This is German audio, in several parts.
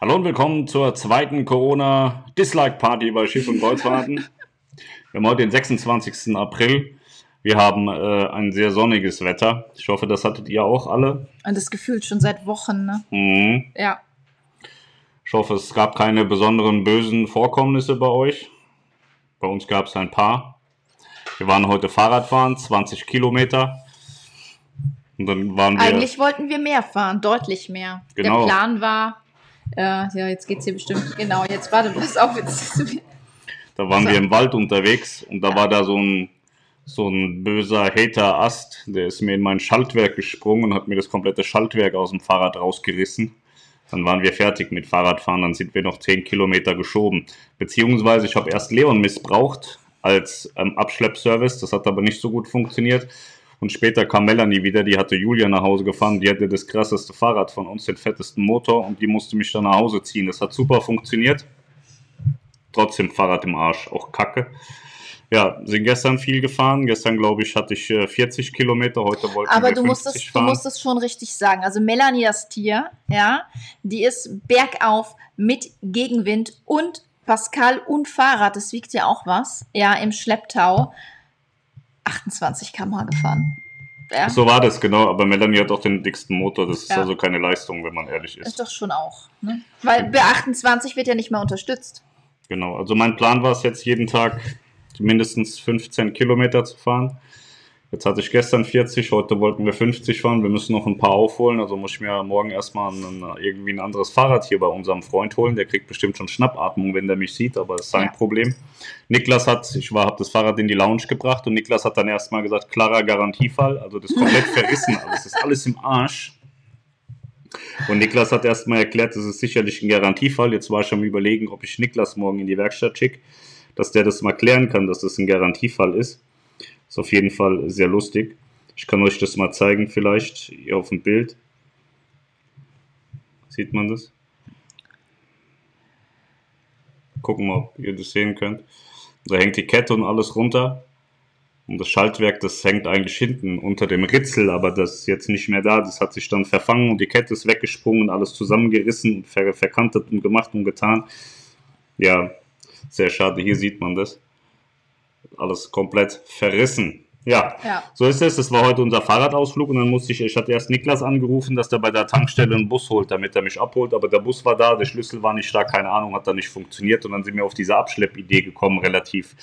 Hallo und willkommen zur zweiten Corona-Dislike-Party bei Schiff und Kreuzfahrten. Wir haben heute den 26. April. Wir haben äh, ein sehr sonniges Wetter. Ich hoffe, das hattet ihr auch alle. Und das gefühlt schon seit Wochen, ne? Mhm. Ja. Ich hoffe, es gab keine besonderen bösen Vorkommnisse bei euch. Bei uns gab es ein paar. Wir waren heute Fahrradfahren, 20 Kilometer. Und dann waren wir. Eigentlich wollten wir mehr fahren, deutlich mehr. Genau. Der Plan war, ja, jetzt geht's hier bestimmt, genau, jetzt warte, pass auf, jetzt Da waren So. wir im Wald unterwegs und da war da so ein, so ein böser Hater-Ast, der ist mir in mein Schaltwerk gesprungen und hat mir das komplette Schaltwerk aus dem Fahrrad rausgerissen. Dann waren wir fertig mit Fahrradfahren, dann sind wir noch 10 Kilometer geschoben. Beziehungsweise ich habe erst Leon missbraucht als ähm, Abschleppservice, das hat aber nicht so gut funktioniert. Und später kam Melanie wieder, die hatte Julia nach Hause gefahren, die hatte das krasseste Fahrrad von uns, den fettesten Motor und die musste mich dann nach Hause ziehen. Das hat super funktioniert trotzdem Fahrrad im Arsch, auch Kacke. Ja, sind gestern viel gefahren. Gestern, glaube ich, hatte ich äh, 40 Kilometer. Heute wollten Aber wir du 50 musst, es, du fahren. musst es schon richtig sagen. Also Melanie, das Tier, ja, die ist bergauf mit Gegenwind und Pascal und Fahrrad, das wiegt ja auch was, ja, im Schlepptau 28 km/h gefahren. Ja, so war das, genau. Aber Melanie hat auch den dicksten Motor. Das ist Ja. also keine Leistung, wenn man ehrlich ist ist. doch schon auch. Ne? Weil bei 28 wird ja nicht mehr unterstützt. Genau. Also mein Plan war es jetzt jeden Tag mindestens 15 Kilometer zu fahren. Jetzt hatte ich gestern 40, heute wollten wir 50 fahren. Wir müssen noch ein paar aufholen. Also muss ich mir morgen erstmal ein, irgendwie ein anderes Fahrrad hier bei unserem Freund holen. Der kriegt bestimmt schon Schnappatmung, wenn der mich sieht, aber das ist sein Ja. Problem. Niklas hat, ich habe das Fahrrad in die Lounge gebracht und Niklas hat dann erstmal gesagt, klarer Garantiefall. Also das ist komplett verrissen. Also es ist alles im Arsch. Und Niklas hat erstmal erklärt, das ist sicherlich ein Garantiefall. Jetzt war ich am überlegen, ob ich Niklas morgen in die Werkstatt schicke, dass der das mal klären kann, dass das ein Garantiefall ist. Ist auf jeden Fall sehr lustig. Ich kann euch das mal zeigen, vielleicht hier auf dem Bild. Sieht man das? Gucken mal, ob ihr das sehen könnt. Da hängt die Kette und alles runter. Und das Schaltwerk, das hängt eigentlich hinten unter dem Ritzel, aber das ist jetzt nicht mehr da. Das hat sich dann verfangen und die Kette ist weggesprungen, alles zusammengerissen und ver verkantet und gemacht und getan. Ja, sehr schade. Hier sieht man das. Alles komplett verrissen. Ja, Ja. so ist es. Das war heute unser Fahrradausflug und dann musste ich, ich hatte erst Niklas angerufen, dass der bei der Tankstelle einen Bus holt, damit er mich abholt. Aber der Bus war da, der Schlüssel war nicht da, keine Ahnung, hat da nicht funktioniert. Und dann sind wir auf diese Abschleppidee gekommen, relativ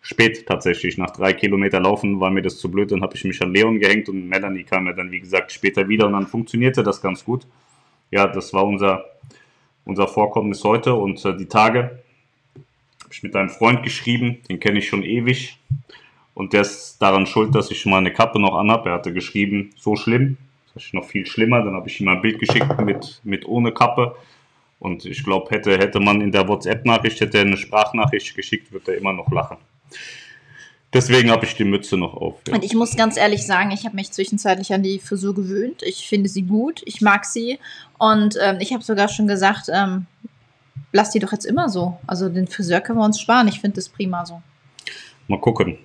spät tatsächlich. Nach drei Kilometer Laufen war mir das zu blöd, dann habe ich mich an Leon gehängt und Melanie kam ja dann, wie gesagt, später wieder und dann funktionierte das ganz gut. Ja, das war unser, unser Vorkommnis heute und äh, die Tage ich mit einem Freund geschrieben, den kenne ich schon ewig. Und der ist daran schuld, dass ich meine Kappe noch anhabe. Er hatte geschrieben, so schlimm. Das ist noch viel schlimmer. Dann habe ich ihm ein Bild geschickt mit, mit ohne Kappe. Und ich glaube, hätte, hätte man in der WhatsApp-Nachricht, hätte er eine Sprachnachricht geschickt, würde er immer noch lachen. Deswegen habe ich die Mütze noch auf. Ja. Und ich muss ganz ehrlich sagen, ich habe mich zwischenzeitlich an die Frisur gewöhnt. Ich finde sie gut, ich mag sie. Und ähm, ich habe sogar schon gesagt, ähm, lass die doch jetzt immer so. Also den Friseur können wir uns sparen. Ich finde das prima so. Mal gucken.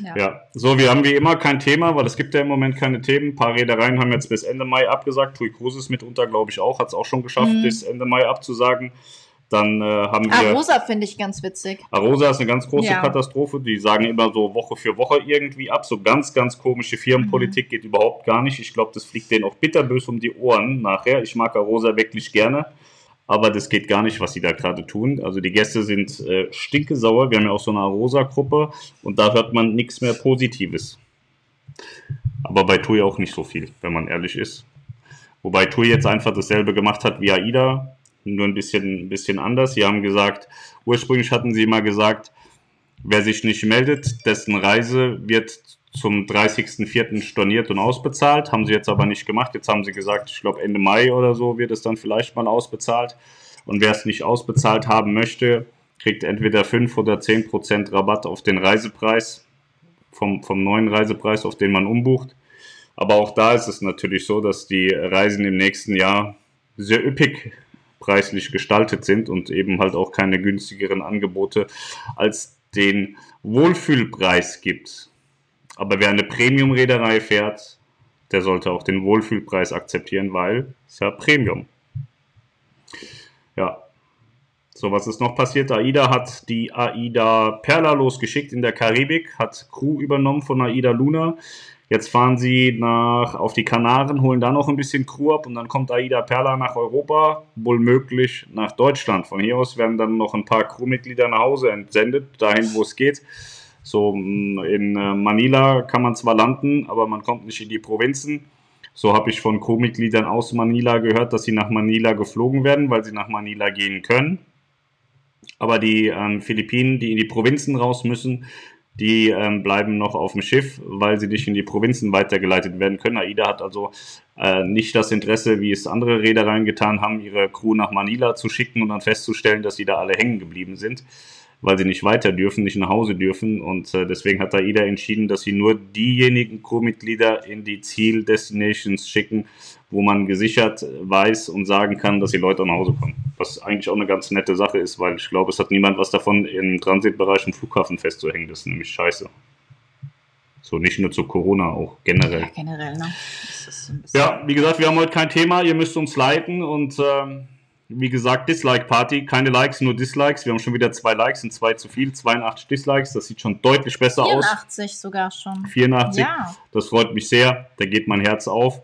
Ja. Ja, so, wir haben wie immer kein Thema, weil es gibt ja im Moment keine Themen. Ein paar Reedereien haben jetzt bis Ende Mai abgesagt. Tui Cruises mitunter, glaube ich, auch. Hat es auch schon geschafft, Mhm. bis Ende Mai abzusagen. Dann äh, haben wir. Arosa finde ich ganz witzig. Arosa ist eine ganz große Ja. Katastrophe. Die sagen immer so Woche für Woche irgendwie ab. So ganz, ganz komische Firmenpolitik geht überhaupt gar nicht. Ich glaube, das fliegt denen auch bitterbös um die Ohren nachher. Ich mag Arosa wirklich gerne. Aber das geht gar nicht, was sie da gerade tun. Also die Gäste sind äh, stinkesauer. Wir haben ja auch so eine Arosa-Gruppe und da hört man nichts mehr Positives. Aber bei TUI auch nicht so viel, wenn man ehrlich ist. Wobei TUI jetzt einfach dasselbe gemacht hat wie AIDA, nur ein bisschen, ein bisschen anders. Sie haben gesagt, ursprünglich hatten sie mal gesagt, wer sich nicht meldet, dessen Reise wird zum 30.04. storniert und ausbezahlt. Haben sie jetzt aber nicht gemacht. Jetzt haben sie gesagt, ich glaube Ende Mai oder so wird es dann vielleicht mal ausbezahlt. Und wer es nicht ausbezahlt haben möchte, kriegt entweder 5 oder 10% Rabatt auf den Reisepreis vom, vom neuen Reisepreis, auf den man umbucht. Aber auch da ist es natürlich so, dass die Reisen im nächsten Jahr sehr üppig preislich gestaltet sind und eben halt auch keine günstigeren Angebote als den Wohlfühlpreis gibt. Aber wer eine Premium-Reederei fährt, der sollte auch den Wohlfühlpreis akzeptieren, weil es ja Premium. Ja. So, was ist noch passiert? AIDA hat die AIDA Perla losgeschickt in der Karibik, hat Crew übernommen von AIDA Luna. Jetzt fahren sie nach, auf die Kanaren, holen da noch ein bisschen Crew ab und dann kommt Aida Perla nach Europa, wohl möglich nach Deutschland. Von hier aus werden dann noch ein paar Crewmitglieder nach Hause entsendet, dahin wo es geht. So mm, in äh, Manila kann man zwar landen, aber man kommt nicht in die Provinzen. So habe ich von Crewmitgliedern aus Manila gehört, dass sie nach Manila geflogen werden, weil sie nach Manila gehen können. Aber die ähm, Philippinen, die in die Provinzen raus müssen, die ähm, bleiben noch auf dem Schiff, weil sie nicht in die Provinzen weitergeleitet werden können. AIDA hat also äh, nicht das Interesse, wie es andere Reedereien getan haben, ihre Crew nach Manila zu schicken und dann festzustellen, dass sie da alle hängen geblieben sind, weil sie nicht weiter dürfen, nicht nach Hause dürfen. Und äh, deswegen hat AIDA entschieden, dass sie nur diejenigen Crewmitglieder in die Ziel-Destinations schicken, wo man gesichert weiß und sagen kann, dass die Leute nach Hause kommen. Was eigentlich auch eine ganz nette Sache ist, weil ich glaube, es hat niemand was davon, im Transitbereich im Flughafen festzuhängen. Das ist nämlich scheiße. So nicht nur zu Corona, auch generell. Ja, generell, ne? ja, wie gesagt, wir haben heute kein Thema, ihr müsst uns leiten und ähm, wie gesagt, Dislike-Party, keine Likes, nur Dislikes. Wir haben schon wieder zwei Likes und zwei zu viel, 82 Dislikes, das sieht schon deutlich besser 84 aus. 84 sogar schon. 84, ja. das freut mich sehr, da geht mein Herz auf.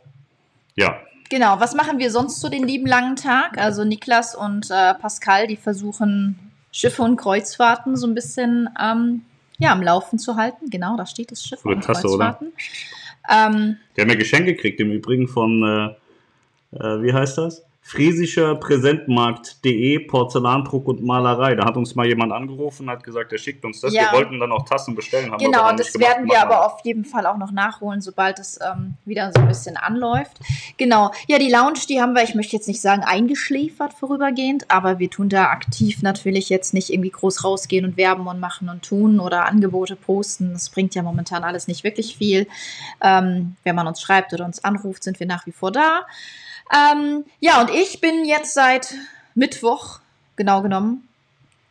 Ja. Genau, was machen wir sonst so den lieben langen Tag? Also Niklas und äh, Pascal, die versuchen Schiffe und Kreuzfahrten so ein bisschen ähm, ja, am Laufen zu halten. Genau, da steht das Schiff und Tasse, Kreuzfahrten. Ähm, die haben ja Geschenke gekriegt, im Übrigen von, äh, äh, wie heißt das? Friesischer Präsentmarkt.de Porzellandruck und Malerei. Da hat uns mal jemand angerufen und hat gesagt, er schickt uns das. Ja. Wir wollten dann auch Tassen bestellen. Haben genau, das werden wir aber auf jeden Fall auch noch nachholen, sobald es ähm, wieder so ein bisschen anläuft. Genau. Ja, die Lounge, die haben wir, ich möchte jetzt nicht sagen eingeschläfert vorübergehend, aber wir tun da aktiv natürlich jetzt nicht irgendwie groß rausgehen und werben und machen und tun oder Angebote posten. Das bringt ja momentan alles nicht wirklich viel. Ähm, wenn man uns schreibt oder uns anruft, sind wir nach wie vor da. Ähm, ja, und ich bin jetzt seit Mittwoch, genau genommen,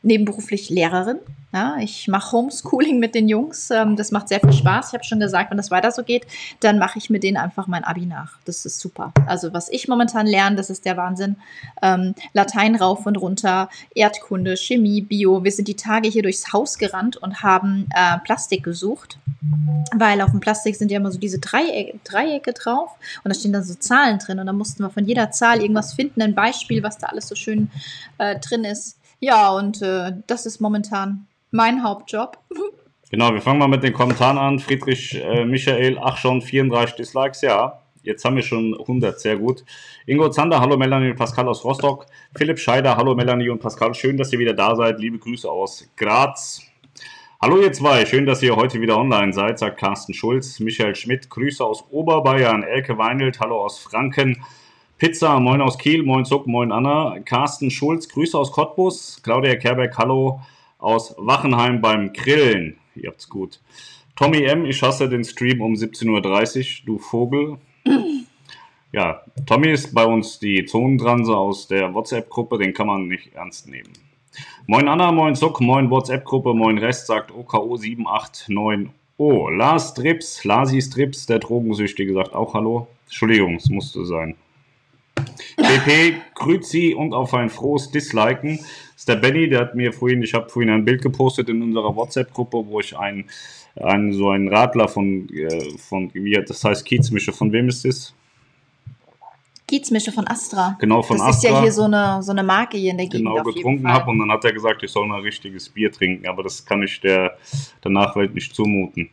nebenberuflich Lehrerin. Ja, ich mache Homeschooling mit den Jungs. Ähm, das macht sehr viel Spaß. Ich habe schon gesagt, wenn das weiter so geht, dann mache ich mit denen einfach mein Abi nach. Das ist super. Also was ich momentan lerne, das ist der Wahnsinn. Ähm, Latein rauf und runter, Erdkunde, Chemie, Bio. Wir sind die Tage hier durchs Haus gerannt und haben äh, Plastik gesucht, weil auf dem Plastik sind ja immer so diese Dreiecke, Dreiecke drauf und da stehen dann so Zahlen drin und da mussten wir von jeder Zahl irgendwas finden, ein Beispiel, was da alles so schön äh, drin ist. Ja, und äh, das ist momentan mein Hauptjob. Genau, wir fangen mal mit den Kommentaren an. Friedrich äh, Michael, ach schon 34 Dislikes, ja. Jetzt haben wir schon 100, sehr gut. Ingo Zander, hallo Melanie und Pascal aus Rostock. Philipp Scheider, hallo Melanie und Pascal. Schön, dass ihr wieder da seid. Liebe Grüße aus Graz. Hallo ihr zwei, schön, dass ihr heute wieder online seid, sagt Carsten Schulz. Michael Schmidt, Grüße aus Oberbayern. Elke Weinelt, hallo aus Franken. Pizza, moin aus Kiel, moin Zuck, moin Anna. Carsten Schulz, Grüße aus Cottbus. Claudia Kerbeck, hallo aus Wachenheim beim Grillen. Ihr habt's gut. Tommy M., ich hasse den Stream um 17.30 Uhr, du Vogel. Ja, Tommy ist bei uns die Zonentranse aus der WhatsApp-Gruppe, den kann man nicht ernst nehmen. Moin Anna, moin Zuck, moin WhatsApp-Gruppe, moin Rest, sagt OKO789. Oh, Lars Strips, Lasi Strips, der Drogensüchtige, sagt auch Hallo. Entschuldigung, es musste sein. PP, Grüzi und auf ein frohes Disliken ist der Benny, der hat mir vorhin, ich habe vorhin ein Bild gepostet in unserer WhatsApp-Gruppe, wo ich einen, einen, so einen Radler von, äh, von wie das heißt Kiezmische, von wem ist das? Kiezmische von Astra. Genau, von das Astra. Das ist ja hier so eine, so eine Marke hier in der Gegend. Genau, getrunken habe und dann hat er gesagt, ich soll mal richtiges Bier trinken, aber das kann ich der, der Nachwelt nicht zumuten.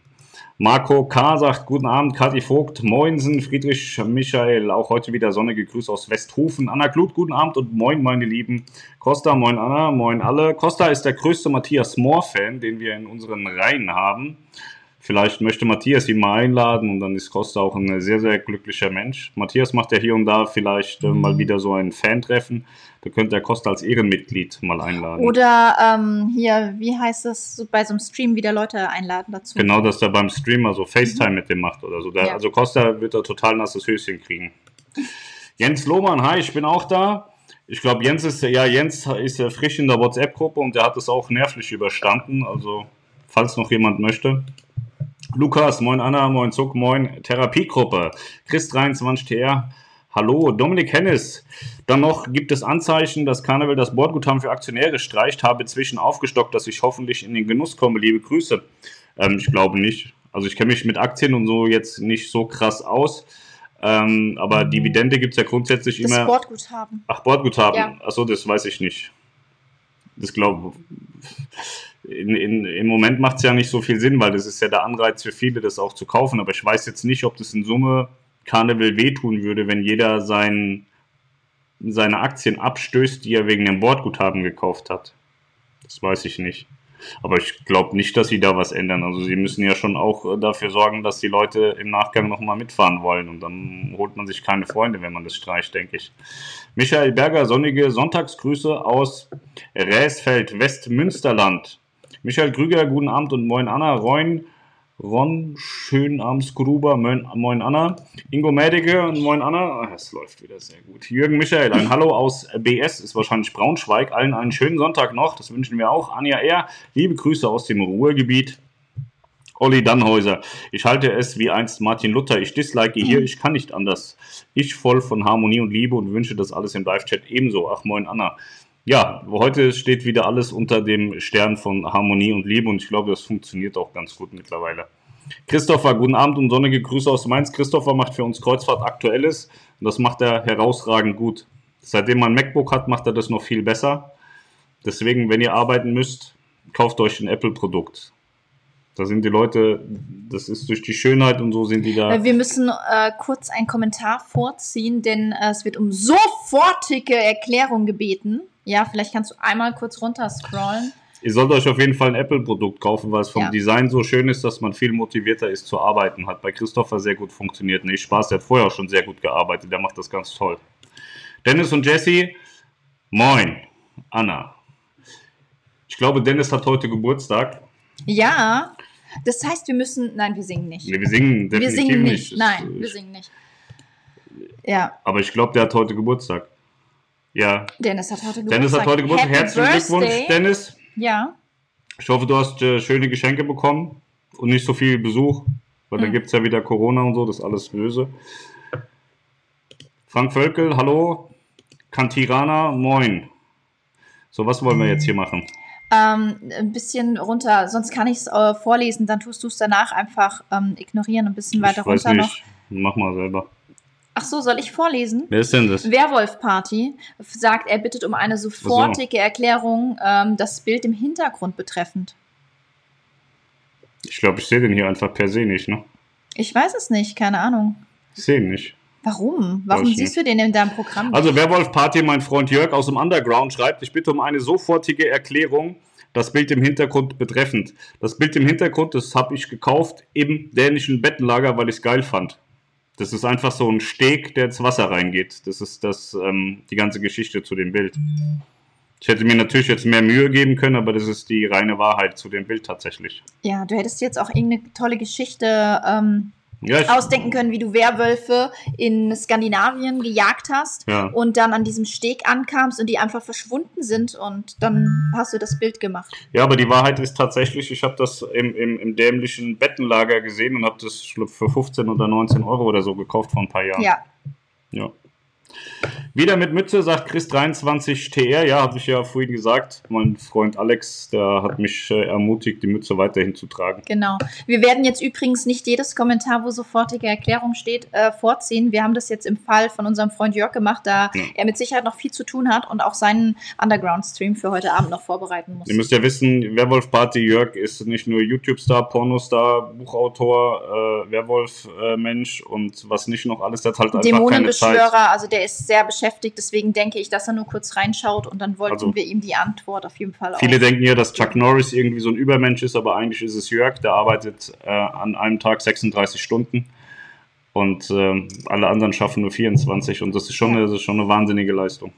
Marco K. sagt, guten Abend, Kathi Vogt, Moinsen, Friedrich Michael, auch heute wieder sonnige Grüße aus Westhofen. Anna Glut, guten Abend und moin, meine Lieben. Costa, moin Anna, moin alle. Costa ist der größte Matthias Moore-Fan, den wir in unseren Reihen haben. Vielleicht möchte Matthias ihn mal einladen und dann ist Costa auch ein sehr, sehr glücklicher Mensch. Matthias macht ja hier und da vielleicht äh, mal mhm. wieder so ein Fan-Treffen. Da könnte der Costa als Ehrenmitglied mal einladen. Oder ähm, hier, wie heißt das, so bei so einem Stream wieder Leute einladen dazu? Genau, dass er beim Stream mal so FaceTime mhm. mit dem macht oder so. Der, ja. Also Costa wird da total nasses Höschen kriegen. Jens Lohmann, hi, ich bin auch da. Ich glaube, Jens ist ja Jens ist ja frisch in der WhatsApp-Gruppe und der hat es auch nervlich überstanden. Also, falls noch jemand möchte. Lukas, moin Anna, moin Zuck, moin Therapiegruppe. Chris 23 TR, Hallo, Dominik Hennis. Dann noch gibt es Anzeichen, dass Carnival das Bordguthaben für Aktionäre streicht. Habe zwischen aufgestockt, dass ich hoffentlich in den Genuss komme. Liebe Grüße. Ähm, ich glaube nicht. Also ich kenne mich mit Aktien und so jetzt nicht so krass aus. Ähm, aber mhm. Dividende gibt es ja grundsätzlich das immer. Bordguthaben. Ach, Bordguthaben. Ja. Achso, das weiß ich nicht. Das glaube in, in, Im Moment macht es ja nicht so viel Sinn, weil das ist ja der Anreiz für viele, das auch zu kaufen. Aber ich weiß jetzt nicht, ob das in Summe Carnival wehtun würde, wenn jeder sein, seine Aktien abstößt, die er wegen dem Bordguthaben gekauft hat. Das weiß ich nicht. Aber ich glaube nicht, dass sie da was ändern. Also sie müssen ja schon auch äh, dafür sorgen, dass die Leute im Nachgang nochmal mitfahren wollen. Und dann holt man sich keine Freunde, wenn man das streicht, denke ich. Michael Berger, sonnige Sonntagsgrüße aus Räsfeld, Westmünsterland. Michael Krüger, guten Abend und moin Anna. Reun, Ron Schönarmsgruber, moin, moin Anna. Ingo Mädige und moin Anna. Ah, es läuft wieder sehr gut. Jürgen Michael, ein Hallo aus BS, ist wahrscheinlich Braunschweig. Allen einen schönen Sonntag noch, das wünschen wir auch. Anja R., liebe Grüße aus dem Ruhrgebiet. Olli Dannhäuser, ich halte es wie einst Martin Luther. Ich dislike hier, ich kann nicht anders. Ich voll von Harmonie und Liebe und wünsche das alles im Live-Chat ebenso. Ach, moin Anna. Ja, heute steht wieder alles unter dem Stern von Harmonie und Liebe und ich glaube, das funktioniert auch ganz gut mittlerweile. Christopher, guten Abend und sonnige Grüße aus Mainz. Christopher macht für uns Kreuzfahrt Aktuelles und das macht er herausragend gut. Seitdem man MacBook hat, macht er das noch viel besser. Deswegen, wenn ihr arbeiten müsst, kauft euch ein Apple-Produkt. Da sind die Leute, das ist durch die Schönheit und so sind die da. Äh, wir müssen äh, kurz einen Kommentar vorziehen, denn äh, es wird um sofortige Erklärung gebeten. Ja, vielleicht kannst du einmal kurz runter scrollen. Ihr sollt euch auf jeden Fall ein Apple-Produkt kaufen, weil es vom ja. Design so schön ist, dass man viel motivierter ist zu arbeiten. Hat bei Christopher sehr gut funktioniert. Nee, Spaß, der hat vorher schon sehr gut gearbeitet. Der macht das ganz toll. Dennis und Jesse, moin. Anna. Ich glaube, Dennis hat heute Geburtstag. Ja, das heißt, wir müssen. Nein, wir singen nicht. Nee, wir singen definitiv wir singen nicht. nicht. Nein, wir singen nicht. Ja. Aber ich glaube, der hat heute Geburtstag. Ja. Dennis hat heute Geburtstag. Dennis hat heute Geburtstag. Herzlichen Glückwunsch, Dennis. Ja. Ich hoffe, du hast äh, schöne Geschenke bekommen und nicht so viel Besuch, weil mhm. da gibt es ja wieder Corona und so, das ist alles böse. Frank Völkel, hallo. Kantirana, moin. So, was wollen wir jetzt hier machen? Ähm, ein bisschen runter, sonst kann ich es äh, vorlesen, dann tust du es danach einfach ähm, ignorieren, ein bisschen weiter ich runter weiß nicht. noch. Mach mal selber. Ach so, soll ich vorlesen? Wer ist denn das? Werwolf Party sagt, er bittet um eine sofortige so. Erklärung, ähm, das Bild im Hintergrund betreffend. Ich glaube, ich sehe den hier einfach per se nicht, ne? Ich weiß es nicht, keine Ahnung. Ich sehe ihn nicht. Warum? Warum siehst nicht. du den in deinem Programm? Also Werwolf Party, mein Freund Jörg aus dem Underground schreibt, ich bitte um eine sofortige Erklärung, das Bild im Hintergrund betreffend. Das Bild im Hintergrund, das habe ich gekauft im dänischen Bettenlager, weil ich es geil fand. Das ist einfach so ein Steg, der ins Wasser reingeht. Das ist das, ähm, die ganze Geschichte zu dem Bild. Ich hätte mir natürlich jetzt mehr Mühe geben können, aber das ist die reine Wahrheit zu dem Bild tatsächlich. Ja, du hättest jetzt auch irgendeine tolle Geschichte ähm, ja, ausdenken können, wie du Werwölfe in Skandinavien gejagt hast ja. und dann an diesem Steg ankamst und die einfach verschwunden sind und dann hast du das Bild gemacht. Ja, aber die Wahrheit ist tatsächlich, ich habe das im, im, im, dämlichen Bettenlager gesehen und habe das für 15 oder 19 Euro oder so gekauft vor ein paar Jahren. Ja. Ja. Wieder mit Mütze, sagt Chris23 TR. Ja, habe ich ja vorhin gesagt. Mein Freund Alex, der hat mich äh, ermutigt, die Mütze weiterhin zu tragen. Genau. Wir werden jetzt übrigens nicht jedes Kommentar, wo sofortige Erklärung steht, äh, vorziehen. Wir haben das jetzt im Fall von unserem Freund Jörg gemacht, da ja. er mit Sicherheit noch viel zu tun hat und auch seinen Underground-Stream für heute Abend noch vorbereiten muss. Ihr müsst ja wissen, Werwolf Party Jörg ist nicht nur YouTube-Star, Pornostar, Buchautor, äh, Werwolf-Mensch und was nicht noch alles. Der hat halt einfach keine Zeit. also der ist sehr beschäftigt, deswegen denke ich, dass er nur kurz reinschaut und dann wollten also, wir ihm die Antwort auf jeden Fall Viele auch. denken ja, dass Chuck Norris irgendwie so ein Übermensch ist, aber eigentlich ist es Jörg, der arbeitet äh, an einem Tag 36 Stunden und äh, alle anderen schaffen nur 24 und das ist schon, das ist schon eine wahnsinnige Leistung.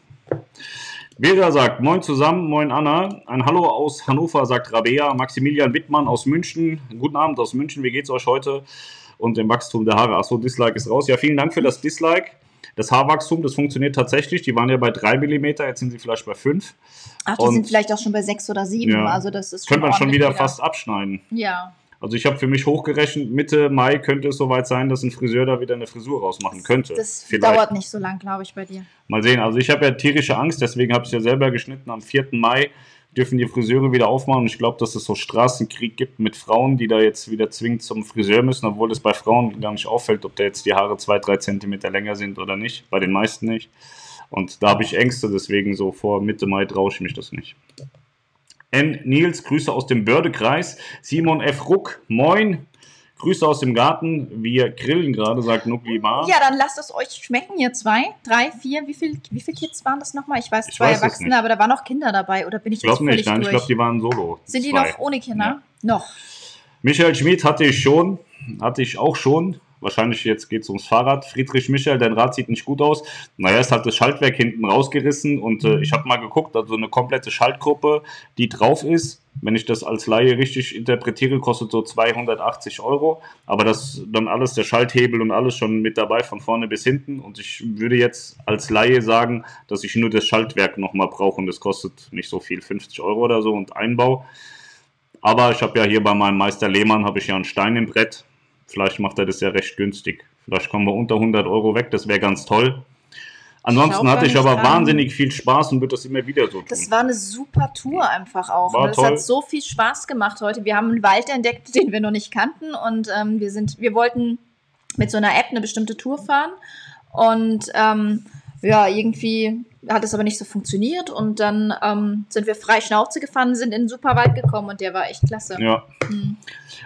Bilder sagt, moin zusammen, moin Anna. Ein Hallo aus Hannover, sagt Rabea. Maximilian Wittmann aus München. Guten Abend aus München, wie geht's euch heute? Und dem Wachstum der Haare. Achso, Dislike ist raus. Ja, vielen Dank für das Dislike. Das Haarwachstum, das funktioniert tatsächlich. Die waren ja bei 3 mm, jetzt sind sie vielleicht bei 5. Ach, die und sind vielleicht auch schon bei 6 oder 7. Ja, also das ist Könnte man schon wieder, wieder, fast abschneiden. Ja. Also ich habe für mich hochgerechnet, Mitte Mai könnte es soweit sein, dass ein Friseur da wieder eine Frisur rausmachen könnte. Das Vielleicht. dauert nicht so lang, glaube ich, bei dir. Mal sehen. Also ich habe ja tierische Angst, deswegen habe ich es ja selber geschnitten. Am 4. Mai dürfen die Friseure wieder aufmachen. Und ich glaube, dass es so Straßenkrieg gibt mit Frauen, die da jetzt wieder zwingend zum Friseur müssen, obwohl es bei Frauen gar nicht auffällt, ob da jetzt die Haare zwei, drei Zentimeter länger sind oder nicht. Bei den meisten nicht. Und da habe ich Ängste, deswegen so vor Mitte Mai traue ich mich das nicht. N. Nils, Grüße aus dem Bördekreis. Simon F. Ruck, moin. Grüße aus dem Garten. Wir grillen gerade, sagt Nukli Mar. Ja, dann lasst es euch schmecken, ihr zwei, drei, vier. Wie viel, wie viele Kids waren das nochmal? Ich weiß, Ich zwei weiß Erwachsene, aber da waren noch Kinder dabei. Oder bin ich Ich glaube nicht, nein, ich durch? glaube, die waren solo. Sind die Zwei. noch ohne Kinder? Noch. Michael Schmid hatte ich schon, hatte ich auch schon. Wahrscheinlich jetzt geht es ums Fahrrad. Friedrich Michael, dein Rad sieht nicht gut aus. Naja, ist halt das Schaltwerk hinten rausgerissen und äh, ich habe mal geguckt, also eine komplette Schaltgruppe, die drauf ist, wenn ich das als Laie richtig interpretiere, kostet so 280 Euro. Aber das dann alles, der Schalthebel und alles schon mit dabei von vorne bis hinten. Und ich würde jetzt als Laie sagen, dass ich nur das Schaltwerk nochmal brauche und das kostet nicht so viel, 50 Euro oder so und Einbau. Aber ich habe ja hier bei meinem Meister Lehmann habe ich ja einen Stein im Brett. Vielleicht macht er das ja recht günstig. Vielleicht kommen wir unter 100 Euro weg, das wäre ganz toll. Ansonsten hatte ich aber dran. wahnsinnig viel Spaß und würde das immer wieder so tun. Das war eine super Tour einfach auch. War ne? Das toll. hat so viel Spaß gemacht heute. Wir haben einen Wald entdeckt, den wir noch nicht kannten und ähm, wir sind, wir wollten mit so einer App eine bestimmte Tour fahren und ähm, ja, irgendwie hat es aber nicht so funktioniert und dann ähm, sind wir frei Schnauze gefahren, sind in den Superwald gekommen und der war echt klasse. Ja. Hm.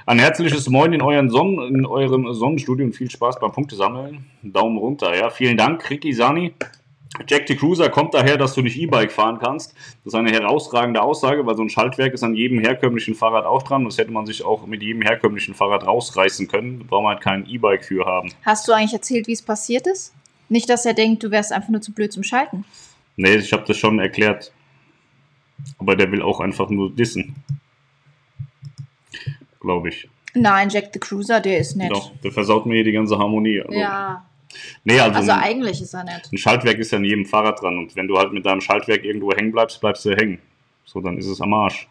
Ein herzliches Moin in, euren Sonnen, in eurem Sonnenstudio und viel Spaß beim Punktesammeln. Daumen runter, ja. Vielen Dank, Ricky Sani. Jack the Cruiser kommt daher, dass du nicht E-Bike fahren kannst. Das ist eine herausragende Aussage, weil so ein Schaltwerk ist an jedem herkömmlichen Fahrrad auch dran. Das hätte man sich auch mit jedem herkömmlichen Fahrrad rausreißen können. Da braucht man halt kein E-Bike für haben. Hast du eigentlich erzählt, wie es passiert ist? Nicht, dass er denkt, du wärst einfach nur zu blöd zum Schalten. Nee, ich habe das schon erklärt. Aber der will auch einfach nur dissen. Glaube ich. Nein, Jack the Cruiser, der ist nett. Doch, der versaut mir hier die ganze Harmonie. Also, Ja, Nee, also, also ein, eigentlich ist er nett. ein Schaltwerk ist ja an jedem Fahrrad dran. Und wenn du halt mit deinem Schaltwerk irgendwo hängen bleibst, bleibst du hängen. So, dann ist es am Arsch.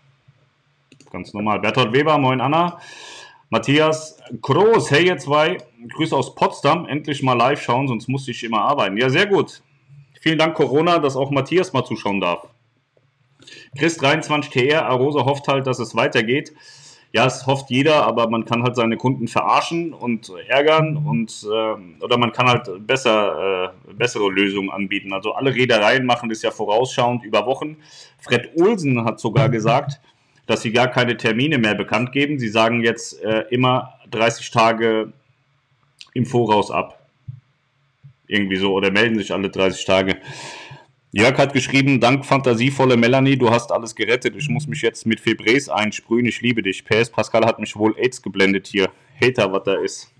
Ganz normal. Bertolt Weber, moin Anna. Matthias Groß, hey ihr zwei, Grüße aus Potsdam, endlich mal live schauen, sonst musste ich immer arbeiten. Ja, sehr gut. Vielen Dank Corona, dass auch Matthias mal zuschauen darf. Chris23TR, Arosa hofft halt, dass es weitergeht. Ja, es hofft jeder, aber man kann halt seine Kunden verarschen und ärgern und ähm, oder man kann halt besser, äh, bessere Lösungen anbieten. Also alle Reedereien machen das ja vorausschauend über Wochen. Fred Olsen hat sogar gesagt, dass sie gar keine Termine mehr bekannt geben. Sie sagen jetzt äh, immer 30 Tage im Voraus ab. Irgendwie so, oder melden sich alle 30 Tage. Jörg hat geschrieben, dank fantasievolle Melanie, du hast alles gerettet. Ich muss mich jetzt mit Febres einsprühen. Ich liebe dich. PS Pascal hat mich wohl AIDS geblendet hier. Hater, was da ist.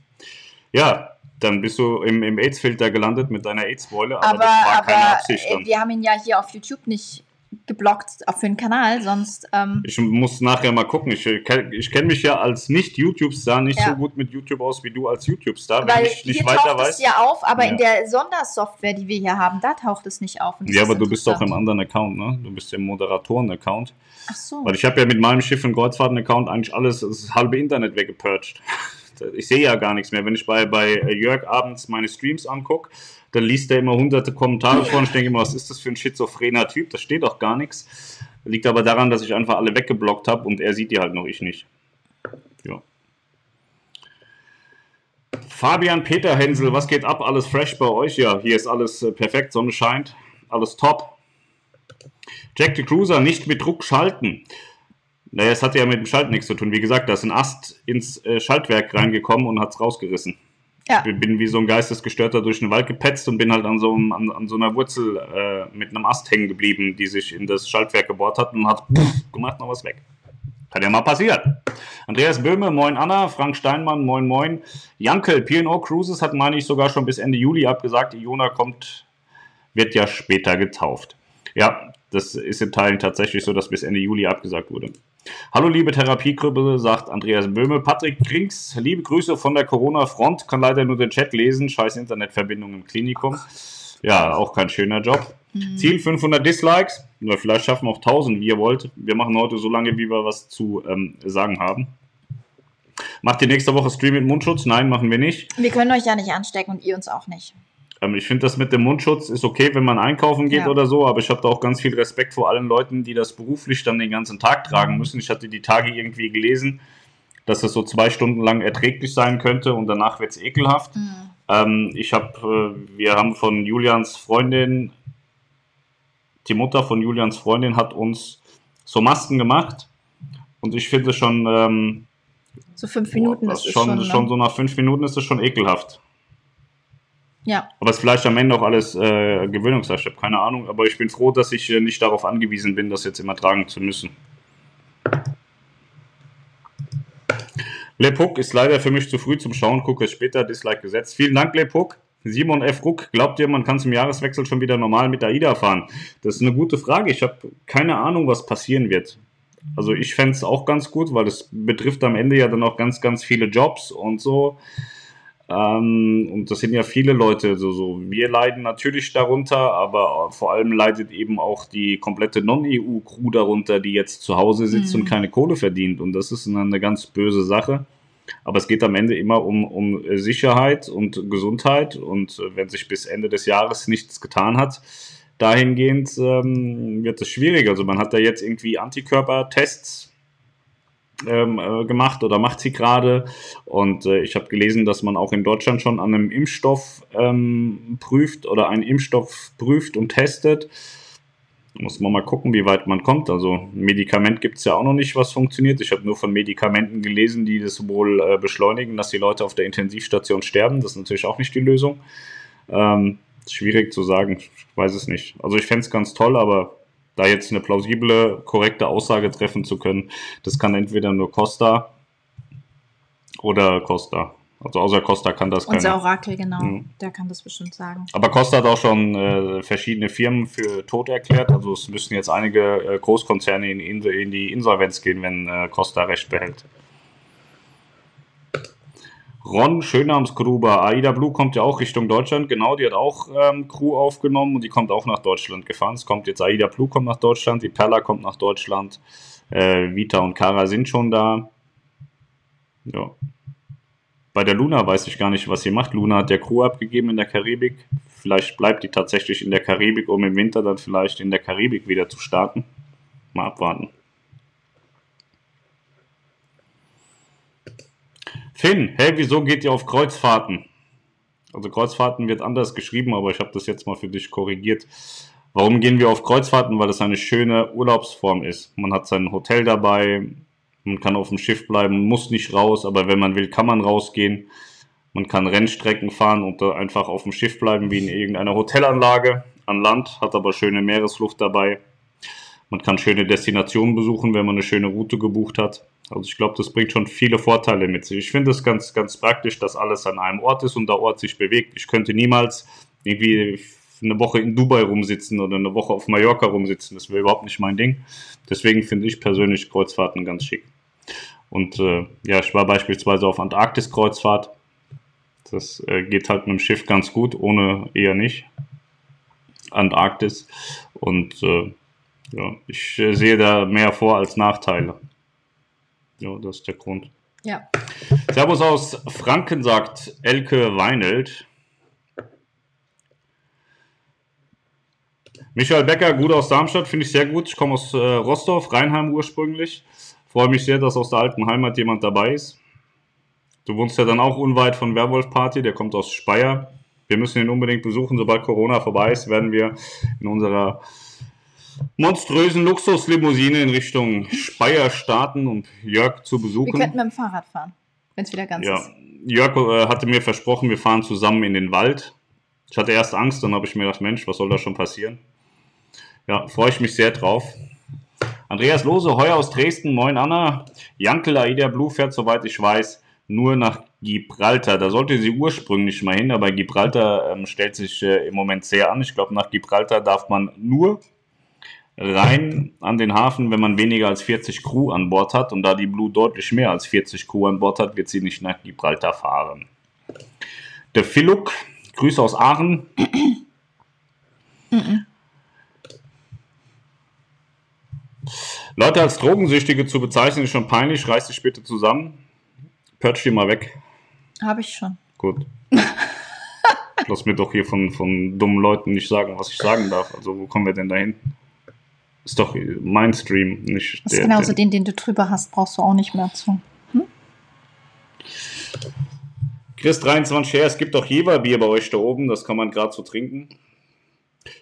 Ja, dann bist du im, im AIDS-Filter gelandet mit deiner AIDS-Beule, aber, Aber, das war aber keine Absicht äh, dann. wir haben ihn ja hier auf YouTube nicht geblockt auch für den Kanal, sonst ähm, Ich muss nachher mal gucken. Ich, ich kenne mich ja als Nicht-YouTube-Star nicht Ja. so gut mit YouTube aus wie du als YouTube-Star. Wenn weil ich nicht hier weiter taucht weiß. es ja auf, aber Ja. in der Sondersoftware, die wir hier haben, da taucht es nicht auf. Ja, aber du bist doch im anderen Account, ne? Du bist im Moderatoren-Account. Ach so. Weil ich habe ja mit meinem Schiff- und Kreuzfahrten-Account eigentlich alles, das halbe Internet weggepurcht. Ich sehe ja gar nichts mehr. Wenn ich bei, bei Jörg abends meine Streams angucke, dann liest er immer hunderte Kommentare vor und ich denke immer, was ist das für ein schizophrener Typ? Da steht doch gar nichts. Liegt aber daran, dass ich einfach alle weggeblockt habe und er sieht die halt noch, ich nicht. Ja. Fabian Peter Hensel, was geht ab? Alles fresh bei euch? Ja, hier ist alles äh, perfekt, Sonne scheint, alles top. Jack the Cruiser nicht mit Druck schalten. Naja, es hatte ja mit dem Schalten nichts zu tun. Wie gesagt, da ist ein Ast ins äh, Schaltwerk reingekommen und hat es rausgerissen. Ja. Ich bin wie so ein Geistesgestörter durch den Wald gepetzt und bin halt an so, einem- an, an so einer Wurzel äh, mit einem Ast hängen geblieben, die sich in das Schaltwerk gebohrt hat und hat gemacht, noch was weg. Kann ja mal passieren. Andreas Böhme, moin Anna, Frank Steinmann, moin moin. Jankel, P&O Cruises hat, meine ich, sogar schon bis Ende Juli abgesagt. Iona kommt, wird ja später getauft. Ja, das ist in Teilen tatsächlich so, dass bis Ende Juli abgesagt wurde. Hallo liebe Therapiegruppe, sagt Andreas Böhme. Patrick Krings, liebe Grüße von der Corona-Front, kann leider nur den Chat lesen, scheiß Internetverbindung im Klinikum. Ja, auch kein schöner Job. Ziel 500 Dislikes, oder vielleicht schaffen wir auch 1000, wie ihr wollt. Wir machen heute so lange, wie wir was zu ähm, sagen haben. Macht ihr nächste Woche Stream mit Mundschutz? Nein, machen wir nicht. Wir können euch ja nicht anstecken und ihr uns auch nicht. Ähm, ich finde das mit dem Mundschutz ist okay, wenn man einkaufen geht Ja. oder so, aber ich habe da auch ganz viel Respekt vor allen Leuten, die das beruflich dann den ganzen Tag tragen müssen. Ich hatte die Tage irgendwie gelesen, dass es so zwei Stunden lang erträglich sein könnte und danach wird es ekelhaft. Ähm, ich habe, äh, wir haben von Julians Freundin, die Mutter von Julians Freundin hat uns so Masken gemacht und ich finde schon, ähm, So fünf Minuten boah, ist schon, schon. schon, so nach fünf Minuten ist es schon ekelhaft. Ja, Aber es ist vielleicht am Ende auch alles äh, Gewöhnungssache, ich habe keine Ahnung. Aber ich bin froh, dass ich äh, nicht darauf angewiesen bin, das jetzt immer tragen zu müssen. Lepuk ist leider für mich zu früh zum Schauen, gucke es später, Dislike gesetzt. Vielen Dank, Lepuk. Simon F. Ruck, glaubt ihr, man kann zum Jahreswechsel schon wieder normal mit AIDA fahren? Das ist eine gute Frage. Ich habe keine Ahnung, was passieren wird. Also ich fände es auch ganz gut, weil es betrifft am Ende ja dann auch ganz, ganz viele Jobs und so. Ähm, und das sind ja viele Leute, so, so. Wir leiden natürlich darunter, aber vor allem leidet eben auch die komplette Non-EU-Crew darunter, die jetzt zu Hause sitzt Mhm. und keine Kohle verdient. Und das ist eine, ganz böse Sache. Aber es geht am Ende immer um, um Sicherheit und Gesundheit. Und äh, wenn sich bis Ende des Jahres nichts getan hat, dahingehend ähm, wird es schwierig. Also man hat da jetzt irgendwie Antikörpertests ähm, äh, gemacht oder macht sie gerade. Und äh, ich habe gelesen, dass man auch in Deutschland schon an einem Impfstoff ähm, prüft oder einen Impfstoff prüft und testet. Muss man mal gucken, wie weit man kommt. Also ein Medikament gibt es ja auch noch nicht, was funktioniert. Ich habe nur von Medikamenten gelesen, die das wohl äh, beschleunigen, dass die Leute auf der Intensivstation sterben. Das ist natürlich auch nicht die Lösung. Ähm, schwierig zu sagen, ich weiß es nicht. Also ich fände es ganz toll, aber da jetzt eine plausible, korrekte Aussage treffen zu können, das kann entweder nur Costa oder Costa. Also außer Costa kann das unser keiner. Orakel, genau. Mhm. Der kann das bestimmt sagen. Aber Costa hat auch schon äh, verschiedene Firmen für tot erklärt. Also es müssen jetzt einige äh, Großkonzerne in, in, in die Insolvenz gehen, wenn äh, Costa recht behält. Ron Schönamsgruber, Aida Blue kommt ja auch Richtung Deutschland. Genau, die hat auch ähm, Crew aufgenommen und die kommt auch nach Deutschland gefahren. Es kommt jetzt Aida Blue kommt nach Deutschland, die Perla kommt nach Deutschland, äh, Vita und Kara sind schon da. Ja. Bei der Luna weiß ich gar nicht, was sie macht. Luna hat der Crew abgegeben in der Karibik. Vielleicht bleibt die tatsächlich in der Karibik, um im Winter dann vielleicht in der Karibik wieder zu starten. Mal abwarten. Finn, hey, wieso geht ihr auf Kreuzfahrten? Also Kreuzfahrten wird anders geschrieben, aber ich habe das jetzt mal für dich korrigiert. Warum gehen wir auf Kreuzfahrten? Weil das eine schöne Urlaubsform ist. Man hat sein Hotel dabei, man kann auf dem Schiff bleiben, muss nicht raus, aber wenn man will, kann man rausgehen. Man kann Rennstrecken fahren und einfach auf dem Schiff bleiben, wie in irgendeiner Hotelanlage an Land, hat aber schöne Meeresluft dabei. Man kann schöne Destinationen besuchen, wenn man eine schöne Route gebucht hat. Also ich glaube, das bringt schon viele Vorteile mit sich. Ich finde es ganz, ganz praktisch, dass alles an einem Ort ist und der Ort sich bewegt. Ich könnte niemals irgendwie eine Woche in Dubai rumsitzen oder eine Woche auf Mallorca rumsitzen. Das wäre überhaupt nicht mein Ding. Deswegen finde ich persönlich Kreuzfahrten ganz schick. Und äh, ja, ich war beispielsweise auf Antarktis-Kreuzfahrt. Das äh, geht halt mit dem Schiff ganz gut, ohne eher nicht. Antarktis. Und äh, ja, ich äh, sehe da mehr Vor- als Nachteile. Ja, das ist der Grund. Ja. Servus aus Franken, sagt Elke Weinelt. Michael Becker, gut aus Darmstadt, finde ich sehr gut. Ich komme aus äh, Rostorf, Rheinheim ursprünglich. Freue mich sehr, dass aus der alten Heimat jemand dabei ist. Du wohnst ja dann auch unweit von Werwolf Party, der kommt aus Speyer. Wir müssen ihn unbedingt besuchen. Sobald Corona vorbei ist, werden wir in unserer monströsen Luxuslimousine in Richtung Speyer starten, um Jörg zu Wir besuchen. könnten mit dem Fahrrad fahren, wenn es wieder ganz Ja, ist. Jörg äh, hatte mir versprochen, wir fahren zusammen in den Wald. Ich hatte erst Angst, dann habe ich mir gedacht, Mensch, was soll da schon passieren? Ja, freue ich mich sehr drauf. Andreas Lose, heuer aus Dresden, moin Anna. Jankel Aida Blue fährt, soweit ich weiß, nur nach Gibraltar. Da sollte sie ursprünglich mal hin, aber Gibraltar ähm, stellt sich äh, im Moment sehr an. Ich glaube, nach Gibraltar darf man nur rein an den Hafen, wenn man weniger als 40 Crew an Bord hat. Und da die Blue deutlich mehr als 40 Crew an Bord hat, wird sie nicht nach Gibraltar fahren. Der Philuk, Grüße aus Aachen. Leute als Drogensüchtige zu bezeichnen, ist schon peinlich. Reiß dich bitte zusammen. Perch die mal weg. Habe ich schon. Gut. Lass mir doch hier von, von dummen Leuten nicht sagen, was ich sagen darf. Also, wo kommen wir denn dahin? Ist doch mein Stream, nicht Das ist genauso den, den du drüber hast, brauchst du auch nicht mehr zu. Chris 23 her, es gibt auch Jever-Bier bei euch da oben, das kann man gerade so trinken.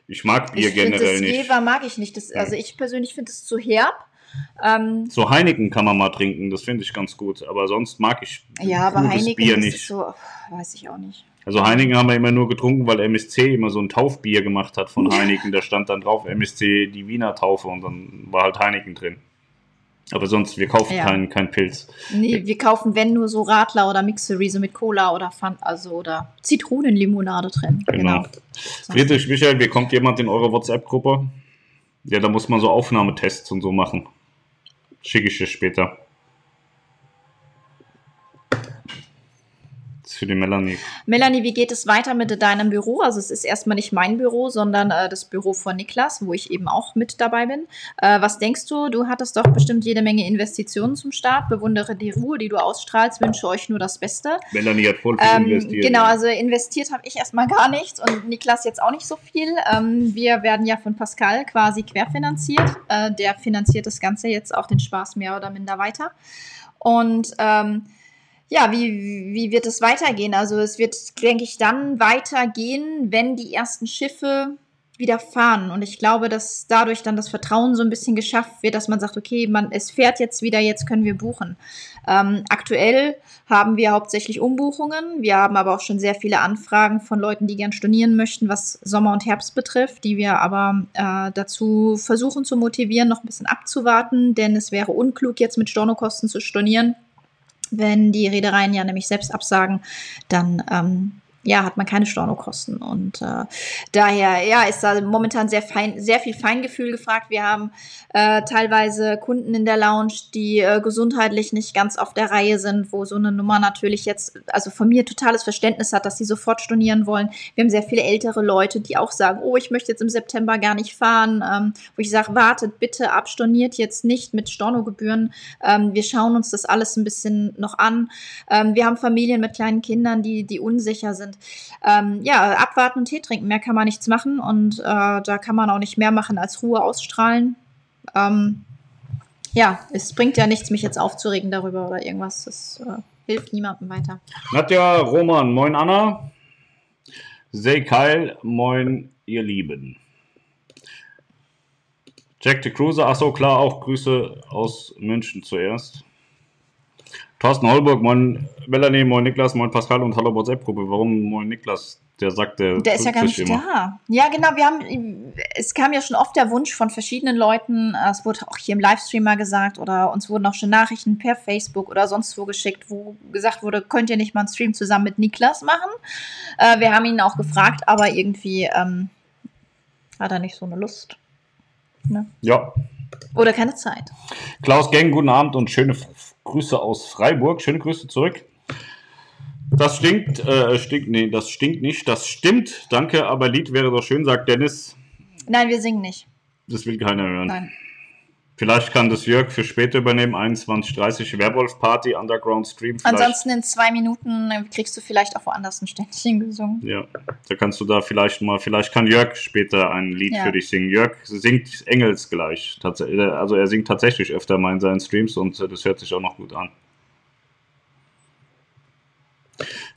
Ich mag Bier ich generell das nicht. Jever mag ich nicht. Das, also ich persönlich finde es zu herb. Ähm, So Heineken kann man mal trinken, das finde ich ganz gut. Aber sonst mag ich ja, aber Heineken Bier nicht. ist so, weiß ich auch nicht. Also Heineken haben wir immer nur getrunken, weil MSC immer so ein Taufbier gemacht hat von Heineken. Da stand dann drauf MSC die Wiener Taufe und dann war halt Heineken drin. Aber sonst, wir kaufen Ja. keinen kein Pilz. Nee, wir kaufen, wenn nur so Radler oder Mixery, so mit Cola oder Fun, also oder Zitronenlimonade drin. Genau. Genau. Friedrich Michael, wie kommt jemand in eure WhatsApp-Gruppe? Ja, da muss man so Aufnahmetests und so machen. Schicke ich dir später. Das ist für die Melanie. Melanie, wie geht es weiter mit deinem Büro? Also es ist erstmal nicht mein Büro, sondern äh, das Büro von Niklas, wo ich eben auch mit dabei bin. Äh, was denkst du? Du hattest doch bestimmt jede Menge Investitionen zum Start. Bewundere die Ruhe, die du ausstrahlst. Wünsche euch nur das Beste. Melanie hat voll viel Ähm, investiert. genau, also investiert habe ich erstmal gar nichts und Niklas jetzt auch nicht so viel. Ähm, wir werden ja von Pascal quasi querfinanziert. Äh, der finanziert das Ganze jetzt auch den Spaß mehr oder minder weiter. Und ähm, ja, wie, wie wird es weitergehen? Also es wird, denke ich, dann weitergehen, wenn die ersten Schiffe wieder fahren. Und ich glaube, dass dadurch dann das Vertrauen so ein bisschen geschafft wird, dass man sagt, okay, man, es fährt jetzt wieder, jetzt können wir buchen. Ähm, aktuell haben wir hauptsächlich Umbuchungen. Wir haben aber auch schon sehr viele Anfragen von Leuten, die gern stornieren möchten, was Sommer und Herbst betrifft, die wir aber äh, dazu versuchen zu motivieren, noch ein bisschen abzuwarten, denn es wäre unklug, jetzt mit Stornokosten zu stornieren. Wenn die Reedereien ja nämlich selbst absagen, dann ähm, ja, hat man keine Stornokosten. Und äh, daher, ja, ist da momentan sehr fein, sehr viel Feingefühl gefragt. Wir haben äh, teilweise Kunden in der Lounge, die äh, gesundheitlich nicht ganz auf der Reihe sind, wo so eine Nummer natürlich jetzt, also von mir totales Verständnis hat, dass sie sofort stornieren wollen. Wir haben sehr viele ältere Leute, die auch sagen, oh, ich möchte jetzt im September gar nicht fahren, ähm, wo ich sage, wartet bitte ab, storniert jetzt nicht mit Stornogebühren. Ähm, wir schauen uns das alles ein bisschen noch an. Ähm, wir haben Familien mit kleinen Kindern, die, die unsicher sind. Ähm, ja, abwarten und Tee trinken, mehr kann man nichts machen und äh, da kann man auch nicht mehr machen als Ruhe ausstrahlen. Ähm, ja, es bringt ja nichts, mich jetzt aufzuregen darüber oder irgendwas. Das äh, hilft niemandem weiter. Nadja Roman, moin Anna. Say Kyle, moin ihr Lieben. Jack the Cruiser, achso, klar, auch Grüße aus München zuerst. Thorsten Holburg, moin Melanie, moin Niklas, moin Pascal und hallo WhatsApp-Gruppe. Warum moin Niklas? Der sagt, der, Der ist ja gar nicht da. Ja, genau. Wir haben, es kam ja schon oft der Wunsch von verschiedenen Leuten. Es wurde auch hier im Livestream mal gesagt oder uns wurden auch schon Nachrichten per Facebook oder sonst wo geschickt, wo gesagt wurde, könnt ihr nicht mal einen Stream zusammen mit Niklas machen? Äh, wir haben ihn auch gefragt, aber irgendwie ähm, hat er nicht so eine Lust. Ne? Ja, Oder keine Zeit. Klaus Gang, guten Abend und schöne Grüße aus Freiburg. Schöne Grüße zurück. Das stinkt, äh, stinkt, nee, das stinkt nicht, das stimmt. Danke, aber Lied wäre doch schön, sagt Dennis. Nein, wir singen nicht. Das will keiner hören. Nein. Vielleicht kann das Jörg für später übernehmen. 21.30 Werwolf Party, Underground Stream. Vielleicht. Ansonsten in zwei Minuten äh, kriegst du vielleicht auch woanders ein Ständchen gesungen. Ja, da kannst du da vielleicht mal, vielleicht kann Jörg später ein Lied Ja. für dich singen. Jörg singt Engels gleich. Äh, also er singt tatsächlich öfter mal in seinen Streams und äh, das hört sich auch noch gut an.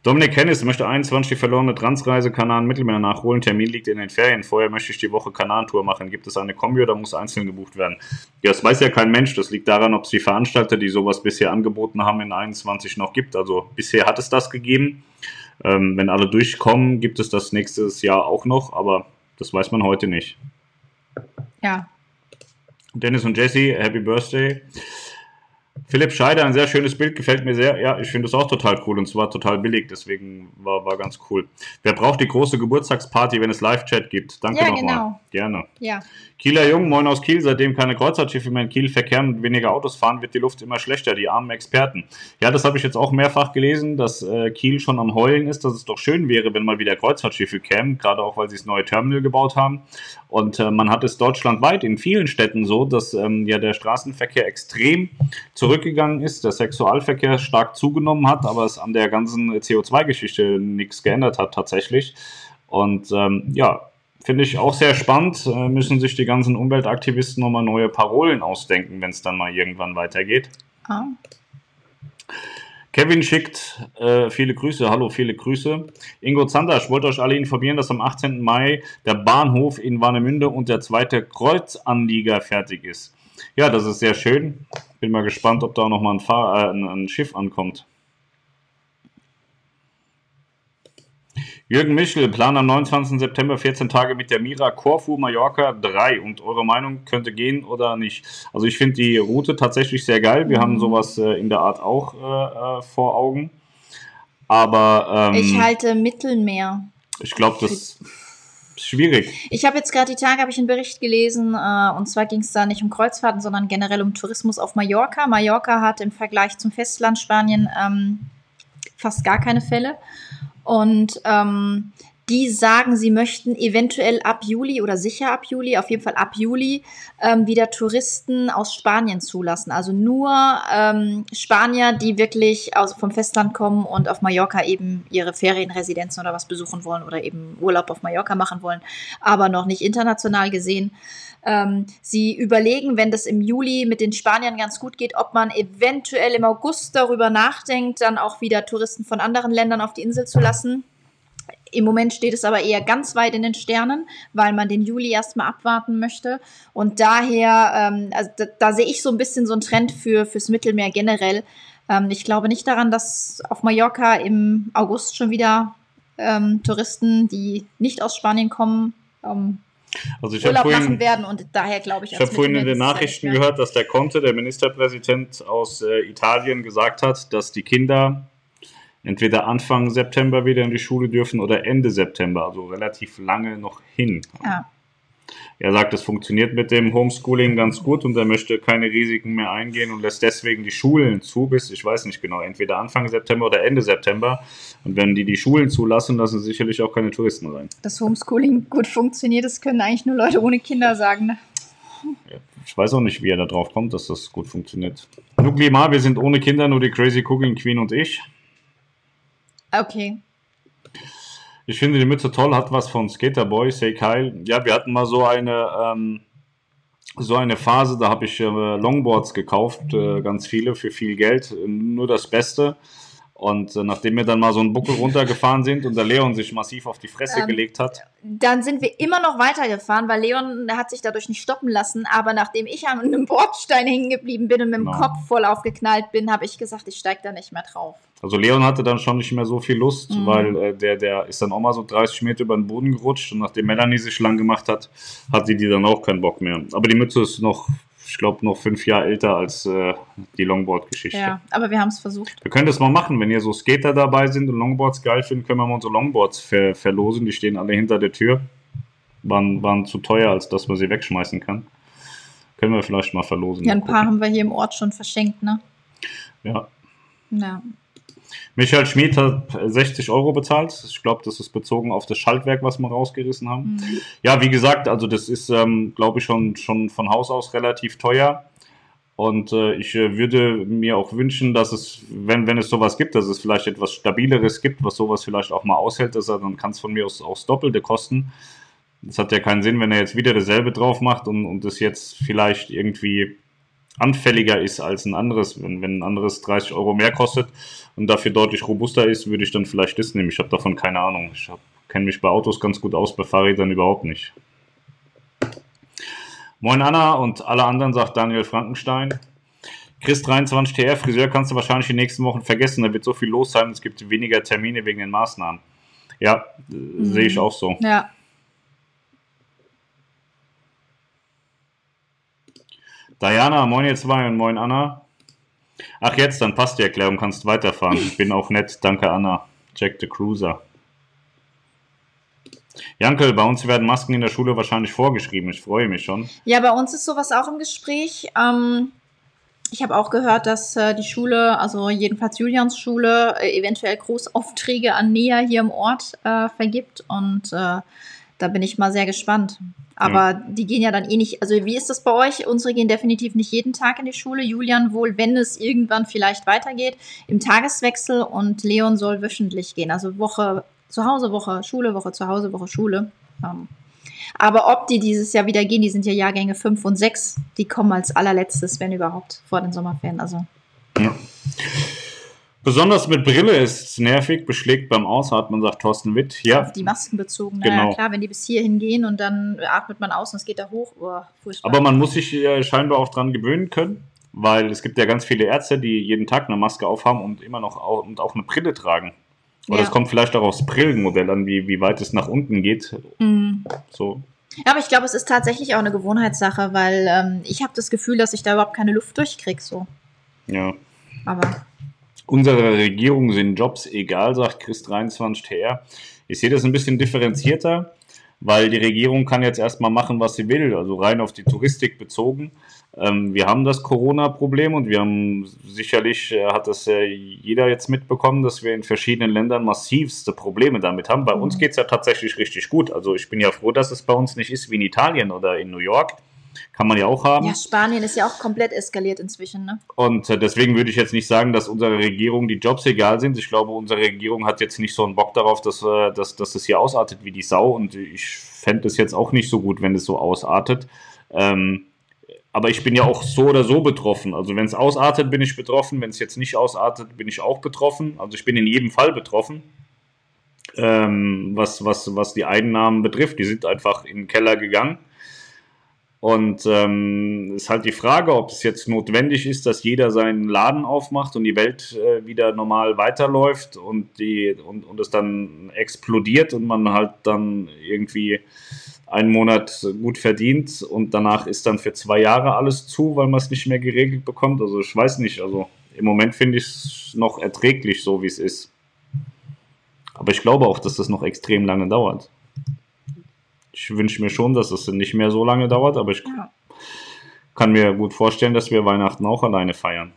Dominik Hennis möchte 21 die verlorene Transreise Kanaren Mittelmeer nachholen. Termin liegt in den Ferien. Vorher möchte ich die Woche Kanaren-Tour machen. Gibt es eine Kombi oder muss einzeln gebucht werden? Ja, das weiß ja kein Mensch. Das liegt daran, ob es die Veranstalter, die sowas bisher angeboten haben, in 21 noch gibt. Also bisher hat es das gegeben. Ähm, wenn alle durchkommen, gibt es das nächstes Jahr auch noch, aber das weiß man heute nicht. Ja. Dennis und Jesse, Happy Birthday. Philipp Scheider, ein sehr schönes Bild, gefällt mir sehr. Ja, ich finde es auch total cool und zwar total billig, deswegen war, war ganz cool. Wer braucht die große Geburtstagsparty, wenn es Live-Chat gibt? Danke Ja, nochmal. genau. Gerne. Ja. Kieler Jung, moin aus Kiel, seitdem keine Kreuzfahrtschiffe mehr in Kiel verkehren und weniger Autos fahren, wird die Luft immer schlechter, die armen Experten. Ja, das habe ich jetzt auch mehrfach gelesen, dass äh, Kiel schon am Heulen ist, dass es doch schön wäre, wenn mal wieder Kreuzfahrtschiffe kämen, gerade auch, weil sie das neue Terminal gebaut haben. Und äh, man hat es deutschlandweit in vielen Städten so, dass ähm, ja der Straßenverkehr extrem zurückgeht zurückgegangen ist, der Sexualverkehr stark zugenommen hat, aber es an der ganzen CO2-Geschichte nichts geändert hat tatsächlich. Und ähm, ja, finde ich auch sehr spannend. Äh, müssen sich die ganzen Umweltaktivisten nochmal neue Parolen ausdenken, wenn es dann mal irgendwann weitergeht. Ah. Kevin schickt äh, viele Grüße. Hallo, viele Grüße. Ingo Zander, ich wollte euch alle informieren, dass am 18. Mai der Bahnhof in Warnemünde und der zweite Kreuzanlieger fertig ist. Ja, das ist sehr schön. Bin mal gespannt, ob da nochmal ein, Fahr äh, ein, ein Schiff ankommt. Jürgen Michel, Plan am 29. September 14 Tage mit der Mira Corfu Mallorca 3. Und eure Meinung könnte gehen oder nicht? Also ich finde die Route tatsächlich sehr geil. Wir mhm. haben sowas äh, in der Art auch äh, äh vor Augen. Aber ähm, ich halte Mittelmeer. Ich glaube, das schwierig. Ich habe jetzt gerade die Tage habe ich einen Bericht gelesen äh, und zwar ging es da nicht um Kreuzfahrten, sondern generell um Tourismus auf Mallorca. Mallorca hat im Vergleich zum Festland Spanien ähm, fast gar keine Fälle. Und ähm, die sagen, sie möchten eventuell ab Juli oder sicher ab Juli, auf jeden Fall ab Juli, ähm, wieder Touristen aus Spanien zulassen. Also nur ähm, Spanier, die wirklich aus, vom Festland kommen und auf Mallorca eben ihre Ferienresidenzen oder was besuchen wollen oder eben Urlaub auf Mallorca machen wollen, aber noch nicht international gesehen. Ähm, sie überlegen, wenn das im Juli mit den Spaniern ganz gut geht, ob man eventuell im August darüber nachdenkt, dann auch wieder Touristen von anderen Ländern auf die Insel zu lassen. Im Moment steht es aber eher ganz weit in den Sternen, weil man den Juli erstmal abwarten möchte. Und daher, ähm, also da, da, sehe ich so ein bisschen so einen Trend für, fürs Mittelmeer generell. Ähm, ich glaube nicht daran, dass auf Mallorca im August schon wieder ähm, Touristen, die nicht aus Spanien kommen, ähm, also ich Urlaub vorhin, machen werden und daher glaube ich. Ich habe vorhin in den Nachrichten gehört, dass der Conte, der Ministerpräsident aus äh, Italien, gesagt hat, dass die Kinder entweder Anfang September wieder in die Schule dürfen oder Ende September, also relativ lange noch hin. Ja. Er sagt, es funktioniert mit dem Homeschooling ganz gut und er möchte keine Risiken mehr eingehen und lässt deswegen die Schulen zu bis, ich weiß nicht genau, entweder Anfang September oder Ende September. Und wenn die die Schulen zulassen, lassen sicherlich auch keine Touristen rein. Das Homeschooling gut funktioniert, das können eigentlich nur Leute ohne Kinder sagen. Ne? Ich weiß auch nicht, wie er da drauf kommt, dass das gut funktioniert. Nuklimar, wir sind ohne Kinder, nur die Crazy Cooking Queen und ich. Okay. Ich finde die Mütze toll, hat was von Skaterboy, Say Kyle. Ja, wir hatten mal so eine, ähm, so eine Phase, da habe ich äh, Longboards gekauft, äh, ganz viele für viel Geld, nur das Beste. Und äh, nachdem wir dann mal so einen Buckel runtergefahren sind und der Leon sich massiv auf die Fresse ähm, gelegt hat. Dann sind wir immer noch weitergefahren, weil Leon hat sich dadurch nicht stoppen lassen. Aber nachdem ich an einem Bordstein hängen geblieben bin und mit dem genau. Kopf voll aufgeknallt bin, habe ich gesagt, ich steige da nicht mehr drauf. Also Leon hatte dann schon nicht mehr so viel Lust, mhm. weil äh, der, der ist dann auch mal so 30 Meter über den Boden gerutscht und nachdem Melanie sich lang gemacht hat, hatte die dann auch keinen Bock mehr. Aber die Mütze ist noch ich glaube, noch fünf Jahre älter als äh, die Longboard-Geschichte. Ja, aber wir haben es versucht. Wir können das mal machen. Wenn ihr so Skater dabei sind und Longboards geil finden, können wir mal unsere Longboards ver verlosen. Die stehen alle hinter der Tür. Waren, waren zu teuer, als dass man sie wegschmeißen kann. Können wir vielleicht mal verlosen. Ja, ein paar haben wir hier im Ort schon verschenkt, ne? Ja. Ja. Michael Schmid hat 60 Euro bezahlt. Ich glaube, das ist bezogen auf das Schaltwerk, was wir rausgerissen haben. Mhm. Ja, wie gesagt, also das ist, ähm, glaube ich, schon, schon von Haus aus relativ teuer. Und äh, ich äh, würde mir auch wünschen, dass es, wenn, wenn es sowas gibt, dass es vielleicht etwas Stabileres gibt, was sowas vielleicht auch mal aushält, dass er, dann kann es von mir aus auch das Doppelte kosten. Das hat ja keinen Sinn, wenn er jetzt wieder dasselbe drauf macht und, und das jetzt vielleicht irgendwie anfälliger ist als ein anderes. Wenn, wenn ein anderes 30 Euro mehr kostet und dafür deutlich robuster ist, würde ich dann vielleicht das nehmen. Ich habe davon keine Ahnung. Ich kenne mich bei Autos ganz gut aus, bei Fahrrädern überhaupt nicht. Moin Anna und alle anderen, sagt Daniel Frankenstein. Chris 23 TR, Friseur kannst du wahrscheinlich die nächsten Wochen vergessen. Da wird so viel los sein, es gibt weniger Termine wegen den Maßnahmen. Ja, mhm. sehe ich auch so. Ja. Diana, moin ihr zwei und moin Anna. Ach jetzt, dann passt die Erklärung, kannst weiterfahren. Ich bin auch nett, danke Anna. Jack the Cruiser. Jankel, bei uns werden Masken in der Schule wahrscheinlich vorgeschrieben. Ich freue mich schon. Ja, bei uns ist sowas auch im Gespräch. Ähm, ich habe auch gehört, dass äh, die Schule, also jedenfalls Julians Schule, äh, eventuell Großaufträge an Näher hier im Ort äh, vergibt. Und äh, Da bin ich mal sehr gespannt. Aber ja. die gehen ja dann eh nicht. Also, wie ist das bei euch? Unsere gehen definitiv nicht jeden Tag in die Schule. Julian wohl, wenn es irgendwann vielleicht weitergeht, im Tageswechsel und Leon soll wöchentlich gehen. Also Woche zu Hause, Woche Schule, Woche zu Hause, Woche Schule. Ähm, aber ob die dieses Jahr wieder gehen, die sind ja Jahrgänge 5 und 6, die kommen als allerletztes, wenn überhaupt, vor den Sommerferien. Also. Ja. Besonders mit Brille ist es nervig, beschlägt beim Ausatmen, sagt Thorsten Witt. Ja. Auf die Masken bezogen. Genau. Ja, klar, wenn die bis hierhin gehen und dann atmet man aus und es geht da hoch. Oh, Aber man muss sich äh, scheinbar auch dran gewöhnen können, weil es gibt ja ganz viele Ärzte, die jeden Tag eine Maske aufhaben und immer noch auch, und auch eine Brille tragen. Oder es ja. kommt vielleicht auch aufs Brillenmodell an, wie, wie weit es nach unten geht. Mhm. So. Ja, aber ich glaube, es ist tatsächlich auch eine Gewohnheitssache, weil ähm, ich habe das Gefühl, dass ich da überhaupt keine Luft durchkriege. So. Ja. Aber Unserer Regierung sind Jobs egal, sagt Chris 23 TR. Ich sehe das ein bisschen differenzierter, weil die Regierung kann jetzt erstmal machen, was sie will, also rein auf die Touristik bezogen. Ähm, wir haben das Corona-Problem und wir haben sicherlich, äh, hat das äh, jeder jetzt mitbekommen, dass wir in verschiedenen Ländern massivste Probleme damit haben. Bei mhm. uns geht es ja tatsächlich richtig gut. Also ich bin ja froh, dass es bei uns nicht ist wie in Italien oder in New York kann man ja auch haben. Ja, Spanien ist ja auch komplett eskaliert inzwischen. Ne? Und äh, deswegen würde ich jetzt nicht sagen, dass unserer Regierung die Jobs egal sind. Ich glaube, unsere Regierung hat jetzt nicht so einen Bock darauf, dass, äh, dass, dass das hier ausartet wie die Sau. Und ich fände es jetzt auch nicht so gut, wenn es so ausartet. Ähm, aber ich bin ja auch so oder so betroffen. Also wenn es ausartet, bin ich betroffen. Wenn es jetzt nicht ausartet, bin ich auch betroffen. Also ich bin in jedem Fall betroffen. Ähm, was, was, was die Einnahmen betrifft. Die sind einfach in den Keller gegangen. Und ähm, ist halt die Frage, ob es jetzt notwendig ist, dass jeder seinen Laden aufmacht und die Welt äh, wieder normal weiterläuft und, die, und, und es dann explodiert und man halt dann irgendwie einen Monat gut verdient und danach ist dann für zwei Jahre alles zu, weil man es nicht mehr geregelt bekommt. Also ich weiß nicht, also im Moment finde ich es noch erträglich, so wie es ist. Aber ich glaube auch, dass das noch extrem lange dauert. Ich wünsche mir schon, dass es nicht mehr so lange dauert, aber ich ja. kann mir gut vorstellen, dass wir Weihnachten auch alleine feiern.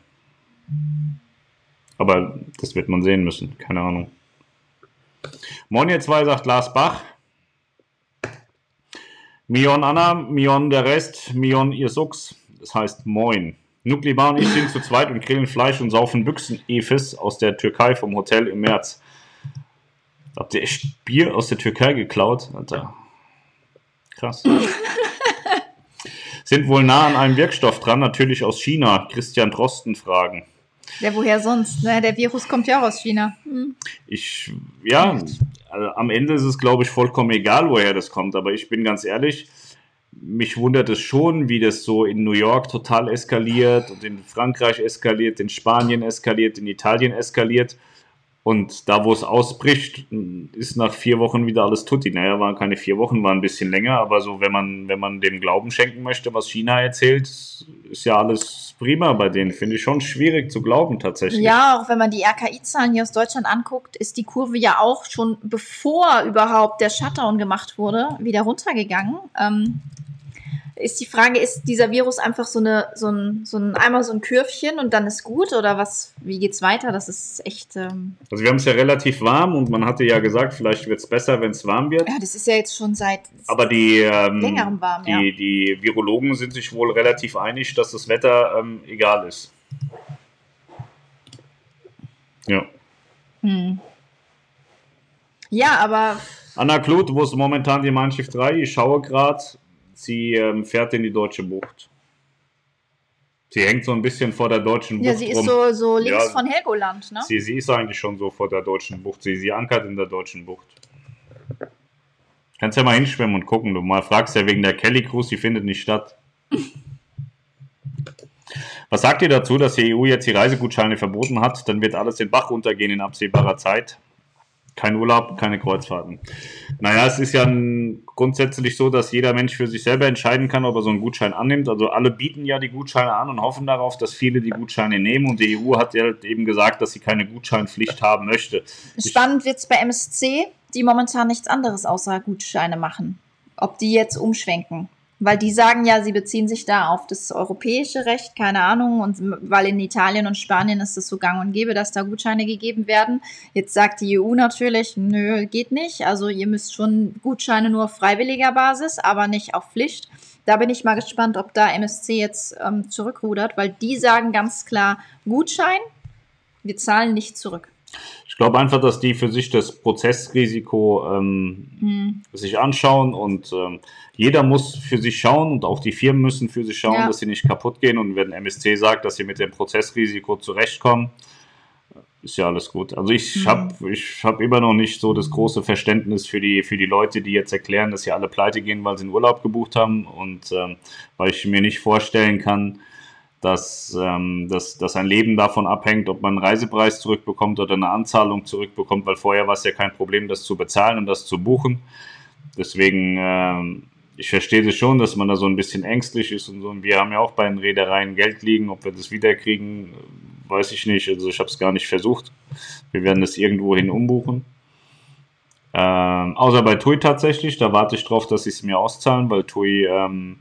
Aber das wird man sehen müssen, keine Ahnung. Monje 2 sagt Lars Bach. Mion Anna, Mion der Rest, Mion ihr Suchs. Das heißt Moin. Nuklibar und ich sind zu zweit und grillen Fleisch und saufen Büchsen Efis aus der Türkei vom Hotel im März. Habt ihr echt Bier aus der Türkei geklaut? Alter, Krass. Sind wohl nah an einem Wirkstoff dran, natürlich aus China. Christian Drosten fragen. Ja, woher sonst? Ne? Der Virus kommt ja auch aus China. Hm. Ich, ja, also am Ende ist es, glaube ich, vollkommen egal, woher das kommt. Aber ich bin ganz ehrlich, mich wundert es schon, wie das so in New York total eskaliert und in Frankreich eskaliert, in Spanien eskaliert, in Italien eskaliert. Und da, wo es ausbricht, ist nach vier Wochen wieder alles tutti. Naja, waren keine vier Wochen, waren ein bisschen länger, aber so, wenn man, wenn man dem Glauben schenken möchte, was China erzählt, ist ja alles prima bei denen. Finde ich schon schwierig zu glauben, tatsächlich. Ja, auch wenn man die RKI-Zahlen hier aus Deutschland anguckt, ist die Kurve ja auch schon bevor überhaupt der Shutdown gemacht wurde, wieder runtergegangen. Ähm, ist die Frage, ist dieser Virus einfach so eine, so ein, so ein einmal so ein Kürfchen und dann ist gut oder was, wie geht's weiter? Das ist echt. Ähm also wir haben es ja relativ warm und man hatte ja gesagt, vielleicht wird es besser, wenn es warm wird. Ja, das ist ja jetzt schon seit Aber die, ähm, längerem warm, die, ja. die Virologen sind sich wohl relativ einig, dass das Wetter ähm, egal ist. Ja. Hm. Ja, aber. Anna Kluth, wo ist momentan die Mein 3? Ich schaue gerade sie ähm, fährt in die deutsche Bucht. Sie hängt so ein bisschen vor der deutschen Bucht. Ja, sie ist rum. so, so links ja, von Helgoland, ne? Sie, sie ist eigentlich schon so vor der deutschen Bucht. Sie, sie ankert in der deutschen Bucht. Kannst ja mal hinschwimmen und gucken. Du mal fragst ja wegen der Kelly Cruise, die findet nicht statt. Was sagt ihr dazu, dass die EU jetzt die Reisegutscheine verboten hat? Dann wird alles den Bach runtergehen in absehbarer Zeit. Kein Urlaub, keine Kreuzfahrten. Naja, es ist ja grundsätzlich so, dass jeder Mensch für sich selber entscheiden kann, ob er so einen Gutschein annimmt. Also alle bieten ja die Gutscheine an und hoffen darauf, dass viele die Gutscheine nehmen. Und die EU hat ja eben gesagt, dass sie keine Gutscheinpflicht haben möchte. Spannend wird es bei MSC, die momentan nichts anderes außer Gutscheine machen. Ob die jetzt umschwenken. Weil die sagen ja, sie beziehen sich da auf das europäische Recht, keine Ahnung, und weil in Italien und Spanien ist es so gang und gäbe, dass da Gutscheine gegeben werden. Jetzt sagt die EU natürlich, nö, geht nicht. Also ihr müsst schon Gutscheine nur auf freiwilliger Basis, aber nicht auf Pflicht. Da bin ich mal gespannt, ob da MSC jetzt ähm, zurückrudert, weil die sagen ganz klar, Gutschein, wir zahlen nicht zurück. Ich glaube einfach, dass die für sich das Prozessrisiko ähm, hm. sich anschauen und ähm, jeder muss für sich schauen und auch die Firmen müssen für sich schauen, ja. dass sie nicht kaputt gehen. Und wenn MSC sagt, dass sie mit dem Prozessrisiko zurechtkommen, ist ja alles gut. Also ich mhm. habe ich hab immer noch nicht so das große Verständnis für die, für die Leute, die jetzt erklären, dass sie alle pleite gehen, weil sie einen Urlaub gebucht haben und ähm, weil ich mir nicht vorstellen kann, dass, ähm, dass, dass ein Leben davon abhängt, ob man einen Reisepreis zurückbekommt oder eine Anzahlung zurückbekommt, weil vorher war es ja kein Problem, das zu bezahlen und das zu buchen. Deswegen, ähm, ich verstehe das schon, dass man da so ein bisschen ängstlich ist und so. Und wir haben ja auch bei den Reedereien Geld liegen, ob wir das wiederkriegen, weiß ich nicht. Also ich habe es gar nicht versucht. Wir werden das irgendwo hin umbuchen. Ähm, außer bei TUI tatsächlich, da warte ich drauf, dass sie es mir auszahlen, weil TUI ähm,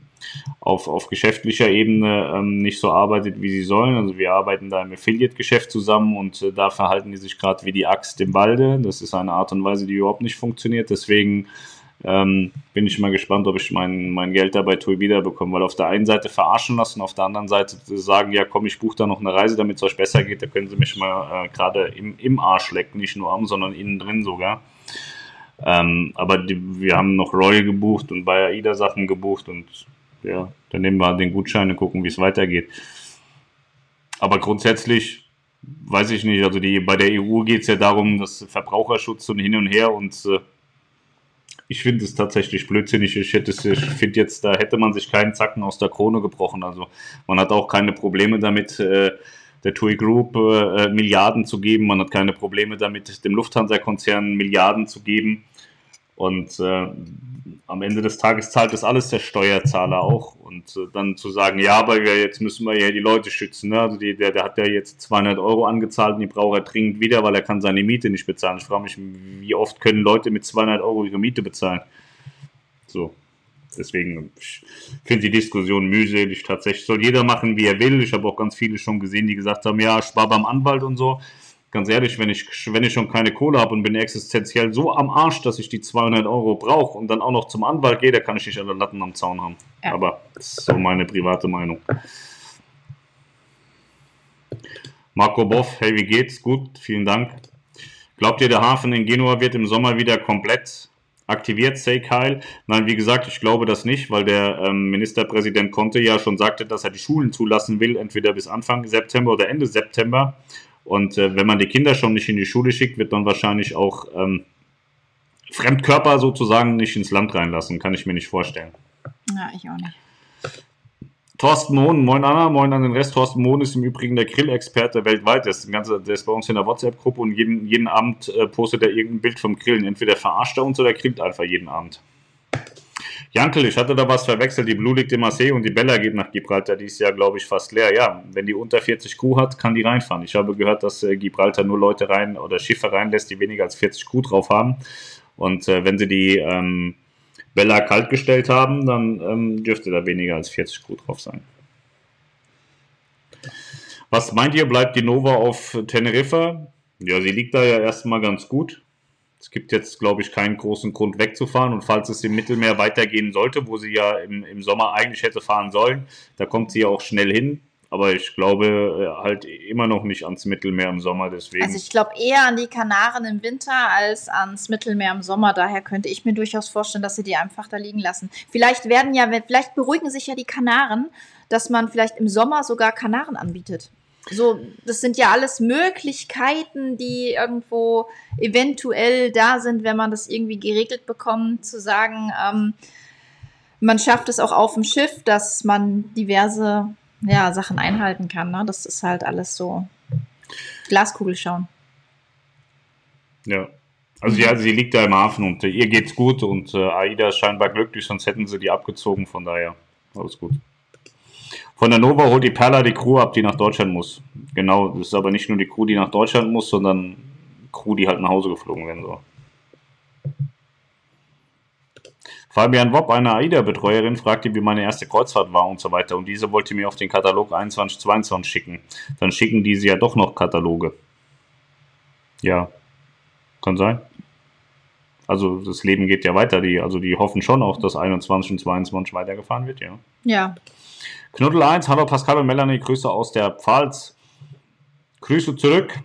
auf, auf geschäftlicher Ebene ähm, nicht so arbeitet, wie sie sollen. Also wir arbeiten da im Affiliate-Geschäft zusammen und äh, da verhalten die sich gerade wie die Axt im Walde. Das ist eine Art und Weise, die überhaupt nicht funktioniert. Deswegen ähm, bin ich mal gespannt, ob ich mein, mein Geld da bei TUI wiederbekomme, weil auf der einen Seite verarschen lassen, auf der anderen Seite sagen, ja komm, ich buche da noch eine Reise, damit es euch besser geht, da können sie mich mal äh, gerade im, im Arsch lecken, nicht nur am, sondern innen drin sogar. Ähm, aber die, wir haben noch Royal gebucht und bei AIDA Sachen gebucht und ja, dann nehmen wir den Gutschein und gucken, wie es weitergeht. Aber grundsätzlich weiß ich nicht, also die, bei der EU geht es ja darum, dass Verbraucherschutz und hin und her und äh, ich finde es tatsächlich blödsinnig. Ich, ich finde jetzt, da hätte man sich keinen Zacken aus der Krone gebrochen. Also man hat auch keine Probleme damit, äh, der TUI Group äh, Milliarden zu geben. Man hat keine Probleme damit, dem Lufthansa-Konzern Milliarden zu geben. Und äh, am Ende des Tages zahlt das alles der Steuerzahler auch. Und äh, dann zu sagen, ja, aber jetzt müssen wir ja die Leute schützen. Ne? Also die, der, der hat ja jetzt 200 Euro angezahlt und die braucht er dringend wieder, weil er kann seine Miete nicht bezahlen. Ich frage mich, wie oft können Leute mit 200 Euro ihre Miete bezahlen? So. Deswegen ich finde die Diskussion mühselig. Tatsächlich soll jeder machen, wie er will. Ich habe auch ganz viele schon gesehen, die gesagt haben, ja, spar beim Anwalt und so ganz ehrlich, wenn ich, wenn ich schon keine Kohle habe und bin existenziell so am Arsch, dass ich die 200 Euro brauche und dann auch noch zum Anwalt gehe, da kann ich nicht alle Latten am Zaun haben. Ja. Aber das ist so meine private Meinung. Marco Boff, hey, wie geht's? Gut, vielen Dank. Glaubt ihr, der Hafen in Genua wird im Sommer wieder komplett aktiviert, say Kyle? Nein, wie gesagt, ich glaube das nicht, weil der ähm, Ministerpräsident Conte ja schon sagte, dass er die Schulen zulassen will, entweder bis Anfang September oder Ende September. Und äh, wenn man die Kinder schon nicht in die Schule schickt, wird man wahrscheinlich auch ähm, Fremdkörper sozusagen nicht ins Land reinlassen. Kann ich mir nicht vorstellen. Ja, ich auch nicht. Thorsten Mohn, moin Anna, moin an den Rest. Thorsten Mohn ist im Übrigen der Grillexperte weltweit. Der ist, ganze, der ist bei uns in der WhatsApp-Gruppe und jeden, jeden Abend äh, postet er irgendein Bild vom Grillen. Entweder verarscht er uns oder grillt einfach jeden Abend. Jankel, ich hatte da was verwechselt. Die Blue liegt im Marseille und die Bella geht nach Gibraltar. Die ist ja, glaube ich, fast leer. Ja, wenn die unter 40 Kuh hat, kann die reinfahren. Ich habe gehört, dass äh, Gibraltar nur Leute rein oder Schiffe reinlässt, die weniger als 40 Kuh drauf haben. Und äh, wenn sie die ähm, Bella kalt gestellt haben, dann ähm, dürfte da weniger als 40 Kuh drauf sein. Was meint ihr, bleibt die Nova auf Teneriffa? Ja, sie liegt da ja erstmal ganz gut. Es gibt jetzt, glaube ich, keinen großen Grund wegzufahren. Und falls es im Mittelmeer weitergehen sollte, wo sie ja im, im Sommer eigentlich hätte fahren sollen, da kommt sie ja auch schnell hin. Aber ich glaube äh, halt immer noch nicht ans Mittelmeer im Sommer. Deswegen. Also ich glaube eher an die Kanaren im Winter als ans Mittelmeer im Sommer. Daher könnte ich mir durchaus vorstellen, dass sie die einfach da liegen lassen. Vielleicht werden ja, vielleicht beruhigen sich ja die Kanaren, dass man vielleicht im Sommer sogar Kanaren anbietet. So, das sind ja alles Möglichkeiten, die irgendwo eventuell da sind, wenn man das irgendwie geregelt bekommt, zu sagen, ähm, man schafft es auch auf dem Schiff, dass man diverse ja, Sachen einhalten kann. Ne? Das ist halt alles so Glaskugel schauen. Ja. Also ja, sie liegt da im Hafen und äh, ihr geht's gut und äh, Aida ist scheinbar glücklich, sonst hätten sie die abgezogen, von daher alles gut. Von der Nova holt die Perla die Crew ab, die nach Deutschland muss. Genau, das ist aber nicht nur die Crew, die nach Deutschland muss, sondern Crew, die halt nach Hause geflogen werden soll. Fabian Wopp, eine AIDA-Betreuerin, fragte, wie meine erste Kreuzfahrt war und so weiter. Und diese wollte mir auf den Katalog 2122 schicken. Dann schicken diese ja doch noch Kataloge. Ja, kann sein. Also das Leben geht ja weiter. Die, also die hoffen schon auch, dass 21 und 22 weitergefahren wird, ja. Ja. Knuddel 1, hallo Pascal und Melanie, Grüße aus der Pfalz. Grüße zurück.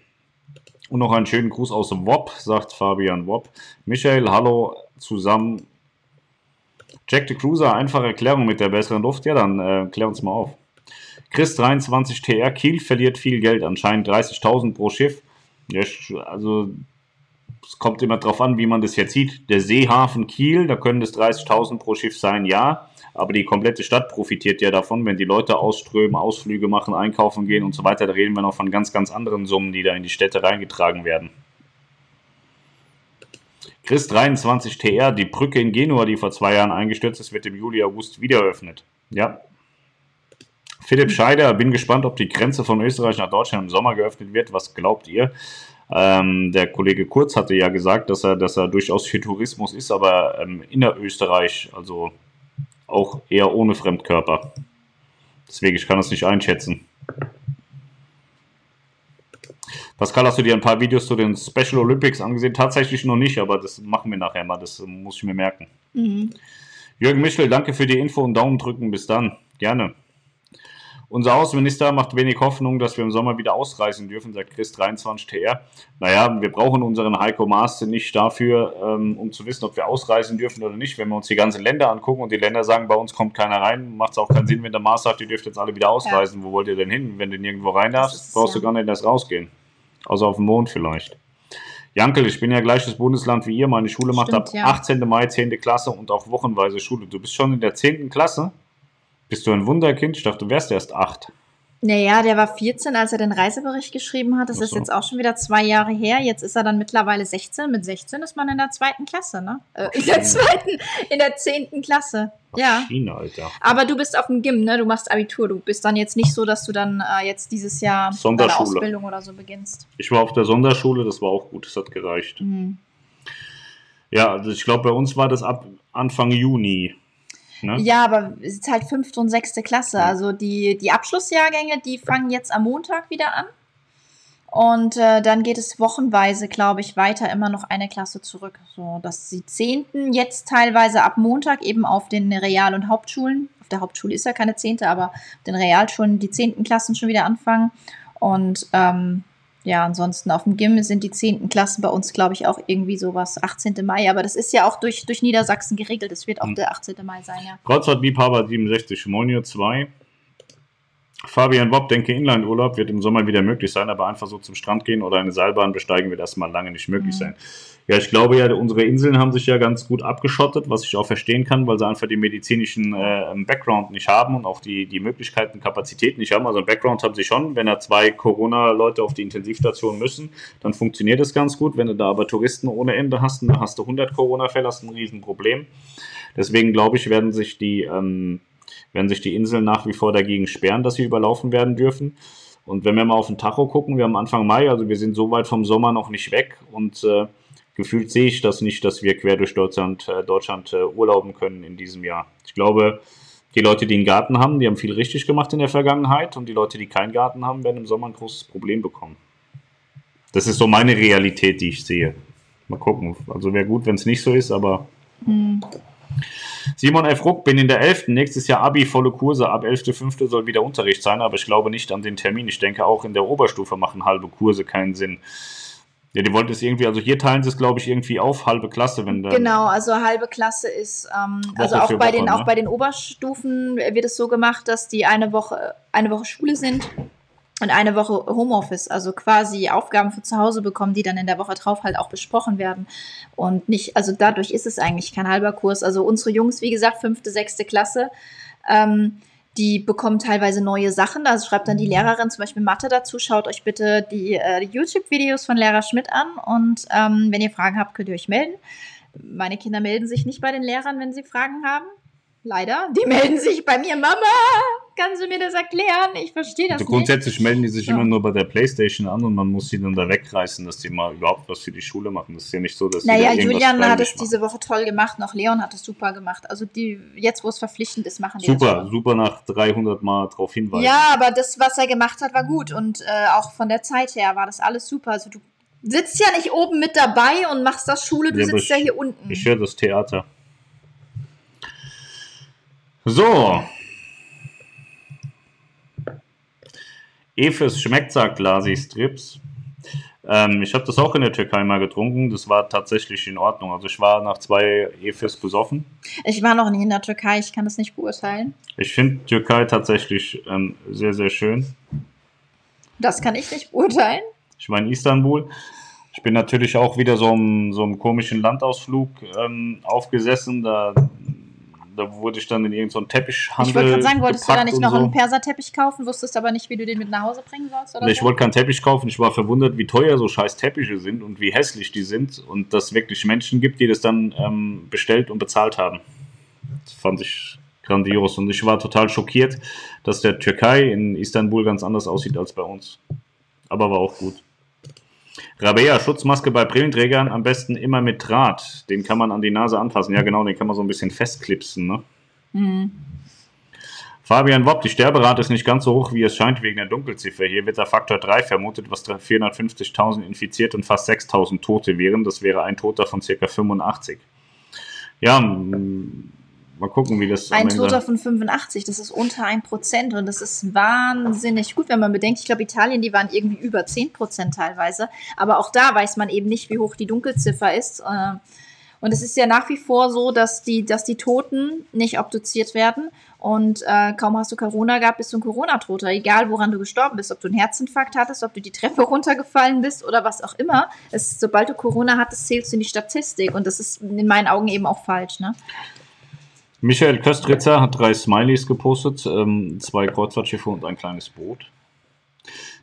Und noch einen schönen Gruß aus WOP, sagt Fabian WOP. Michael, hallo zusammen. Jack the Cruiser, einfache Erklärung mit der besseren Luft. Ja, dann äh, klär uns mal auf. Chris 23 TR Kiel verliert viel Geld, anscheinend 30.000 pro Schiff. Ja, also es kommt immer darauf an, wie man das jetzt sieht. Der Seehafen Kiel, da können das 30.000 pro Schiff sein, ja. Aber die komplette Stadt profitiert ja davon, wenn die Leute ausströmen, Ausflüge machen, einkaufen gehen und so weiter. Da reden wir noch von ganz, ganz anderen Summen, die da in die Städte reingetragen werden. Chris 23 TR, die Brücke in Genua, die vor zwei Jahren eingestürzt ist, wird im Juli, August wieder eröffnet. Ja. Philipp Scheider, bin gespannt, ob die Grenze von Österreich nach Deutschland im Sommer geöffnet wird. Was glaubt ihr? Ähm, der Kollege Kurz hatte ja gesagt, dass er, dass er durchaus für Tourismus ist, aber ähm, innerösterreich, also auch eher ohne Fremdkörper. Deswegen, ich kann das nicht einschätzen. Pascal, hast du dir ein paar Videos zu den Special Olympics angesehen? Tatsächlich noch nicht, aber das machen wir nachher mal. Das muss ich mir merken. Mhm. Jürgen Michel, danke für die Info und Daumen drücken. Bis dann. Gerne. Unser Außenminister macht wenig Hoffnung, dass wir im Sommer wieder ausreisen dürfen, sagt Chris 23 TR. Naja, wir brauchen unseren Heiko Maas nicht dafür, ähm, um zu wissen, ob wir ausreisen dürfen oder nicht. Wenn wir uns die ganzen Länder angucken und die Länder sagen, bei uns kommt keiner rein, macht es auch keinen Sinn, wenn der Maas sagt, ihr dürft jetzt alle wieder ausreisen. Ja. Wo wollt ihr denn hin? Wenn du nirgendwo rein darfst, brauchst ja. du gar nicht erst rausgehen. Außer auf dem Mond vielleicht. Jankel, ich bin ja gleiches Bundesland wie ihr. Meine Schule Stimmt, macht ab ja. 18. Mai 10. Klasse und auch wochenweise Schule. Du bist schon in der 10. Klasse? Bist du ein Wunderkind? Ich dachte, du wärst erst acht. Naja, der war 14, als er den Reisebericht geschrieben hat. Das so. ist jetzt auch schon wieder zwei Jahre her. Jetzt ist er dann mittlerweile 16. Mit 16 ist man in der zweiten Klasse, ne? Äh, in der zweiten, in der zehnten Klasse. Ja. China, Alter. Aber du bist auf dem Gym, ne? Du machst Abitur. Du bist dann jetzt nicht so, dass du dann äh, jetzt dieses Jahr deine Ausbildung oder so beginnst. Ich war auf der Sonderschule, das war auch gut, das hat gereicht. Mhm. Ja, also ich glaube, bei uns war das ab Anfang Juni. Ne? Ja, aber es ist halt fünfte und sechste Klasse. Also die, die Abschlussjahrgänge, die fangen jetzt am Montag wieder an. Und äh, dann geht es wochenweise, glaube ich, weiter immer noch eine Klasse zurück. So, dass die Zehnten jetzt teilweise ab Montag eben auf den Real- und Hauptschulen, auf der Hauptschule ist ja keine Zehnte, aber auf den Realschulen die zehnten Klassen schon wieder anfangen. Und ähm, ja, ansonsten auf dem Gym sind die 10. Klassen bei uns, glaube ich, auch irgendwie sowas 18. Mai. Aber das ist ja auch durch, durch Niedersachsen geregelt. Es wird auch hm. der 18. Mai sein, ja. Kreuzfahrt Liebhaber 67, Monio 2. Fabian Bob, denke, Inlandurlaub wird im Sommer wieder möglich sein, aber einfach so zum Strand gehen oder eine Seilbahn besteigen wird erstmal lange nicht möglich mhm. sein. Ja, ich glaube ja, unsere Inseln haben sich ja ganz gut abgeschottet, was ich auch verstehen kann, weil sie einfach den medizinischen äh, Background nicht haben und auch die, die Möglichkeiten, Kapazitäten nicht haben. Also ein Background haben sie schon. Wenn da zwei Corona-Leute auf die Intensivstation müssen, dann funktioniert das ganz gut. Wenn du da aber Touristen ohne Ende hast, dann hast du 100 Corona-Fälle, hast du ein Riesenproblem. Deswegen glaube ich, werden sich die, ähm, werden sich die Inseln nach wie vor dagegen sperren, dass sie überlaufen werden dürfen. Und wenn wir mal auf den Tacho gucken, wir haben Anfang Mai, also wir sind so weit vom Sommer noch nicht weg und äh, gefühlt sehe ich das nicht, dass wir quer durch Deutschland, äh, Deutschland äh, urlauben können in diesem Jahr. Ich glaube, die Leute, die einen Garten haben, die haben viel richtig gemacht in der Vergangenheit und die Leute, die keinen Garten haben, werden im Sommer ein großes Problem bekommen. Das ist so meine Realität, die ich sehe. Mal gucken. Also wäre gut, wenn es nicht so ist, aber. Mhm. Simon F. Ruck, bin in der 11. Nächstes Jahr Abi, volle Kurse. Ab 11.5. soll wieder Unterricht sein, aber ich glaube nicht an den Termin. Ich denke, auch in der Oberstufe machen halbe Kurse keinen Sinn. Ja, die wollten es irgendwie, also hier teilen sie es, glaube ich, irgendwie auf, halbe Klasse, wenn dann. Genau, also halbe Klasse ist, ähm, also auch bei, Woche, den, ne? auch bei den Oberstufen wird es so gemacht, dass die eine Woche, eine Woche Schule sind und eine Woche Homeoffice, also quasi Aufgaben für zu Hause bekommen, die dann in der Woche drauf halt auch besprochen werden. Und nicht, also dadurch ist es eigentlich kein halber Kurs. Also unsere Jungs, wie gesagt, fünfte, sechste Klasse, ähm, die bekommen teilweise neue Sachen. Also schreibt dann die Lehrerin zum Beispiel Mathe dazu. Schaut euch bitte die, äh, die YouTube-Videos von Lehrer Schmidt an. Und ähm, wenn ihr Fragen habt, könnt ihr euch melden. Meine Kinder melden sich nicht bei den Lehrern, wenn sie Fragen haben. Leider. Die melden sich bei mir, Mama, Kannst du mir das erklären? Ich verstehe das Also nicht. grundsätzlich melden die sich Ja. immer nur bei der Playstation an und man muss sie dann da wegreißen, dass die mal überhaupt was für die Schule machen. Das ist ja nicht so, dass die Naja, Julian hat es machen. diese Woche toll gemacht, noch Leon hat es super gemacht. Also die, jetzt wo es verpflichtend ist, machen die Super, das super nach 300 Mal drauf hinweisen. Ja, aber das, was er gemacht hat, war gut. Und äh, auch von der Zeit her war das alles super. Also du sitzt ja nicht oben mit dabei und machst das Schule, du Ja, sitzt ja hier unten. Ich höre das Theater. So. Efes schmeckt, sagt Lasi Strips. Ähm, ich habe das auch in der Türkei mal getrunken. Das war tatsächlich in Ordnung. Also ich war nach zwei Efes besoffen. Ich war noch nie in der Türkei, ich kann das nicht beurteilen. Ich finde Türkei tatsächlich ähm, sehr, sehr schön. Das kann ich nicht beurteilen. Ich war in Istanbul. Ich bin natürlich auch wieder so einem, so einem komischen Landausflug ähm, aufgesessen. Da, da wurde ich dann in irgendeinen so Teppichhandel Ich wollte gerade sagen, wolltest du da nicht noch so. einen Perserteppich kaufen, wusstest aber nicht, wie du den mit nach Hause bringen sollst? Oder Nee, Ich so? wollte keinen Teppich kaufen. Ich war verwundert, wie teuer so scheiß Teppiche sind und wie hässlich die sind und dass es wirklich Menschen gibt, die das dann ähm, bestellt und bezahlt haben. Das fand ich grandios und ich war total schockiert, dass der Türkei in Istanbul ganz anders aussieht als bei uns. Aber war auch gut. Rabea, Schutzmaske bei Brillenträgern am besten immer mit Draht. Den kann man an die Nase anfassen. Ja, genau, den kann man so ein bisschen festklipsen. Ne? Hm. Fabian Wopp, die Sterberate ist nicht ganz so hoch, wie es scheint, wegen der Dunkelziffer. Hier wird der Faktor 3 vermutet, was 450.000 infiziert und fast 6.000 Tote wären. Das wäre ein Toter von ca. 85. Ja, mal gucken, wie das Ein Toter von 85, das ist unter 1% und das ist wahnsinnig gut, wenn man bedenkt, ich glaube, Italien, die waren irgendwie über 10% teilweise. Aber auch da weiß man eben nicht, wie hoch die Dunkelziffer ist. Äh, Und es ist ja nach wie vor so, dass die, dass die Toten nicht obduziert werden. Und äh, kaum hast du Corona gehabt, bist du ein Corona-Toter. Egal, woran du gestorben bist. Ob du einen Herzinfarkt hattest, ob du die Treppe runtergefallen bist oder was auch immer. Es, sobald du Corona hattest, zählst du in die Statistik. Und das ist in meinen Augen eben auch falsch. Ne? Michael Köstritzer hat drei Smileys gepostet, ähm, zwei Kreuzfahrtschiffe und ein kleines Boot.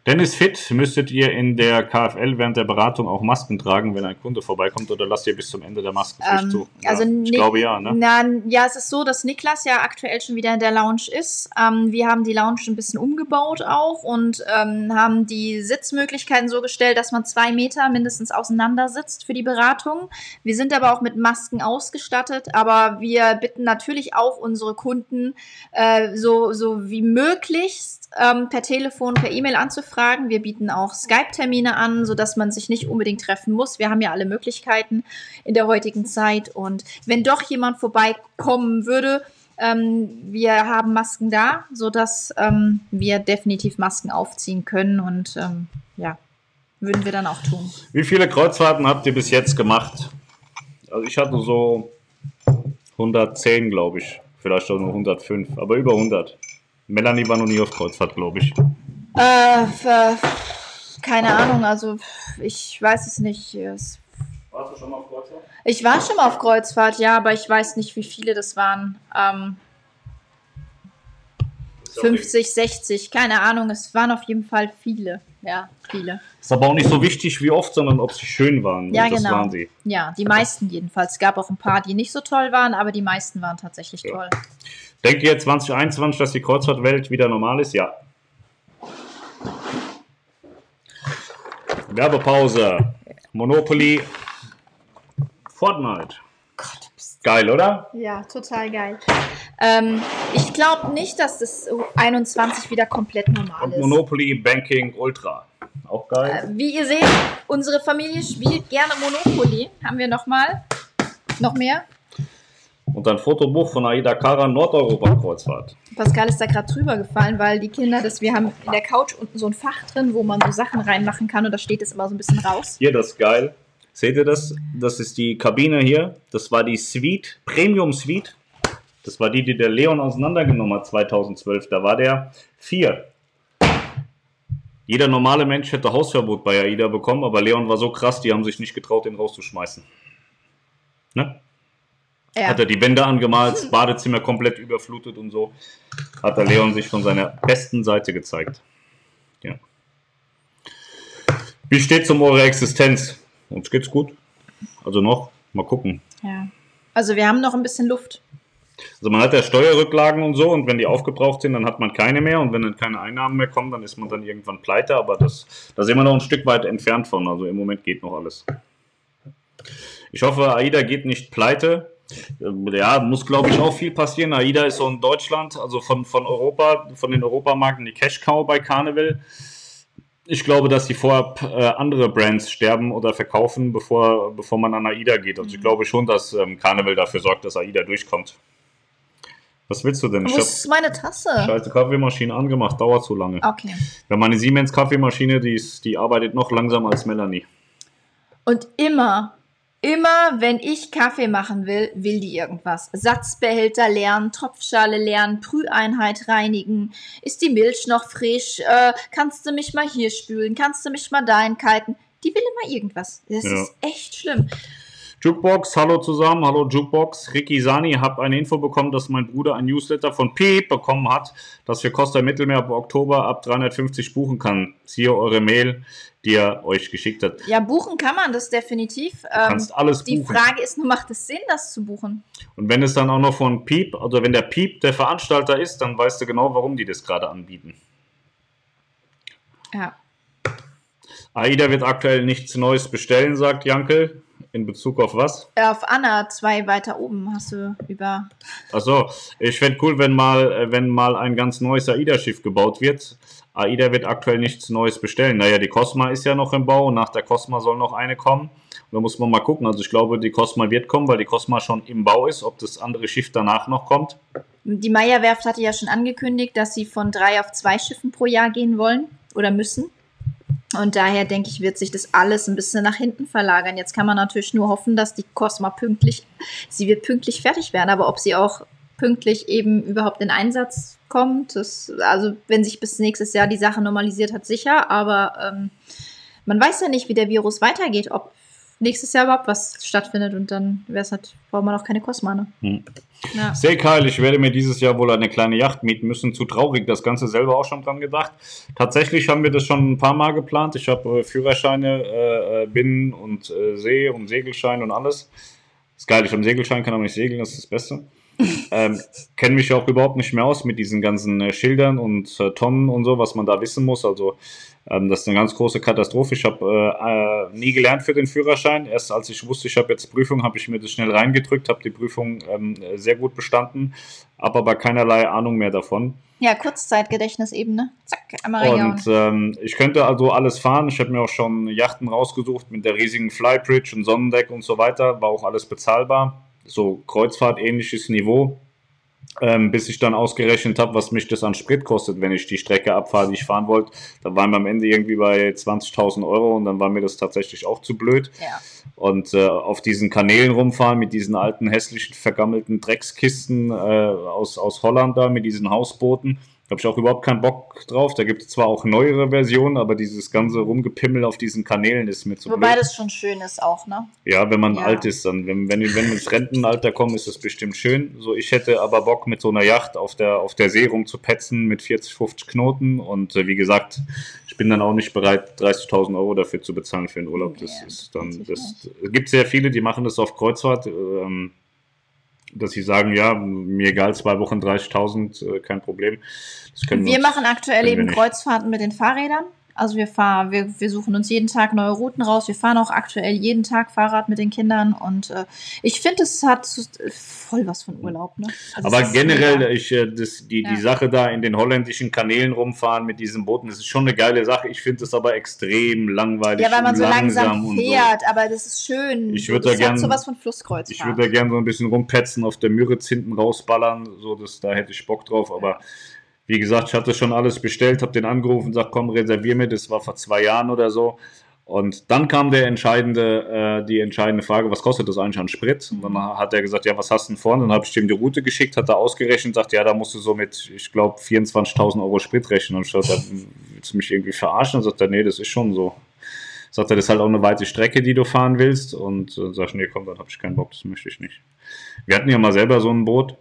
Dennis Fit, müsstet ihr in der KFL während der Beratung auch Masken tragen, wenn ein Kunde vorbeikommt, oder lasst ihr bis zum Ende der Maskenpflicht Ähm, zu? Ja, also ich glaube ja, ne? Na, ja, es ist so, dass Niklas ja aktuell schon wieder in der Lounge ist. Ähm, wir haben die Lounge ein bisschen umgebaut auch und ähm, haben die Sitzmöglichkeiten so gestellt, dass man zwei Meter mindestens auseinander sitzt für die Beratung. Wir sind aber auch mit Masken ausgestattet, aber wir bitten natürlich auch unsere Kunden äh, so, so wie möglichst ähm, per Telefon, per E-Mail anzufragen. Wir bieten auch Skype-Termine an, sodass man sich nicht unbedingt treffen muss. Wir haben ja alle Möglichkeiten in der heutigen Zeit. Und wenn doch jemand vorbeikommen würde, ähm, wir haben Masken da, sodass ähm, wir definitiv Masken aufziehen können. Und ähm, ja, würden wir dann auch tun. Wie viele Kreuzfahrten habt ihr bis jetzt gemacht? Also ich hatte so 110, glaube ich. Vielleicht auch nur 105, aber über 100. Melanie war noch nie auf Kreuzfahrt, glaube ich. Äh, für, keine Ahnung, also ich weiß es nicht. Es, Warst du schon mal auf Kreuzfahrt? ich war schon mal auf Kreuzfahrt, ja, aber ich weiß nicht, wie viele das waren. Ähm, 50, 60, keine Ahnung. Es waren auf jeden Fall viele. Ja, viele. Ist aber auch nicht so wichtig, wie oft, sondern ob sie schön waren. Ja, genau. waren sie. Ja, die meisten jedenfalls. Es gab auch ein paar, die nicht so toll waren, aber die meisten waren tatsächlich Ja. toll. Denkt ihr 2021, dass die Kreuzfahrtwelt wieder normal ist? Ja. Werbepause. Monopoly. Fortnite. Gott, bist Geil, oder? Ja, total geil. Ähm, ich glaube nicht, dass das 21 wieder komplett normal Und ist. Monopoly Banking Ultra. Auch geil. Äh, Wie ihr seht, unsere Familie spielt gerne Monopoly. Haben wir noch mal? Noch mehr? Und ein Fotobuch von Aida Kara Nordeuropa-Kreuzfahrt. Pascal ist da gerade drüber gefallen, weil die Kinder, das, wir haben in der Couch unten so ein Fach drin, wo man so Sachen reinmachen kann und da steht es immer so ein bisschen raus. Hier, das ist geil. Seht ihr das? Das ist die Kabine hier. Das war die Suite, Premium Suite. Das war die, die der Leon auseinandergenommen hat 2012. Da war der 4. Jeder normale Mensch hätte Hausverbot bei AIDA bekommen, aber Leon war so krass, die haben sich nicht getraut, den rauszuschmeißen. Ne? Ja. Hat er die Wände angemalt, das Badezimmer komplett überflutet und so. Hat der Leon sich von seiner besten Seite gezeigt. Ja. Wie steht's um eure Existenz? Uns geht's gut. Also noch, mal gucken. ja. Also wir haben noch ein bisschen Luft. Also man hat ja Steuerrücklagen und so und wenn die aufgebraucht sind, dann hat man keine mehr und wenn dann keine Einnahmen mehr kommen, dann ist man dann irgendwann pleite, aber das, da sind wir noch ein Stück weit entfernt von, also im Moment geht noch alles. Ich hoffe, AIDA geht nicht pleite. Ja, muss glaube ich auch viel passieren. AIDA ist so in Deutschland, also von, von Europa, von den Europamarken die Cash Cow bei Carnival. Ich glaube, dass sie vorab äh, andere Brands sterben oder verkaufen, bevor, bevor man an AIDA geht. Also ich glaube schon, dass ähm, Carnival dafür sorgt, dass AIDA durchkommt. Was willst du denn? Wo Ich ist meine Tasse? scheiße Kaffeemaschine angemacht, dauert zu lange. Okay. Ja, meine Siemens Kaffeemaschine, die, ist, die arbeitet noch langsamer als Melanie. Und immer, immer, wenn ich Kaffee machen will, will die irgendwas. Satzbehälter leeren, Tropfschale leeren, Brüheinheit reinigen. Ist die Milch noch frisch? Äh, kannst du mich mal hier spülen? Kannst du mich mal dahin kalten? Die will immer irgendwas. Das Ja. ist echt schlimm. Jukebox, hallo zusammen, hallo Jukebox. Ricky Sani, hab eine Info bekommen, dass mein Bruder ein Newsletter von Piep bekommen hat, dass wir Costa Mittelmeer ab Oktober ab 350 buchen kann. Siehe eure Mail, die er euch geschickt hat. Ja, buchen kann man das definitiv. Du Ähm, kannst alles die buchen. Frage ist nur, macht es Sinn, das zu buchen? Und wenn es dann auch noch von Piep, also wenn der Piep der Veranstalter ist, dann weißt du genau, warum die das gerade anbieten. Ja. AIDA wird aktuell nichts Neues bestellen, sagt Jankel. In Bezug auf was? Auf Anna, zwei weiter oben, hast du über. Achso, ich fände cool, wenn mal, äh, wenn mal ein ganz neues AIDA-Schiff gebaut wird. AIDA wird aktuell nichts Neues bestellen. Naja, die Cosma ist ja noch im Bau und nach der Cosma soll noch eine kommen. Da muss man mal gucken. Also ich glaube, die Cosma wird kommen, weil die Cosma schon im Bau ist. Ob das andere Schiff danach noch kommt. Die Meyer-Werft hatte ja schon angekündigt, dass sie von drei auf zwei Schiffen pro Jahr gehen wollen oder müssen. Und daher denke ich, wird sich das alles ein bisschen nach hinten verlagern. Jetzt kann man natürlich nur hoffen, dass die Cosma pünktlich, sie wird pünktlich fertig werden, aber ob sie auch pünktlich eben überhaupt in Einsatz kommt, das, also wenn sich bis nächstes Jahr die Sache normalisiert hat, sicher, aber ähm, man weiß ja nicht, wie der Virus weitergeht, ob nächstes Jahr überhaupt was stattfindet und dann wäre es halt, braucht man auch keine Cosma, ne? Hm. Ja. Sehr geil, ich werde mir dieses Jahr wohl eine kleine Yacht mieten müssen. Zu traurig, das Ganze selber auch schon dran gedacht. Tatsächlich haben wir das schon ein paar Mal geplant. Ich habe äh, Führerscheine, äh, äh, Binnen- und äh, See- und Segelschein und alles. ist geil, ich habe einen Segelschein, kann aber nicht segeln, das ist das Beste. ähm, Kenne mich auch überhaupt nicht mehr aus mit diesen ganzen äh, Schildern und äh, Tonnen und so, was man da wissen muss. Also ähm, das ist eine ganz große Katastrophe. Ich habe äh, äh, nie gelernt für den Führerschein. Erst als ich wusste, ich habe jetzt Prüfung, habe ich mir das schnell reingedrückt, habe die Prüfung ähm, sehr gut bestanden, habe aber keinerlei Ahnung mehr davon. Ja, Kurzzeitgedächtnis eben, ne? Zack, einmal. Und ähm, ich könnte also alles fahren. Ich habe mir auch schon Yachten rausgesucht mit der riesigen Flybridge und Sonnendeck und so weiter. War auch alles bezahlbar. So Kreuzfahrt-ähnliches Niveau. Ähm, bis ich dann ausgerechnet habe, was mich das an Sprit kostet, wenn ich die Strecke abfahre, die ich fahren wollte. Da waren wir am Ende irgendwie bei 20.000 Euro und dann war mir das tatsächlich auch zu blöd. Ja. Und äh, auf diesen Kanälen rumfahren mit diesen alten, hässlichen, vergammelten Dreckskisten äh, aus, aus Holland da, mit diesen Hausbooten, habe ich auch überhaupt keinen Bock drauf. Da gibt es zwar auch neuere Versionen, aber dieses ganze Rumgepimmel auf diesen Kanälen ist mir zu Wobei blöd. das schon schön ist auch, ne? Ja, wenn man Ja. alt ist, dann, wenn, wenn, wenn wir ins Rentenalter kommen, ist das bestimmt schön. So, ich hätte aber Bock, mit so einer Yacht auf der, auf der See rumzupetzen mit 40, 50 Knoten. Und äh, wie gesagt, ich bin dann auch nicht bereit, 30.000 Euro dafür zu bezahlen für den Urlaub. Das ist dann, das es gibt sehr viele, die machen das auf Kreuzfahrt, ähm, dass sie sagen, ja, mir egal, zwei Wochen 30.000, äh, kein Problem. Wir uns- machen aktuell eben. Kreuzfahrten mit den Fahrrädern. Also wir fahren, wir, wir suchen uns jeden Tag neue Routen raus. Wir fahren auch aktuell jeden Tag Fahrrad mit den Kindern und äh, ich finde, es hat so- voll was von Urlaub, ne? Also Aber generell, mega. ich, äh, das, die, Ja. die Sache da in den holländischen Kanälen rumfahren mit diesen Booten, das ist schon eine geile Sache. Ich finde es aber extrem langweilig Ja, weil man so langsam fährt, aber das ist schön. Ich So, würd das da gern- hat sowas von So. Flusskreuzfahrt. Ich würde da gerne so ein bisschen rumpetzen, auf der Müritz hinten rausballern, so das, da hätte ich Bock drauf, aber wie gesagt, ich hatte schon alles bestellt, habe den angerufen, sagt, komm, reservier mir, das war vor zwei Jahren oder so. Und dann kam der entscheidende, äh, die entscheidende Frage, was kostet das eigentlich an Sprit? Und dann hat er gesagt, ja, was hast du denn vor? Und dann habe ich ihm die Route geschickt, hat er ausgerechnet, sagt, ja, da musst du so mit, ich glaube, 24.000 Euro Sprit rechnen. Und ich dachte, willst du mich irgendwie verarschen? Und sagt er, nee, das ist schon so. Sagt er, das ist halt auch eine weite Strecke, die du fahren willst. Und äh, sag ich, nee, komm, dann habe ich keinen Bock, das möchte ich nicht. Wir hatten ja mal selber so ein Boot,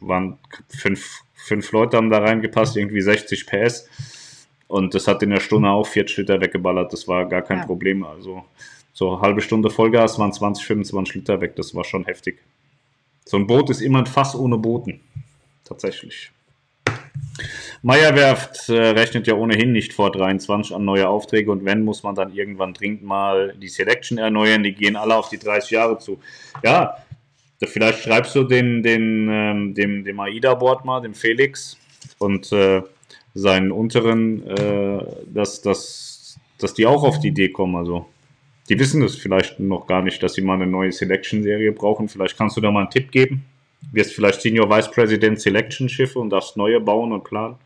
waren fünf, fünf Leute haben da reingepasst, irgendwie 60 PS. Und das hat in der Stunde auch 40 Liter weggeballert. Das war gar kein Ja. Problem. Also so halbe Stunde Vollgas waren 20, 25 Liter weg. Das war schon heftig. So ein Boot ist immer ein Fass ohne Booten. Tatsächlich. Meyerwerft äh, rechnet ja ohnehin nicht vor 23 an neue Aufträge und wenn, muss man dann irgendwann dringend mal die Selection erneuern. Die gehen alle auf die 30 Jahre zu. Ja, vielleicht schreibst du den, den, ähm, dem, dem AIDA-Board mal, dem Felix und äh, seinen unteren, äh, dass, dass, dass die auch auf die Idee kommen. Also die wissen das vielleicht noch gar nicht, dass sie mal eine neue Selection-Serie brauchen. Vielleicht kannst du da mal einen Tipp geben. Wirst vielleicht Senior Vice President Selection Schiffe und darfst neue bauen und planen.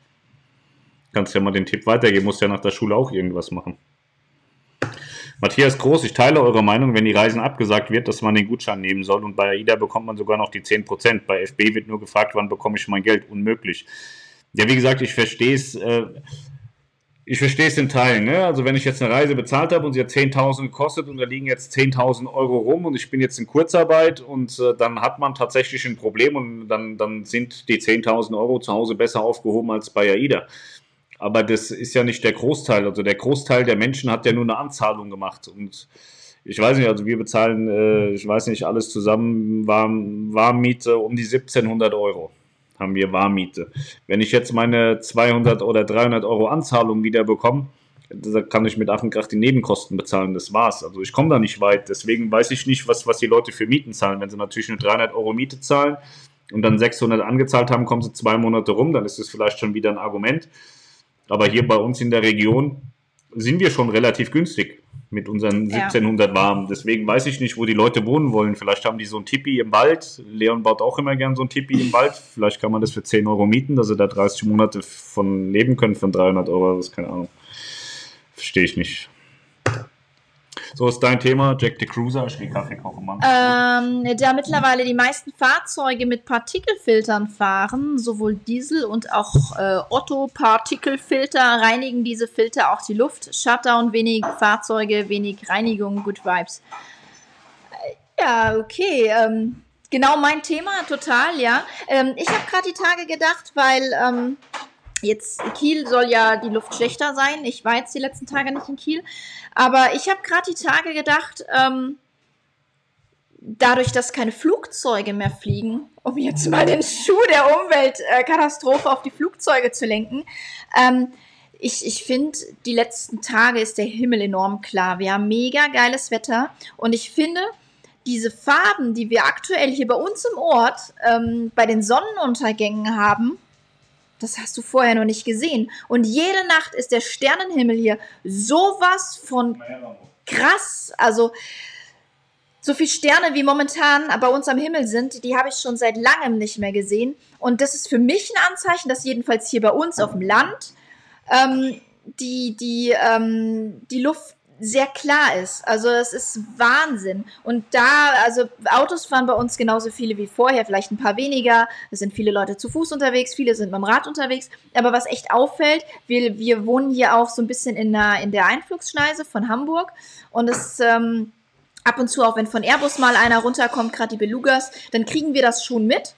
Kannst ja mal den Tipp weitergeben, musst ja nach der Schule auch irgendwas machen. Matthias Groß, ich teile eure Meinung, wenn die Reisen abgesagt wird, dass man den Gutschein nehmen soll und bei AIDA bekommt man sogar noch die 10%. Bei FB wird nur gefragt, wann bekomme ich mein Geld? Unmöglich. Ja, wie gesagt, ich verstehe es. Äh, ich verstehe es in Teilen. Ne? Also wenn ich jetzt eine Reise bezahlt habe und sie hat 10.000 gekostet und da liegen jetzt 10.000 Euro rum und ich bin jetzt in Kurzarbeit und äh, dann hat man tatsächlich ein Problem und dann, dann sind die 10.000 Euro zu Hause besser aufgehoben als bei AIDA. Aber das ist ja nicht der Großteil. Also der Großteil der Menschen hat ja nur eine Anzahlung gemacht und ich weiß nicht, also wir bezahlen, äh, ich weiß nicht, alles zusammen, Warmmiete um die 1700 Euro haben wir Warmiete. Wenn ich jetzt meine 200 oder 300 Euro Anzahlung wieder bekomme, kann ich mit Ach und Krach die Nebenkosten bezahlen, das war's. Also ich komme da nicht weit, deswegen weiß ich nicht, was, was die Leute für Mieten zahlen. Wenn sie natürlich nur 300 Euro Miete zahlen und dann 600 angezahlt haben, kommen sie zwei Monate rum, dann ist das vielleicht schon wieder ein Argument. Aber hier bei uns in der Region sind wir schon relativ günstig mit unseren 1700 ja. warm. Deswegen weiß ich nicht, wo die Leute wohnen wollen. Vielleicht haben die so ein Tipi im Wald. Leon baut auch immer gern so ein Tipi im Wald. Vielleicht kann man das für 10 Euro mieten, dass sie da 30 Monate von leben können von 300 Euro. Das ist keine Ahnung. Verstehe ich nicht. So ist dein Thema, Jack the Cruiser. Ich gehe Kaffee kochen, Mann. Ähm, da mittlerweile die meisten Fahrzeuge mit Partikelfiltern fahren, sowohl Diesel und auch äh, Otto-Partikelfilter, reinigen diese Filter auch die Luft. Shutdown, wenig Fahrzeuge, wenig Reinigung, Good Vibes. Äh, ja, okay. Ähm, genau mein Thema, total, ja. Ähm, ich habe gerade die Tage gedacht, weil Jetzt Kiel soll ja die Luft schlechter sein. Ich war jetzt die letzten Tage nicht in Kiel. Aber ich habe gerade die Tage gedacht, ähm, dadurch, dass keine Flugzeuge mehr fliegen, um jetzt mal den Schuh der Umweltkatastrophe auf die Flugzeuge zu lenken, ähm, ich, ich finde, die letzten Tage ist der Himmel enorm klar. Wir haben mega geiles Wetter und ich finde, diese Farben, die wir aktuell hier bei uns im Ort ähm, bei den Sonnenuntergängen haben, das hast du vorher noch nicht gesehen. Und jede Nacht ist der Sternenhimmel hier sowas von krass. Also so viele Sterne wie momentan bei uns am Himmel sind, die habe ich schon seit langem nicht mehr gesehen. Und das ist für mich ein Anzeichen, dass jedenfalls hier bei uns auf dem Land ähm, die, die, ähm, die Luft sehr klar ist. Also es ist Wahnsinn. Und da, also Autos fahren bei uns genauso viele wie vorher, vielleicht ein paar weniger. Es sind viele Leute zu Fuß unterwegs, viele sind mit dem Rad unterwegs. Aber was echt auffällt, wir, wir wohnen hier auch so ein bisschen in der, in der Einflugsschneise von Hamburg. Und es ähm, ab und zu, auch wenn von Airbus mal einer runterkommt, gerade die Belugas, dann kriegen wir das schon mit.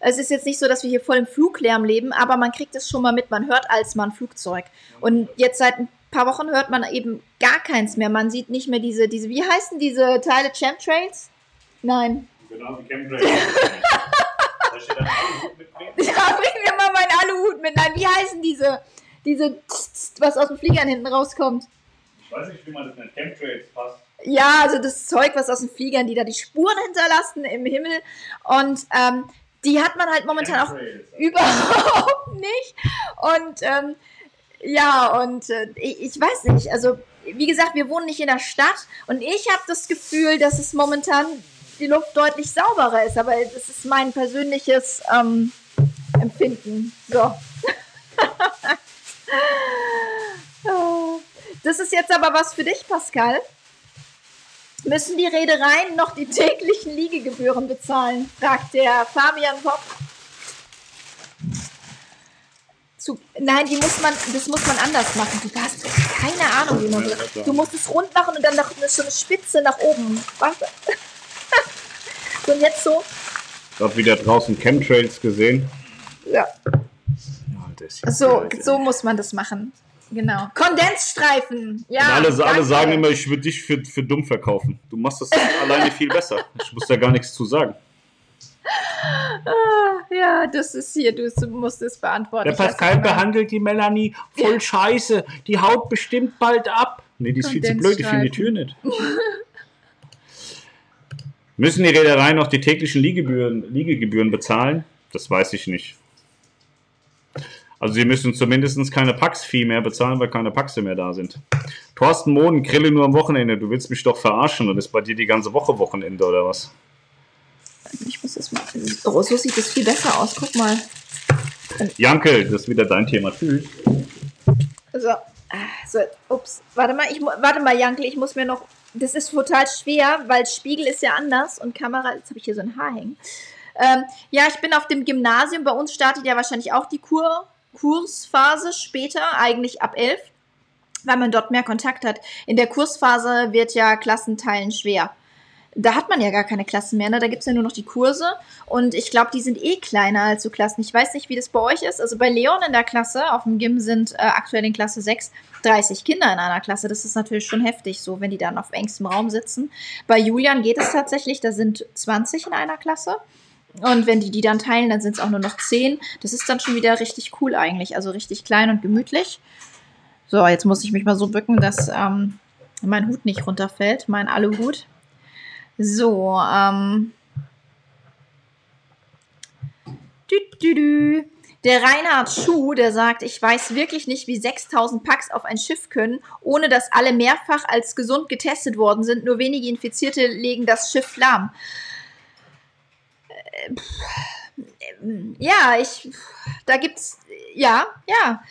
Es ist jetzt nicht so, dass wir hier voll im Fluglärm leben, aber man kriegt es schon mal mit. Man hört als mal ein Flugzeug. Und jetzt seit ein paar Wochen hört man eben gar keins mehr. Man sieht nicht mehr diese, diese, wie heißen diese Teile Chemtrails? Nein. Genau, wie Chemtrails. ja, bring mir mal meinen Aluhut mit. Nein, wie heißen diese, diese, was aus den Fliegern hinten rauskommt? Ich weiß nicht, wie man das mit Chemtrails passt. Ja, also das Zeug, was aus den Fliegern, die da die Spuren hinterlassen im Himmel. Und ähm, die hat man halt momentan auch überhaupt nicht. Und ähm, ja, und äh, ich, weiß nicht, also wie gesagt, wir wohnen nicht in der Stadt und ich habe das Gefühl, dass es momentan die Luft deutlich sauberer ist, aber das ist mein persönliches ähm, Empfinden. So. das ist jetzt aber was für dich, Pascal. Müssen die Reedereien noch die täglichen Liegegebühren bezahlen? fragt der Fabian Popp zu. Nein, die muss man, das muss man anders machen. Du hast keine Ahnung, wie man das. Du musst es rund machen und dann noch so eine Spitze nach oben. Was? und jetzt so. Ich habe wieder draußen Chemtrails gesehen. Ja. ja so, so muss man das machen. Genau. Kondensstreifen. Ja. Und alle, alle sagen immer, ich würde dich für, für dumm verkaufen. Du machst das alleine viel besser. Ich muss da gar nichts zu sagen. Ah, ja, das ist hier, du musst es beantworten. Der Pascal behandelt die Melanie voll ja. scheiße. Die haut bestimmt bald ab. Nee, die ist viel zu blöd, ich finde die Tür nicht. Müssen die Reedereien noch die täglichen Liegegebühren, Liegegebühren bezahlen? Das weiß ich nicht. Also sie müssen zumindest keine Pax-Fee mehr bezahlen, weil keine Paxe mehr da sind. Thorsten Mohn, Grille nur am Wochenende. Du willst mich doch verarschen und ist bei dir die ganze Woche Wochenende oder was? Ich muss das mal. Oh, so sieht es viel besser aus. Guck mal. Jankel, das ist wieder dein Thema. Tschüss. So. so. Ups. Warte mal, ich, warte mal, Jankel, ich muss mir noch. Das ist total schwer, weil Spiegel ist ja anders und Kamera. Jetzt habe ich hier so ein Haar hängen. Ähm, ja, ich bin auf dem Gymnasium. Bei uns startet ja wahrscheinlich auch die Kur Kursphase später, eigentlich ab 11, weil man dort mehr Kontakt hat. In der Kursphase wird ja Klassenteilen schwer. Da hat man ja gar keine Klassen mehr, ne? da gibt es ja nur noch die Kurse und ich glaube, die sind eh kleiner als so Klassen. Ich weiß nicht, wie das bei euch ist. Also bei Leon in der Klasse, auf dem Gym sind äh, aktuell in Klasse 6 30 Kinder in einer Klasse. Das ist natürlich schon heftig, so wenn die dann auf engstem Raum sitzen. Bei Julian geht es tatsächlich, da sind 20 in einer Klasse. Und wenn die die dann teilen, dann sind es auch nur noch 10. Das ist dann schon wieder richtig cool eigentlich. Also richtig klein und gemütlich. So, jetzt muss ich mich mal so bücken, dass ähm, mein Hut nicht runterfällt, mein Aluhut. So, ähm. Dü, dü, dü. Der Reinhard Schuh, der sagt, ich weiß wirklich nicht, wie 6000 Packs auf ein Schiff können, ohne dass alle mehrfach als gesund getestet worden sind. Nur wenige Infizierte legen das Schiff lahm ja, ich, da gibt's, ja, ja.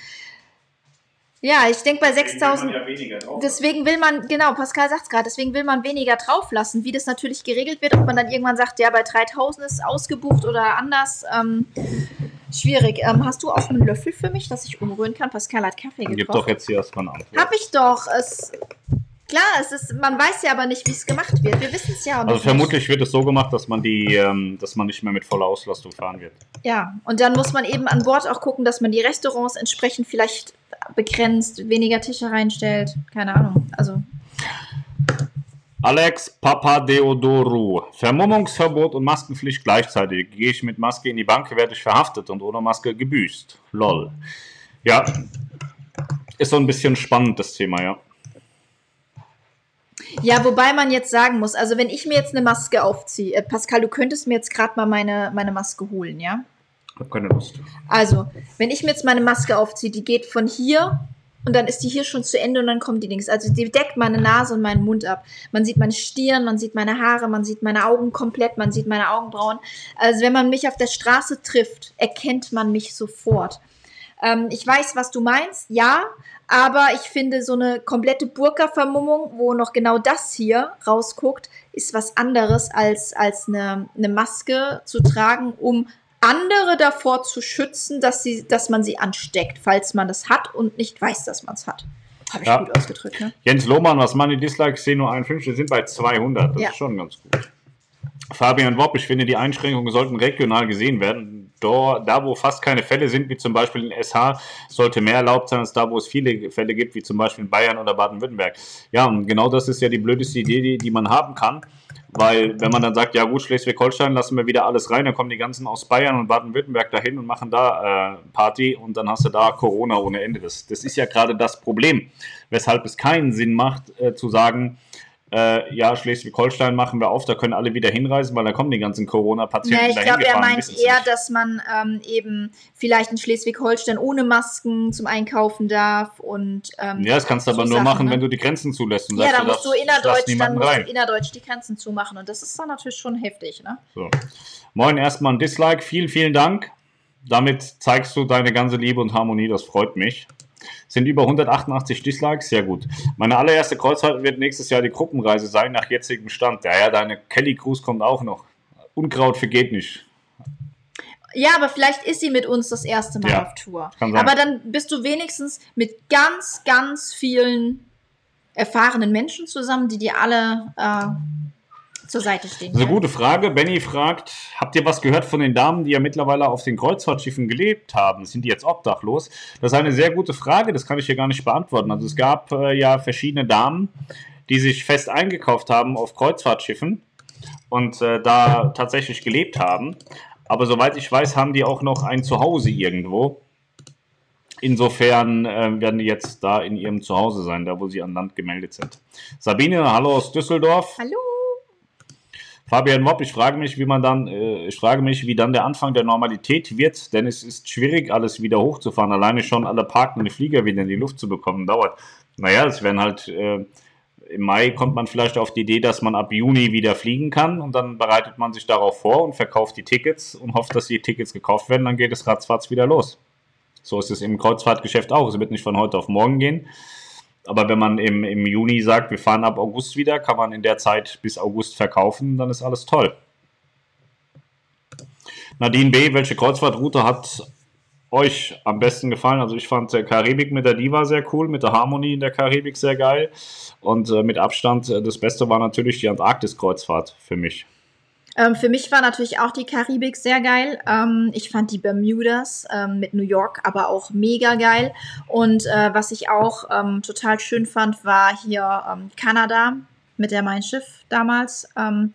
Ja, ich denke bei 6000. Ja deswegen will man, genau, Pascal sagt es gerade, deswegen will man weniger drauf lassen. Wie das natürlich geregelt wird, ob man dann irgendwann sagt, ja, bei 3000 ist ausgebucht oder anders. Ähm, schwierig. Ähm, hast du auch einen Löffel für mich, dass ich umrühren kann? Pascal hat Kaffee gekocht. Gib doch jetzt hier erstmal an. Hab ich doch. Es, Klar, es ist, man weiß ja aber nicht, wie es gemacht wird. Wir wissen es ja auch Also vermutlich wird es so gemacht, dass man die, ähm, dass man nicht mehr mit voller Auslastung fahren wird. Ja, und dann muss man eben an Bord auch gucken, dass man die Restaurants entsprechend vielleicht begrenzt, weniger Tische reinstellt. Keine Ahnung. Also. Alex Papadeodoru. Vermummungsverbot und Maskenpflicht gleichzeitig. Gehe ich mit Maske in die Bank, werde ich verhaftet und ohne Maske gebüßt. Lol. Ja. Ist so ein bisschen spannend, das Thema, ja. Ja, wobei man jetzt sagen muss, also wenn ich mir jetzt eine Maske aufziehe, äh, Pascal, du könntest mir jetzt gerade mal meine, meine Maske holen, ja? Ich habe keine Lust. Also, wenn ich mir jetzt meine Maske aufziehe, die geht von hier und dann ist die hier schon zu Ende und dann kommt die links. Also die deckt meine Nase und meinen Mund ab. Man sieht meine Stirn, man sieht meine Haare, man sieht meine Augen komplett, man sieht meine Augenbrauen. Also wenn man mich auf der Straße trifft, erkennt man mich sofort. Ähm, ich weiß, was du meinst, ja, aber ich finde, so eine komplette Burka-Vermummung, wo noch genau das hier rausguckt, ist was anderes als, als eine, eine Maske zu tragen, um andere davor zu schützen, dass, sie, dass man sie ansteckt, falls man das hat und nicht weiß, dass man es hat. Habe ich ja. gut ausgedrückt, ne? Jens Lohmann, was meine Dislikes sehen nur 51, sind bei 200. Das ja. ist schon ganz gut. Fabian Wopp, ich finde, die Einschränkungen sollten regional gesehen werden. Da, wo fast keine Fälle sind, wie zum Beispiel in SH, sollte mehr erlaubt sein als da, wo es viele Fälle gibt, wie zum Beispiel in Bayern oder Baden-Württemberg. Ja, und genau das ist ja die blödeste Idee, die, die man haben kann. Weil, wenn man dann sagt, ja gut, Schleswig-Holstein lassen wir wieder alles rein, dann kommen die ganzen aus Bayern und Baden-Württemberg dahin und machen da äh, Party und dann hast du da Corona ohne Ende. Das, das ist ja gerade das Problem, weshalb es keinen Sinn macht, äh, zu sagen, äh, ja, Schleswig-Holstein machen wir auf, da können alle wieder hinreisen, weil da kommen die ganzen Corona-Patienten ja, ich glaube, er meint eher, dass man ähm, eben vielleicht in Schleswig-Holstein ohne Masken zum Einkaufen darf und ähm, Ja, das kannst du aber nur Sachen, machen, ne? wenn du die Grenzen zulässt. Und ja, sagst, dann musst du innerdeutsch, dann musst du innerdeutsch die Grenzen zumachen und das ist dann natürlich schon heftig, ne? So. Moin, erstmal ein Dislike, vielen, vielen Dank. Damit zeigst du deine ganze Liebe und Harmonie, das freut mich. Sind über 188 Dislikes, sehr gut. Meine allererste Kreuzfahrt wird nächstes Jahr die Gruppenreise sein, nach jetzigem Stand. Ja, ja, deine Kelly Cruise kommt auch noch. Unkraut vergeht nicht. Ja, aber vielleicht ist sie mit uns das erste Mal ja, auf Tour. Aber dann bist du wenigstens mit ganz, ganz vielen erfahrenen Menschen zusammen, die dir alle äh, zur Seite stehen. Das ist eine gute Frage. Benny fragt, habt ihr was gehört von den Damen, die ja mittlerweile auf den Kreuzfahrtschiffen gelebt haben? Sind die jetzt obdachlos? Das ist eine sehr gute Frage, das kann ich hier gar nicht beantworten. Also es gab äh, ja verschiedene Damen, die sich fest eingekauft haben auf Kreuzfahrtschiffen und äh, da tatsächlich gelebt haben. Aber soweit ich weiß, haben die auch noch ein Zuhause irgendwo. Insofern äh, werden die jetzt da in ihrem Zuhause sein, da wo sie an Land gemeldet sind. Sabine, hallo aus Düsseldorf. Hallo. Fabian Mopp, ich frage mich, wie man dann, äh, ich frage mich, wie dann der Anfang der Normalität wird, denn es ist schwierig, alles wieder hochzufahren. Alleine schon alle parkenden Flieger wieder in die Luft zu bekommen, dauert. Naja, es werden halt, äh, im Mai kommt man vielleicht auf die Idee, dass man ab Juni wieder fliegen kann und dann bereitet man sich darauf vor und verkauft die Tickets und hofft, dass die Tickets gekauft werden, dann geht es ratzfatz wieder los. So ist es im Kreuzfahrtgeschäft auch. Es wird nicht von heute auf morgen gehen. Aber wenn man im, im Juni sagt, wir fahren ab August wieder, kann man in der Zeit bis August verkaufen, dann ist alles toll. Nadine B., welche Kreuzfahrtroute hat euch am besten gefallen? Also ich fand der Karibik mit der Diva sehr cool, mit der Harmonie in der Karibik sehr geil. Und äh, mit Abstand äh, das Beste war natürlich die Antarktis-Kreuzfahrt für mich. Ähm, für mich war natürlich auch die Karibik sehr geil. Ähm, ich fand die Bermudas ähm, mit New York aber auch mega geil. Und äh, was ich auch ähm, total schön fand, war hier ähm, Kanada mit der Mein Schiff damals. Ähm,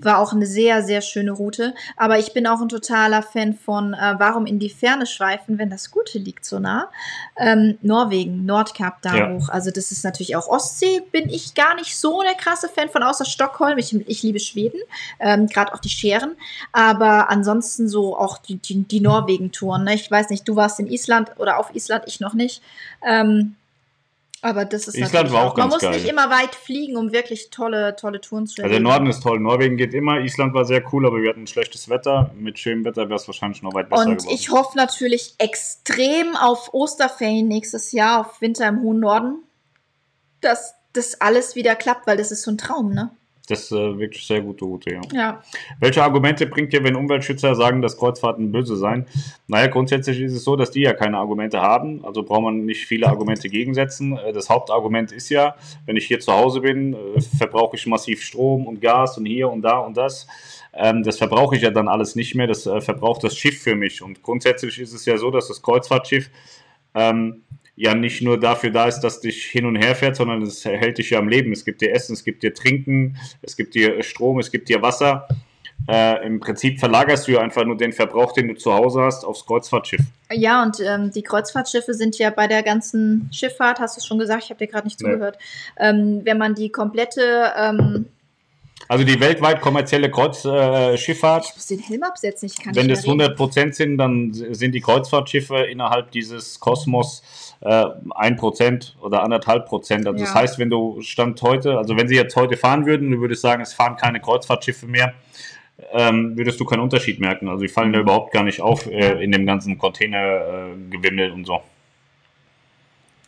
war auch eine sehr, sehr schöne Route. Aber ich bin auch ein totaler Fan von äh, Warum in die Ferne schweifen, wenn das Gute liegt so nah. Ähm, Norwegen, Nordkap da ja. hoch. Also das ist natürlich auch Ostsee, bin ich gar nicht so der krasse Fan von, außer Stockholm. Ich, ich liebe Schweden, ähm, gerade auch die Scheren. Aber ansonsten so auch die, die, die Norwegen-Touren. Ne? Ich weiß nicht, du warst in Island oder auf Island, ich noch nicht. Ähm, aber das ist Island war auch, ganz Man muss geil. nicht immer weit fliegen, um wirklich tolle, tolle Touren zu erleben. Also der Norden ist toll. Norwegen geht immer. Island war sehr cool, aber wir hatten schlechtes Wetter. Mit schönem Wetter wäre es wahrscheinlich noch weit besser Und geworden. ich hoffe natürlich extrem auf Osterferien nächstes Jahr, auf Winter im hohen Norden, dass das alles wieder klappt, weil das ist so ein Traum, ne? Das ist äh, wirklich sehr gute Route, ja. Ja. Welche Argumente bringt ihr, wenn Umweltschützer sagen, dass Kreuzfahrten böse seien? Naja, grundsätzlich ist es so, dass die ja keine Argumente haben. Also braucht man nicht viele Argumente gegensetzen. Äh, das Hauptargument ist ja, wenn ich hier zu Hause bin, äh, verbrauche ich massiv Strom und Gas und hier und da und das. Ähm, das verbrauche ich ja dann alles nicht mehr. Das äh, verbraucht das Schiff für mich. Und grundsätzlich ist es ja so, dass das Kreuzfahrtschiff ähm, ja nicht nur dafür da ist, dass dich hin und her fährt, sondern es hält dich ja am Leben. Es gibt dir Essen, es gibt dir Trinken, es gibt dir Strom, es gibt dir Wasser. Äh, Im Prinzip verlagerst du ja einfach nur den Verbrauch, den du zu Hause hast, aufs Kreuzfahrtschiff. Ja, und ähm, die Kreuzfahrtschiffe sind ja bei der ganzen Schifffahrt, hast du es schon gesagt, ich habe dir gerade nicht zugehört, nee. ähm, wenn man die komplette ähm, also die weltweit kommerzielle Kreuzschifffahrt. Äh, ich muss den Helm absetzen, ich kann Wenn das 100 Prozent sind, dann sind die Kreuzfahrtschiffe innerhalb dieses Kosmos äh, 1 Prozent oder anderthalb Prozent. Also ja. das heißt, wenn du Stand heute, also wenn sie jetzt heute fahren würden, du würdest sagen, es fahren keine Kreuzfahrtschiffe mehr, ähm, würdest du keinen Unterschied merken. Also die fallen da überhaupt gar nicht auf äh, in dem ganzen Containergewimmel äh, und so.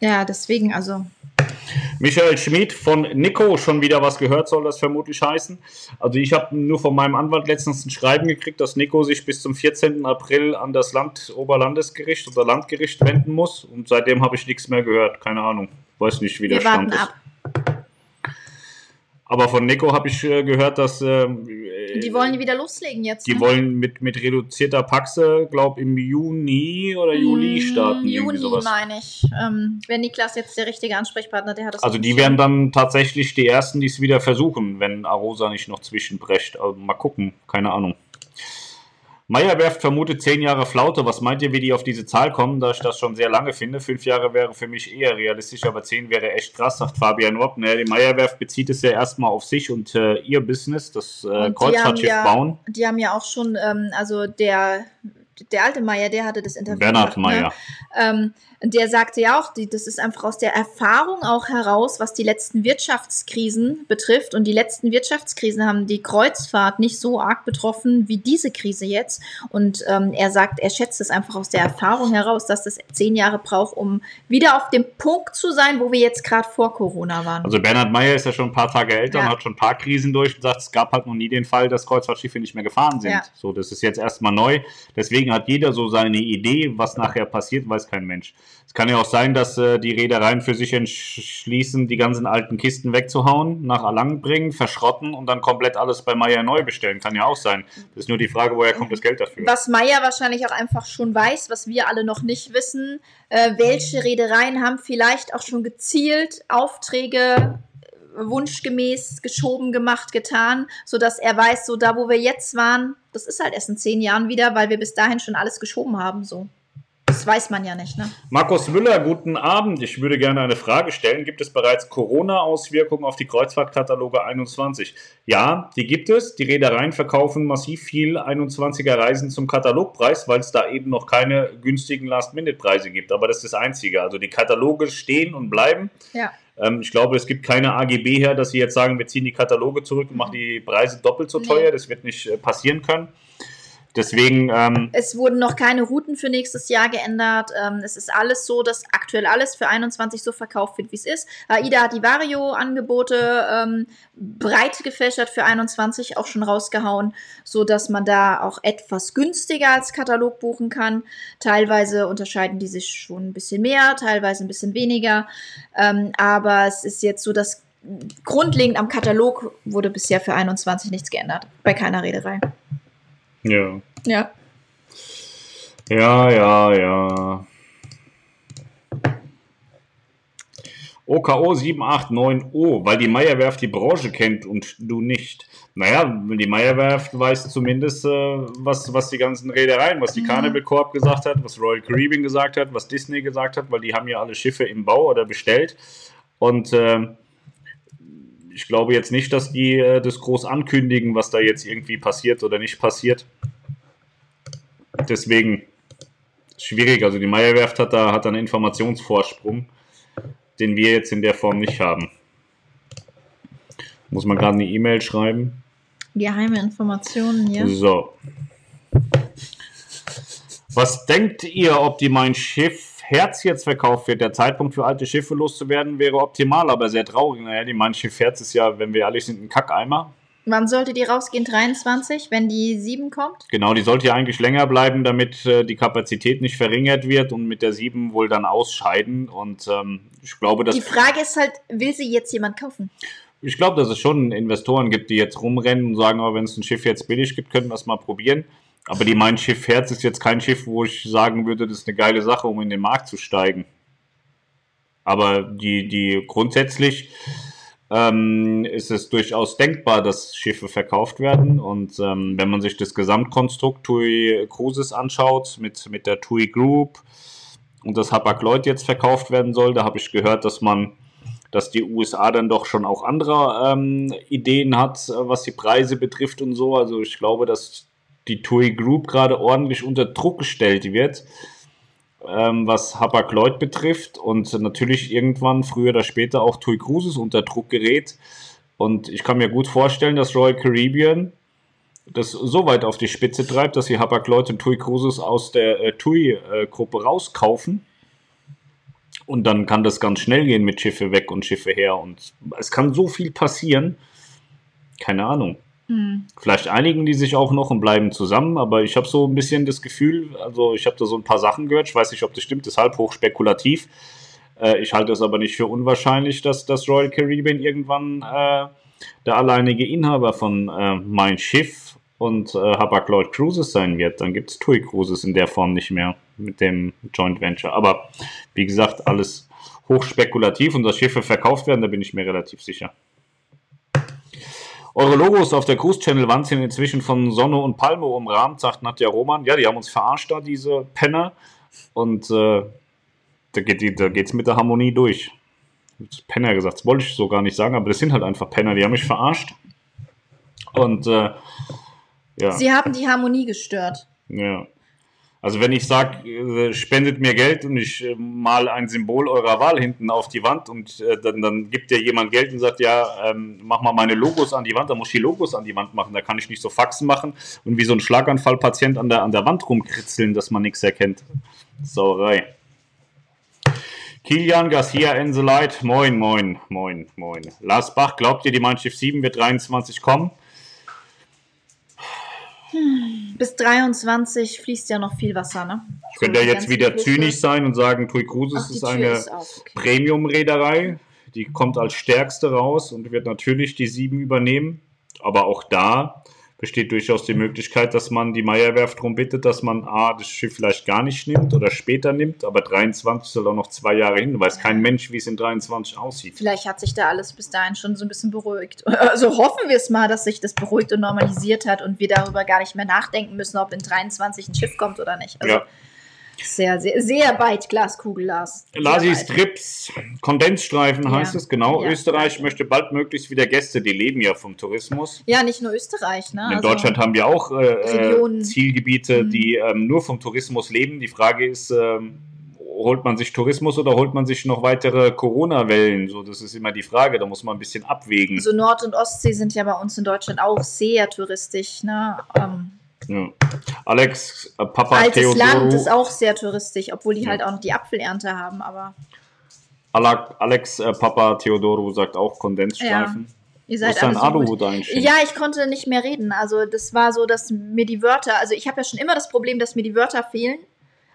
Ja, deswegen, also Michael Schmid von Nico schon wieder was gehört, soll das vermutlich heißen. Also ich habe nur von meinem Anwalt letztens ein Schreiben gekriegt, dass Nico sich bis zum 14. April an das Land Oberlandesgericht oder Landgericht wenden muss und seitdem habe ich nichts mehr gehört. Keine Ahnung. Weiß nicht, wie der Wir Stand ist. Ab. Aber von Nico habe ich äh, gehört, dass. Äh, die wollen wieder loslegen jetzt. Die ne? wollen mit, mit reduzierter Paxe, glaube im Juni oder Juli hm, starten. Juni meine ich. Ähm, Wäre Niklas jetzt der richtige Ansprechpartner, der hat das. Also, die werden dann tatsächlich die ersten, die es wieder versuchen, wenn Arosa nicht noch zwischenbrecht. Also mal gucken, keine Ahnung. Meyerwerft vermutet zehn Jahre Flaute. Was meint ihr, wie die auf diese Zahl kommen, da ich das schon sehr lange finde? Fünf Jahre wäre für mich eher realistisch, aber zehn wäre echt krass, sagt Fabian Robb. Naja, die Meyerwerft bezieht es ja erstmal auf sich und äh, ihr Business, das äh, Kreuzfahrtschiff ja, bauen. Die haben ja auch schon, ähm, also der der alte Meier, der hatte das Interview. Bernhard gemacht, Meier. Ne? Ähm, der sagte ja auch, die, das ist einfach aus der Erfahrung auch heraus, was die letzten Wirtschaftskrisen betrifft. Und die letzten Wirtschaftskrisen haben die Kreuzfahrt nicht so arg betroffen wie diese Krise jetzt. Und ähm, er sagt, er schätzt es einfach aus der Erfahrung heraus, dass das zehn Jahre braucht, um wieder auf dem Punkt zu sein, wo wir jetzt gerade vor Corona waren. Also Bernhard Meier ist ja schon ein paar Tage älter ja. und hat schon ein paar Krisen durch und sagt, es gab halt noch nie den Fall, dass Kreuzfahrtschiffe nicht mehr gefahren sind. Ja. So, das ist jetzt erstmal neu. Deswegen hat jeder so seine Idee, was nachher passiert, weiß kein Mensch. Kann ja auch sein, dass äh, die Reedereien für sich entschließen, die ganzen alten Kisten wegzuhauen, nach Erlangen bringen, verschrotten und dann komplett alles bei Meier neu bestellen. Kann ja auch sein. Das ist nur die Frage, woher kommt das Geld dafür? Was Meier wahrscheinlich auch einfach schon weiß, was wir alle noch nicht wissen, äh, welche Reedereien haben vielleicht auch schon gezielt Aufträge wunschgemäß geschoben, gemacht, getan, sodass er weiß, so da, wo wir jetzt waren, das ist halt erst in zehn Jahren wieder, weil wir bis dahin schon alles geschoben haben, so. Das weiß man ja nicht, ne? Markus Müller, guten Abend. Ich würde gerne eine Frage stellen. Gibt es bereits Corona-Auswirkungen auf die Kreuzfahrtkataloge 21? Ja, die gibt es. Die Reedereien verkaufen massiv viel 21er Reisen zum Katalogpreis, weil es da eben noch keine günstigen Last-Minute-Preise gibt. Aber das ist das Einzige. Also die Kataloge stehen und bleiben. Ja. Ähm, ich glaube, es gibt keine AGB her, dass sie jetzt sagen, wir ziehen die Kataloge zurück und machen die Preise doppelt so teuer. Das wird nicht äh, passieren können. Deswegen, ähm, Es wurden noch keine Routen für nächstes Jahr geändert. Ähm, es ist alles so, dass aktuell alles für 21 so verkauft wird, wie es ist. AIDA hat die Vario-Angebote ähm, breit gefächert für 21 auch schon rausgehauen, so dass man da auch etwas günstiger als Katalog buchen kann. Teilweise unterscheiden die sich schon ein bisschen mehr, teilweise ein bisschen weniger. Ähm, aber es ist jetzt so, dass grundlegend am Katalog wurde bisher für 21 nichts geändert. Bei keiner Reederei. Ja. Ja. Ja, ja, ja. OKO 789O, weil die Meierwerft die Branche kennt und du nicht. Naja, die Meierwerft weiß zumindest, äh, was, was die ganzen Reedereien, was die Mhm. Carnival Corp gesagt hat, was Royal Caribbean gesagt hat, was Disney gesagt hat, weil die haben ja alle Schiffe im Bau oder bestellt. Und äh, ich glaube jetzt nicht, dass die äh, das groß ankündigen, was da jetzt irgendwie passiert oder nicht passiert. Deswegen schwierig. Also die Meierwerft hat da hat einen Informationsvorsprung, den wir jetzt in der Form nicht haben. Muss man gerade eine E-Mail schreiben. Geheime Informationen hier. So. Was denkt ihr, ob die mein Schiff Herz jetzt verkauft wird? Der Zeitpunkt für alte Schiffe loszuwerden wäre optimal, aber sehr traurig. Naja, die mein Schiff Herz ist ja, wenn wir ehrlich sind, ein Kackeimer. Wann sollte die rausgehen? 23, wenn die 7 kommt? Genau, die sollte ja eigentlich länger bleiben, damit äh, die Kapazität nicht verringert wird und mit der 7 wohl dann ausscheiden. Und ähm, ich glaube, dass Die Frage ist halt, will sie jetzt jemand kaufen? ich glaube, dass es schon Investoren gibt, die jetzt rumrennen und sagen, oh, wenn es ein Schiff jetzt billig gibt, könnten wir es mal probieren. Aber die mein Schiff Herz ist jetzt kein Schiff, wo ich sagen würde, das ist eine geile Sache, um in den Markt zu steigen. Aber die, die grundsätzlich ähm, ist es durchaus denkbar, dass Schiffe verkauft werden. Und ähm, wenn man sich das Gesamtkonstrukt TUI Cruises anschaut, mit, mit der TUI Group und das Hapag-Lloyd jetzt verkauft werden soll, da habe ich gehört, dass man dass die USA dann doch schon auch andere ähm, Ideen hat, äh, was die Preise betrifft und so. Also ich glaube, dass die TUI Group gerade ordentlich unter Druck gestellt wird, ähm, was Hapag-Lloyd betrifft und natürlich irgendwann früher oder später auch TUI Cruises unter Druck gerät. Und ich kann mir gut vorstellen, dass Royal Caribbean das so weit auf die Spitze treibt, dass sie Hapag-Lloyd und TUI Cruises aus der äh, TUI-Gruppe rauskaufen. Und dann kann das ganz schnell gehen mit Schiffe weg und Schiffe her. Und es kann so viel passieren. Keine Ahnung. Hm. Vielleicht einigen die sich auch noch und bleiben zusammen, aber ich habe so ein bisschen das Gefühl, also ich habe da so ein paar Sachen gehört, ich weiß nicht, ob das stimmt, deshalb hochspekulativ. Äh, ich halte es aber nicht für unwahrscheinlich, dass das Royal Caribbean irgendwann äh, der alleinige Inhaber von äh, Mein Schiff und äh, Hapag-Lloyd Cruises sein wird. Dann gibt es TUI Cruises in der Form nicht mehr mit dem Joint Venture. Aber wie gesagt, alles hochspekulativ und dass Schiffe verkauft werden, da bin ich mir relativ sicher. Eure Logos auf der Cruise Channel Wand sind inzwischen von Sonne und Palme umrahmt, sagt Nadja Roman. Ja, die haben uns verarscht da, diese Penner. Und äh, da geht da geht's mit der Harmonie durch. Penner gesagt, das wollte ich so gar nicht sagen, aber das sind halt einfach Penner, die haben mich verarscht. Und äh, ja. Sie haben die Harmonie gestört. Ja. Also wenn ich sage, äh, spendet mir Geld und ich äh, mal ein Symbol eurer Wahl hinten auf die Wand und äh, dann, dann gibt dir jemand Geld und sagt, ja, ähm, mach mal meine Logos an die Wand, dann muss ich die Logos an die Wand machen, da kann ich nicht so Faxen machen und wie so ein Schlaganfallpatient an der, an der Wand rumkritzeln, dass man nichts erkennt. Sauerei. Kilian Garcia Enseleit, moin, moin, moin, moin. Lars Bach, glaubt ihr, die Mannschaft 7 wird 23 kommen? Bis 23 fließt ja noch viel Wasser, ne? Ich könnte ja die jetzt wieder zynisch sein und sagen, TUI Cruises ist eine ist okay. Premium-Reederei. Die kommt als stärkste raus und wird natürlich die 7 übernehmen. Aber auch da besteht durchaus die Möglichkeit, dass man die Meierwerft darum bittet, dass man A, das Schiff vielleicht gar nicht nimmt oder später nimmt, aber 23 soll auch noch zwei Jahre hin, weiß kein Mensch, wie es in 23 aussieht. Vielleicht hat sich da alles bis dahin schon so ein bisschen beruhigt. Also hoffen wir es mal, dass sich das beruhigt und normalisiert hat und wir darüber gar nicht mehr nachdenken müssen, ob in 23 ein Schiff kommt oder nicht. Also Ja. Sehr, sehr, sehr weit Glaskugel, Lars. Lasi. Strips, Kondensstreifen Ja. heißt es, genau. Ja. Österreich möchte baldmöglichst wieder Gäste, die leben ja vom Tourismus. Ja, nicht nur Österreich, ne? In Also- Deutschland haben wir auch äh, äh, Zielgebiete, Mhm. die ähm, nur vom Tourismus leben. Die Frage ist, ähm, holt man sich Tourismus oder holt man sich noch weitere Corona-Wellen? So, das ist immer die Frage, da muss man ein bisschen abwägen. So Nord- und Ostsee sind ja bei uns in Deutschland auch sehr touristisch. Ne? Ähm, Ja. Alex, äh, Papa altes Land ist auch sehr touristisch, obwohl die Ja. halt auch noch die Apfelernte haben. Aber Alex, äh, Papa Theodoro sagt auch Kondensstreifen. ihr Wo seid alle so? Ja, ich konnte nicht mehr reden. Also das war so, dass mir die Wörter, also ich habe ja schon immer das Problem, dass mir die Wörter fehlen.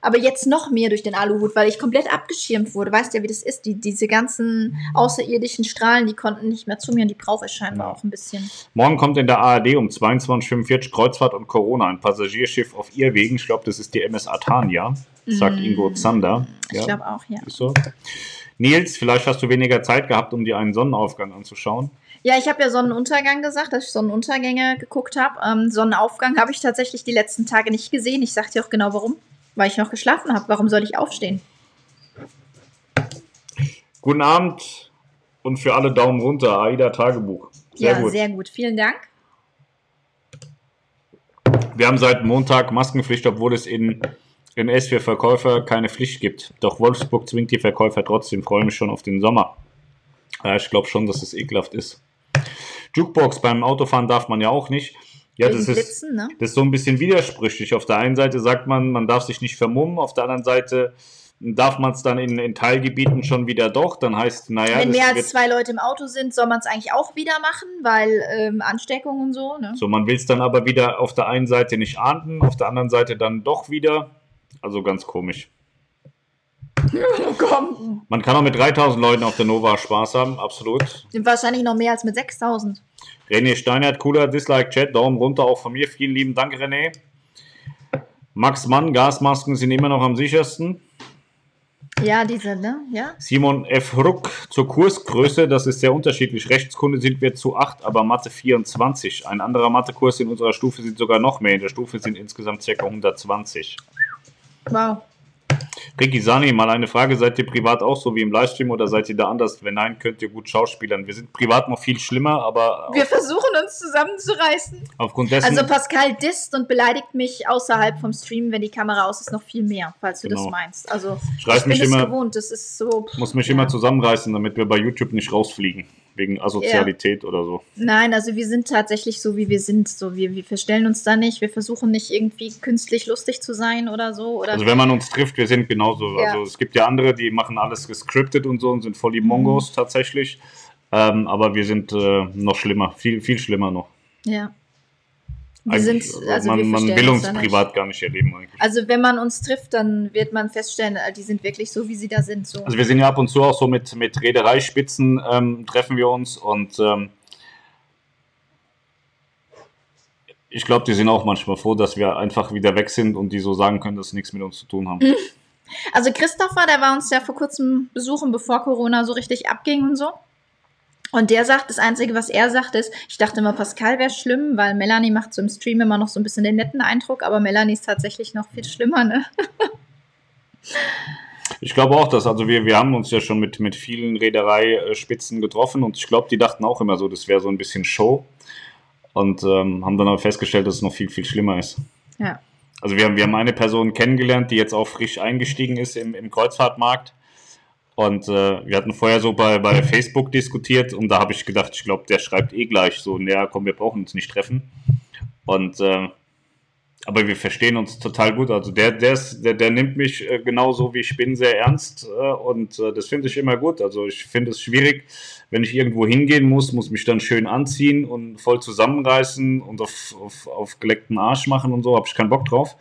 Aber jetzt noch mehr durch den Aluhut, weil ich komplett abgeschirmt wurde. Weißt ja, wie das ist. Die, diese ganzen außerirdischen Strahlen, die konnten nicht mehr zu mir und die brauche ich scheinbar Ja. auch ein bisschen. Morgen kommt in der ARD um 22.45 Kreuzfahrt und Corona ein Passagierschiff auf Irrwegen. Ich glaube, das ist die MS Atania, sagt Mm. Ingo Zander. Ich Ja, glaube auch, ja. ist so. Nils, vielleicht hast du weniger Zeit gehabt, um dir einen Sonnenaufgang anzuschauen. Ja, ich habe ja Sonnenuntergang gesagt, dass ich Sonnenuntergänge geguckt habe. Ähm, Sonnenaufgang habe ich tatsächlich die letzten Tage nicht gesehen. Ich sag dir auch genau warum. Weil ich noch geschlafen habe. Warum soll ich aufstehen? Guten Abend und für alle Daumen runter, AIDA Tagebuch. Sehr ja, gut. sehr gut. Vielen Dank. Wir haben seit Montag Maskenpflicht, obwohl es in, in S für Verkäufer keine Pflicht gibt. Doch Wolfsburg zwingt die Verkäufer trotzdem. Freue mich schon auf den Sommer. Ja, ich glaube schon, dass es ekelhaft ist. Jukebox beim Autofahren darf man ja auch nicht. Ja, das ist, Blitzen, ne? das ist so ein bisschen widersprüchlich. Auf der einen Seite sagt man, man darf sich nicht vermummen, auf der anderen Seite darf man es dann in, in Teilgebieten schon wieder doch. Dann heißt, naja, Wenn mehr als zwei Leute im Auto sind, soll man es eigentlich auch wieder machen, weil ähm, Ansteckung und so, ne? So, man will es dann aber wieder auf der einen Seite nicht ahnden, auf der anderen Seite dann doch wieder. Also ganz komisch. Oh, komm. Man kann auch mit 3000 Leuten auf der Nova Spaß haben, absolut. Sind wahrscheinlich noch mehr als mit 6000. René Steinert, cooler Dislike-Chat, Daumen runter auch von mir. Vielen lieben Dank, René. Max Mann, Gasmasken sind immer noch am sichersten. Ja, diese, ne? Ja. Simon F. Ruck zur Kursgröße, das ist sehr unterschiedlich. Rechtskunde sind wir zu 8, aber Mathe 24. Ein anderer Mathekurs in unserer Stufe sind sogar noch mehr. In der Stufe sind insgesamt ca. 120. Wow. Ricky Sani, mal eine Frage. Seid ihr privat auch so wie im Livestream oder seid ihr da anders? Wenn nein, könnt ihr gut schauspielern. Wir sind privat noch viel schlimmer, aber Wir versuchen uns zusammenzureißen. aufgrund dessen. Also Pascal disst und beleidigt mich außerhalb vom Stream, wenn die Kamera aus ist, noch viel mehr, falls du Genau. das meinst. Also Ich reiß ich bin mich es immer- gewohnt, das ist so. muss mich ja. immer zusammenreißen, damit wir bei YouTube nicht rausfliegen. Wegen Asozialität oder so. Nein, also wir sind tatsächlich so, wie wir sind. So, wir, wir verstellen uns da nicht. Wir versuchen nicht irgendwie künstlich lustig zu sein oder so. Oder Also wenn man uns trifft, wir sind genauso. Ja. Also es gibt ja andere, die machen alles gescriptet und so und sind voll die Mongos tatsächlich. Ähm, aber wir sind äh, noch schlimmer, viel, viel schlimmer noch. ja. Wir sind, also man, wir man will uns da nicht. privat gar nicht erleben eigentlich. Also wenn man uns trifft, dann wird man feststellen, äh, die sind wirklich so, wie sie da sind. So. Also wir sind ja ab und zu auch so mit, mit Reedereispitzen ähm, treffen wir uns und ähm, ich glaube, die sind auch manchmal froh, dass wir einfach wieder weg sind und die so sagen können, dass sie nichts mit uns zu tun haben. Also Christopher, der war uns ja vor kurzem besuchen, bevor Corona so richtig abging und so. Und der sagt, das Einzige, was er sagt, ist, ich dachte immer, Pascal wäre schlimm, weil Melanie macht so im Stream immer noch so ein bisschen den netten Eindruck, aber Melanie ist tatsächlich noch viel schlimmer, ne? Ich glaube auch, dass, also wir, wir haben uns ja schon mit, mit vielen Reedereispitzen getroffen und ich glaube, die dachten auch immer so, das wäre so ein bisschen Show und ähm, haben dann aber festgestellt, dass es noch viel, viel schlimmer ist. Ja. Also wir haben, wir haben eine Person kennengelernt, die jetzt auch frisch eingestiegen ist im, im Kreuzfahrtmarkt. Und äh, wir hatten vorher so bei, bei Facebook diskutiert und da habe ich gedacht, ich glaube, der schreibt eh gleich so, naja, komm, wir brauchen uns nicht treffen. Und äh, aber wir verstehen uns total gut. Also der, der, ist, der, der nimmt mich äh, genauso wie ich bin sehr ernst äh, und äh, das finde ich immer gut. Also ich finde es schwierig, wenn ich irgendwo hingehen muss, muss mich dann schön anziehen und voll zusammenreißen und auf, auf, auf geleckten Arsch machen und so, habe ich keinen Bock drauf.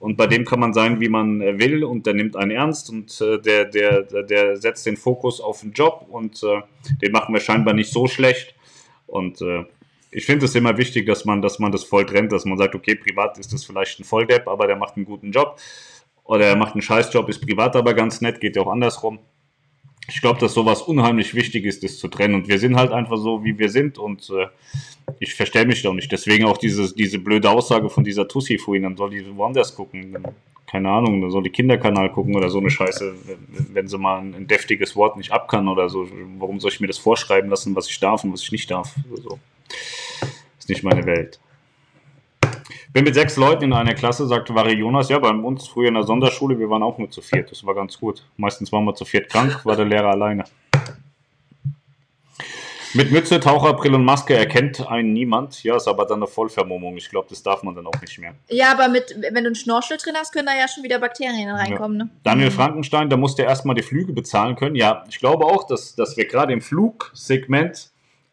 Und bei dem kann man sein, wie man äh, will und der nimmt einen ernst und äh, der, der, der, setzt den Fokus auf den Job und äh, den machen wir scheinbar nicht so schlecht. Und äh, ich finde es immer wichtig, dass man, dass man das voll trennt, dass man sagt, okay, privat ist das vielleicht ein Volldepp, aber der macht einen guten Job. Oder er macht einen Scheißjob, ist privat aber ganz nett, geht ja auch andersrum. Ich glaube, dass sowas unheimlich wichtig ist, das zu trennen. Und wir sind halt einfach so, wie wir sind. Und äh, ich verstelle mich da nicht. Deswegen auch dieses, diese blöde Aussage von dieser Tussi vorhin, dann soll die woanders gucken. Keine Ahnung, dann soll die Kinderkanal gucken oder so eine Scheiße, wenn, sie mal ein, ein, deftiges Wort nicht ab kann oder so. Warum soll ich mir das vorschreiben lassen, was ich darf und was ich nicht darf? So. Ist nicht meine Welt. Bin mit sechs Leuten in einer Klasse, sagte Vari Jonas, ja, bei uns früher in der Sonderschule, wir waren auch nur zu viert. Das war ganz gut. Meistens waren wir zu viert krank, war der Lehrer alleine. Mit Mütze, Taucherbrille und Maske erkennt einen niemand. Ja, ist aber dann eine Vollvermummung. Ich glaube, das darf man dann auch nicht mehr. Ja, aber mit, wenn du einen Schnorchel drin hast, können da ja schon wieder Bakterien reinkommen. Ja. Ne? Daniel Frankenstein, da musste erstmal die Flüge bezahlen können. Ja, ich glaube auch, dass, dass wir gerade im Flugsegment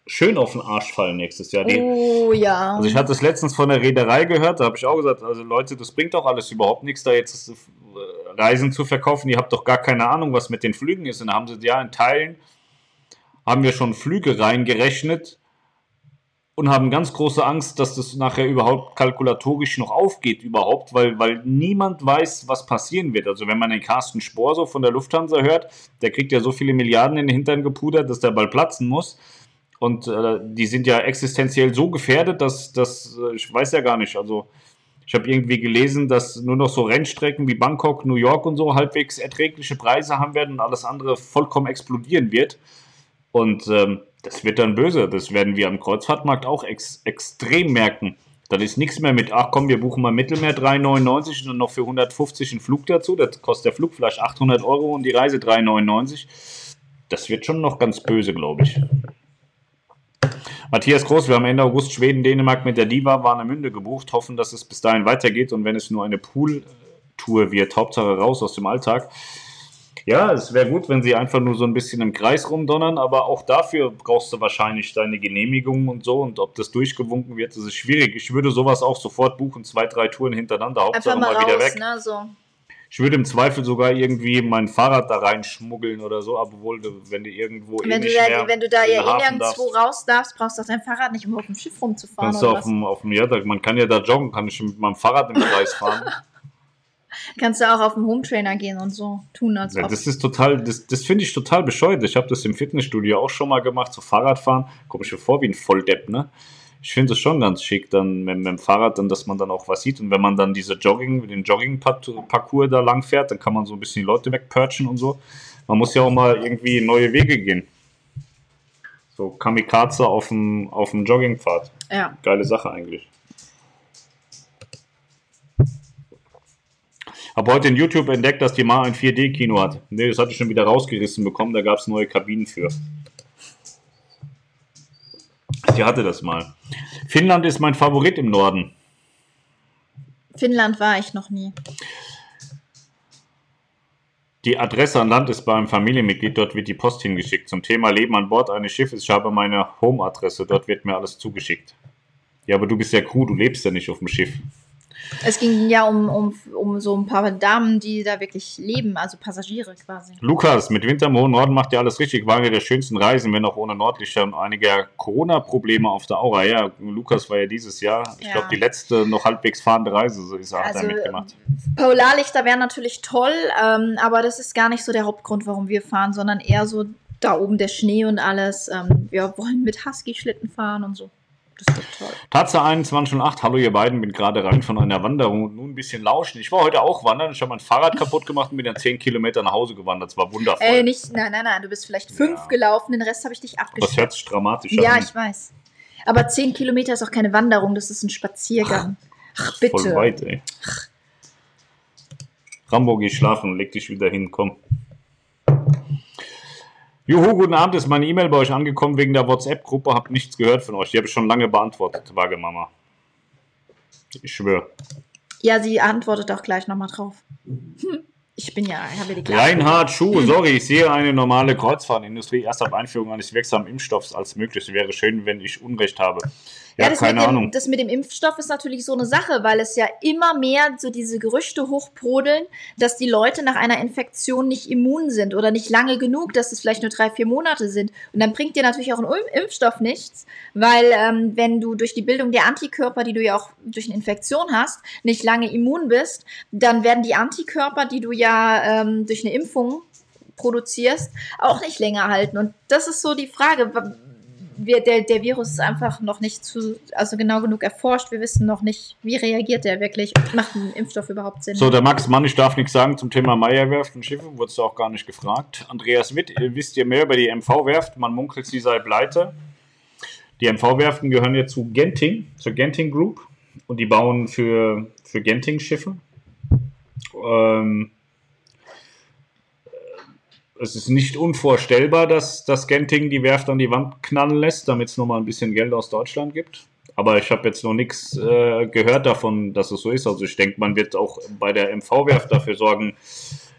schön auf den Arsch fallen nächstes Jahr. oh ja. Also ich hatte es letztens von der Reederei gehört, da habe ich auch gesagt, also Leute, das bringt doch alles überhaupt nichts, da jetzt äh, Reisen zu verkaufen. Ihr habt doch gar keine Ahnung, was mit den Flügen ist. Und dann haben sie ja in Teilen haben wir schon Flüge reingerechnet und haben ganz große Angst, dass das nachher überhaupt kalkulatorisch noch aufgeht überhaupt, weil, weil niemand weiß, was passieren wird. Also wenn man den Carsten Spohr so von der Lufthansa hört, der kriegt ja so viele Milliarden in den Hintern gepudert, dass der bald platzen muss. Und äh, die sind ja existenziell so gefährdet, dass, dass äh, ich weiß ja gar nicht, also ich habe irgendwie gelesen, dass nur noch so Rennstrecken wie Bangkok, New York und so halbwegs erträgliche Preise haben werden und alles andere vollkommen explodieren wird. Und ähm, das wird dann böse. Das werden wir am Kreuzfahrtmarkt auch ex extrem merken. Das ist nichts mehr mit, ach komm, wir buchen mal Mittelmeer 3,99 und noch für 150 einen Flug dazu. Das kostet der Flug vielleicht 800 Euro und die Reise 3,99. Das wird schon noch ganz böse, glaube ich. Matthias Groß, wir haben Ende August Schweden, Dänemark mit der Diva Warnemünde gebucht, hoffen, dass es bis dahin weitergeht und wenn es nur eine Pool-Tour wird, Hauptsache raus aus dem Alltag. Ja, es wäre gut, wenn sie einfach nur so ein bisschen im Kreis rumdonnern, aber auch dafür brauchst du wahrscheinlich deine Genehmigung und so und ob das durchgewunken wird, das ist schwierig. Ich würde sowas auch sofort buchen, zwei, drei Touren hintereinander, Hauptsache mal, mal wieder weg. Ne, so. Ich würde im Zweifel sogar irgendwie mein Fahrrad da reinschmuggeln oder so, obwohl wenn du irgendwo wenn eh du da, mehr Wenn du da ja eh nirgendwo raus darfst, brauchst du auch dein Fahrrad nicht, um auf dem Schiff rumzufahren. Kannst du auf dem, auf dem, ja, man kann ja da joggen, kann ich mit meinem Fahrrad im Kreis fahren. Kannst du auch auf den Hometrainer gehen und so tun als ja, Das ist total, das, das finde ich total bescheuert. Ich habe das im Fitnessstudio auch schon mal gemacht, so Fahrradfahren. Komme ich mir vor wie ein Volldepp, ne? Ich finde es schon ganz schick, dann mit, mit, dem Fahrrad, dann, dass man dann auch was sieht. Und wenn man dann diese Jogging, den Jogging-Parcours da lang fährt, dann kann man so ein bisschen die Leute wegperchen und so. Man muss ja auch mal irgendwie neue Wege gehen. So Kamikaze auf dem, auf dem Joggingpfad. Ja. Geile Sache eigentlich. Habe heute in YouTube entdeckt, dass die Ma ein 4D-Kino hat. Ne, das hatte ich schon wieder rausgerissen bekommen, da gab es neue Kabinen für. Sie hatte das mal. Finnland ist mein Favorit im Norden. Finnland war ich noch nie. Die Adresse an Land ist bei einem Familienmitglied, dort wird die Post hingeschickt. Zum Thema Leben an Bord eines Schiffes, ich habe meine Home-Adresse, dort wird mir alles zugeschickt. Ja, aber du bist ja Crew, du lebst ja nicht auf dem Schiff. Es ging ja um, um, um so ein paar Damen, die da wirklich leben, also Passagiere quasi. Lukas, mit Wintermoor Norden macht ja alles richtig. War ja der schönsten Reisen, wenn auch ohne Nordlichter und einige Corona-Probleme auf der Aura. Ja, Lukas war ja dieses Jahr, ich ja. glaube, die letzte noch halbwegs fahrende Reise, so ist er, also, hat er mitgemacht. Polarlichter wären natürlich toll, ähm, aber das ist gar nicht so der Hauptgrund, warum wir fahren, sondern eher so da oben der Schnee und alles. Ähm, wir wollen mit Husky-Schlitten fahren und so. Das wird toll. Tatsache 21.08. Hallo ihr beiden, bin gerade rein von einer Wanderung und nun ein bisschen lauschen. Ich war heute auch wandern. Ich habe mein Fahrrad kaputt gemacht und bin dann 10 Kilometer nach Hause gewandert. Das war wundervoll. Ey, nicht, nein, nein, nein. Du bist vielleicht fünf ja. gelaufen, den Rest habe ich dich abgeschickt. Das hört sich dramatisch an. Ja, ich weiß. Aber 10 Kilometer ist auch keine Wanderung, das ist ein Spaziergang. Ach, Ach bitte. Voll weit, ey. Rambo, geh schlafen, leg dich wieder hin, komm. Juhu, guten Abend, ist meine E-Mail bei euch angekommen wegen der WhatsApp-Gruppe, hab nichts gehört von euch. Die habe ich schon lange beantwortet, vage Mama. Ich schwöre. Ja, sie antwortet auch gleich nochmal drauf. Hm. Ich bin ja, ich habe die Klasse. Reinhard Schuh, sorry, ich sehe eine normale Kreuzfahrtindustrie erst ab Einführung eines wirksamen Impfstoffs als möglich. Es wäre schön, wenn ich Unrecht habe. Ja, das, keine mit dem, Ahnung. das mit dem Impfstoff ist natürlich so eine Sache, weil es ja immer mehr so diese Gerüchte hochbrodeln, dass die Leute nach einer Infektion nicht immun sind oder nicht lange genug, dass es vielleicht nur drei, vier Monate sind. Und dann bringt dir natürlich auch ein Im- Impfstoff nichts, weil ähm, wenn du durch die Bildung der Antikörper, die du ja auch durch eine Infektion hast, nicht lange immun bist, dann werden die Antikörper, die du ja ähm, durch eine Impfung produzierst, auch nicht länger halten. Und das ist so die Frage. Wir, der, der Virus ist einfach noch nicht zu, also genau genug erforscht. Wir wissen noch nicht, wie reagiert der wirklich. Macht ein Impfstoff überhaupt Sinn? So, der Max Mann, ich darf nichts sagen zum Thema Meierwerft und Schiffe, wurdest du auch gar nicht gefragt. Andreas Witt, ihr wisst ihr mehr über die MV-Werft? Man munkelt, sie sei pleite. Die MV-Werften gehören ja zu Genting, zur Genting Group und die bauen für, für Genting Schiffe. Ähm, es ist nicht unvorstellbar, dass, dass Genting die Werft an die Wand knallen lässt, damit es nochmal ein bisschen Geld aus Deutschland gibt. Aber ich habe jetzt noch nichts äh, gehört davon, dass es so ist. Also ich denke, man wird auch bei der MV-Werft dafür sorgen,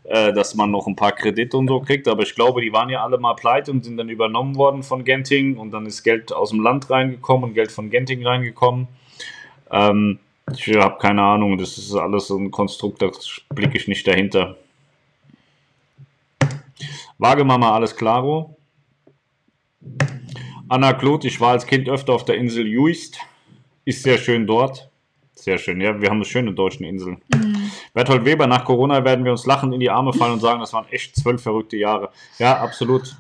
äh, dass man noch ein paar Kredite und so kriegt. Aber ich glaube, die waren ja alle mal pleite und sind dann übernommen worden von Genting und dann ist Geld aus dem Land reingekommen und Geld von Genting reingekommen. Ähm, ich habe keine Ahnung, das ist alles so ein Konstrukt, da blicke ich nicht dahinter. Wagemama, alles klaro. Anna Kloth, ich war als Kind öfter auf der Insel Juist. Ist sehr schön dort. Sehr schön, ja, wir haben eine schöne deutsche Inseln. Berthold Weber, nach Corona werden wir uns lachend in die Arme fallen und sagen, das waren echt zwölf verrückte Jahre. Ja, absolut.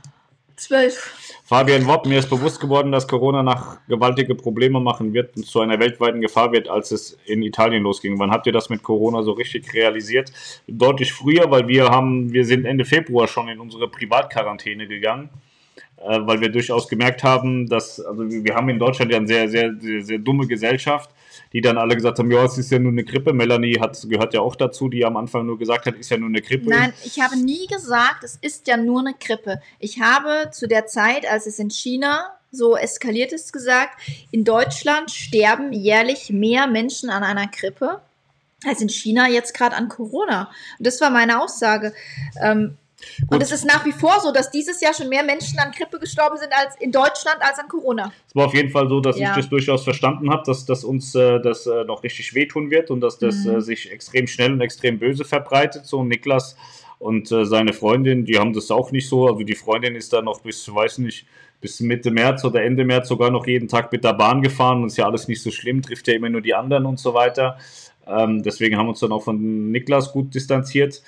Zwölf. Fabian Wopp, mir ist bewusst geworden, dass Corona nach gewaltige Probleme machen wird und zu einer weltweiten Gefahr wird, als es in Italien losging. Wann habt ihr das mit Corona so richtig realisiert? Deutlich früher, weil wir haben, wir sind Ende Februar schon in unsere Privatquarantäne gegangen, äh, weil wir durchaus gemerkt haben, dass, also wir haben in Deutschland ja eine sehr, sehr, sehr, sehr dumme Gesellschaft, die dann alle gesagt haben, ja, es ist ja nur eine Grippe. Melanie hat, gehört ja auch dazu, die am Anfang nur gesagt hat, ist ja nur eine Grippe. Nein, ich habe nie gesagt, es ist ja nur eine Grippe. Ich habe zu der Zeit, als es in China so eskaliert ist, gesagt, in Deutschland sterben jährlich mehr Menschen an einer Grippe als in China jetzt gerade an Corona. Und das war meine Aussage. Ähm, Gut. und es ist nach wie vor so, dass dieses Jahr schon mehr Menschen an Grippe gestorben sind als in Deutschland als an Corona. Es war auf jeden Fall so, dass Ja. ich das durchaus verstanden habe, dass, dass uns äh, das äh, noch richtig wehtun wird und dass das Mhm. äh, sich extrem schnell und extrem böse verbreitet. So Niklas und äh, seine Freundin, die haben das auch nicht so. Also die Freundin ist da noch bis, weiß nicht, bis Mitte März oder Ende März sogar noch jeden Tag mit der Bahn gefahren und ist ja alles nicht so schlimm, trifft ja immer nur die anderen und so weiter. Ähm, deswegen haben wir uns dann auch von Niklas gut distanziert.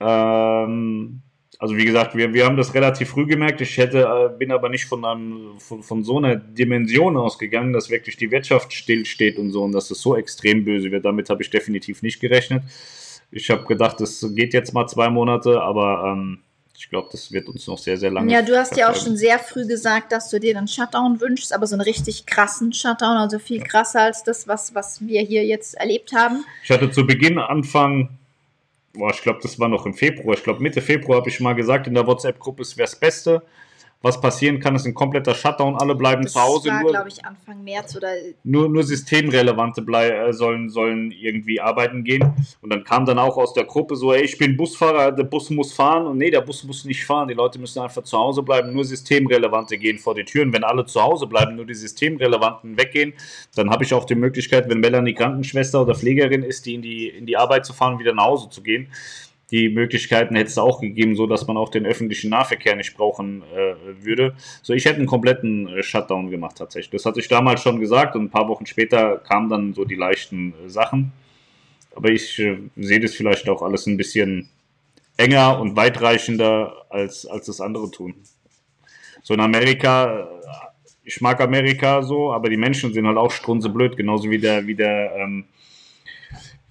Ähm, also wie gesagt, wir, wir haben das relativ früh gemerkt. Ich hätte, äh, bin aber nicht von, einem, von, von so einer Dimension ausgegangen, dass wirklich die Wirtschaft stillsteht und so und dass es so extrem böse wird. Damit habe ich definitiv nicht gerechnet. Ich habe gedacht, das geht jetzt mal zwei Monate, aber ähm, ich glaube, das wird uns noch sehr, sehr lange. Ja, du hast ja auch schon sehr früh gesagt, dass du dir einen Shutdown wünschst, aber so einen richtig krassen Shutdown, also viel krasser als das, was, was wir hier jetzt erlebt haben. Ich hatte zu Beginn, Anfang, boah, ich glaube, das war noch im Februar, ich glaube Mitte Februar habe ich mal gesagt in der WhatsApp-Gruppe, es wäre das Beste. Was passieren kann, ist ein kompletter Shutdown, alle bleiben Das zu Hause, war, nur, glaube ich, Anfang März oder nur, nur Systemrelevante blei äh, sollen, sollen irgendwie arbeiten gehen. Und dann kam dann auch aus der Gruppe so, ey, ich bin Busfahrer, der Bus muss fahren. Und nee, der Bus muss nicht fahren, die Leute müssen einfach zu Hause bleiben, nur Systemrelevante gehen vor die Türen. Wenn alle zu Hause bleiben, nur die Systemrelevanten weggehen, dann habe ich auch die Möglichkeit, wenn Melanie Krankenschwester oder Pflegerin ist, die in die, in die Arbeit zu fahren und wieder nach Hause zu gehen. Die Möglichkeiten hätte es auch gegeben, so dass man auch den öffentlichen Nahverkehr nicht brauchen äh, würde. So, ich hätte einen kompletten äh, Shutdown gemacht tatsächlich. Das hatte ich damals schon gesagt und ein paar Wochen später kamen dann so die leichten äh, Sachen. Aber ich äh, sehe das vielleicht auch alles ein bisschen enger und weitreichender, als, als das andere tun. So in Amerika, äh, ich mag Amerika so, aber die Menschen sind halt auch strunzeblöd, genauso wie der, wie der, ähm,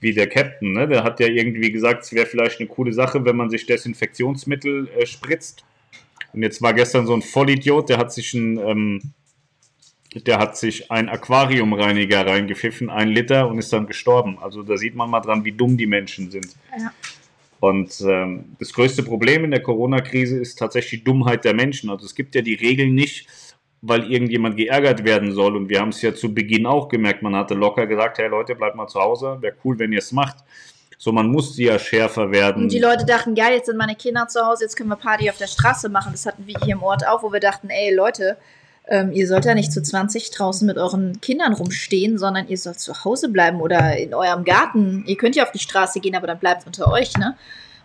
wie der Captain, ne? Der hat ja irgendwie gesagt, es wäre vielleicht eine coole Sache, wenn man sich Desinfektionsmittel äh, spritzt. Und jetzt war gestern so ein Vollidiot, der hat sich ein, ähm, der hat sich ein Aquariumreiniger reingepfiffen, ein Liter und ist dann gestorben. Also da sieht man mal dran, wie dumm die Menschen sind. Ja. Und ähm, das größte Problem in der Corona-Krise ist tatsächlich die Dummheit der Menschen. Also es gibt ja die Regeln nicht, weil irgendjemand geärgert werden soll. Und wir haben es ja zu Beginn auch gemerkt. Man hatte locker gesagt, hey Leute, bleibt mal zu Hause. Wäre cool, wenn ihr es macht. So, man musste ja schärfer werden. Und die Leute dachten, geil, jetzt sind meine Kinder zu Hause, jetzt können wir Party auf der Straße machen. Das hatten wir hier im Ort auch, wo wir dachten, ey Leute, ähm, ihr sollt ja nicht zu 20 draußen mit euren Kindern rumstehen, sondern ihr sollt zu Hause bleiben oder in eurem Garten. Ihr könnt ja auf die Straße gehen, aber dann bleibt unter euch, ne?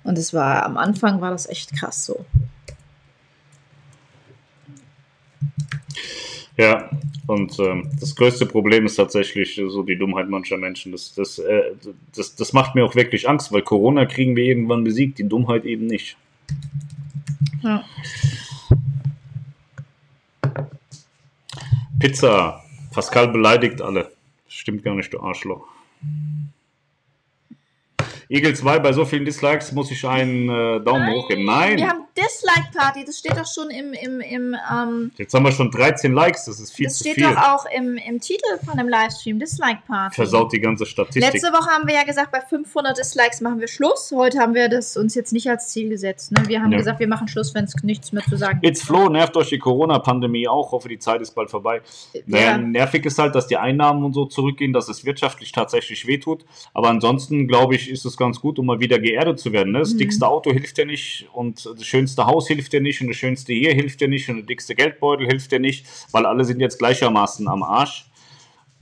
Und es war, am Anfang war das echt krass so. Ja, und ähm, das größte Problem ist tatsächlich so die Dummheit mancher Menschen. Das, das, äh, das, das macht mir auch wirklich Angst, weil Corona kriegen wir irgendwann besiegt, die Dummheit eben nicht. Ja. Pizza. Pascal beleidigt alle. Stimmt gar nicht, du Arschloch. Eagle 2, bei so vielen Dislikes muss ich einen äh, Daumen hoch geben. Nein! Wir haben Dislike-Party, das steht doch schon im, im, im ähm, Jetzt haben wir schon 13 Likes, das ist viel das zu steht viel. doch auch im, im Titel von dem Livestream, Dislike-Party. Versaut die ganze Statistik. Letzte Woche haben wir ja gesagt, bei 500 Dislikes machen wir Schluss. Heute haben wir das uns jetzt nicht als Ziel gesetzt. Ne? Wir haben Ja. gesagt, wir machen Schluss, wenn es nichts mehr zu sagen It's Flo, nervt euch die Corona-Pandemie auch. Hoffe, die Zeit ist bald vorbei. Naja, Ja. nervig ist halt, dass die Einnahmen und so zurückgehen, dass es wirtschaftlich tatsächlich wehtut. Aber ansonsten, glaube ich, ist es ganz gut, um mal wieder geerdet zu werden. Ne? Das Mhm. dickste Auto hilft dir nicht und das schönste Haus hilft dir nicht und das schönste hier hilft dir nicht und der dickste Geldbeutel hilft dir nicht, weil alle sind jetzt gleichermaßen am Arsch.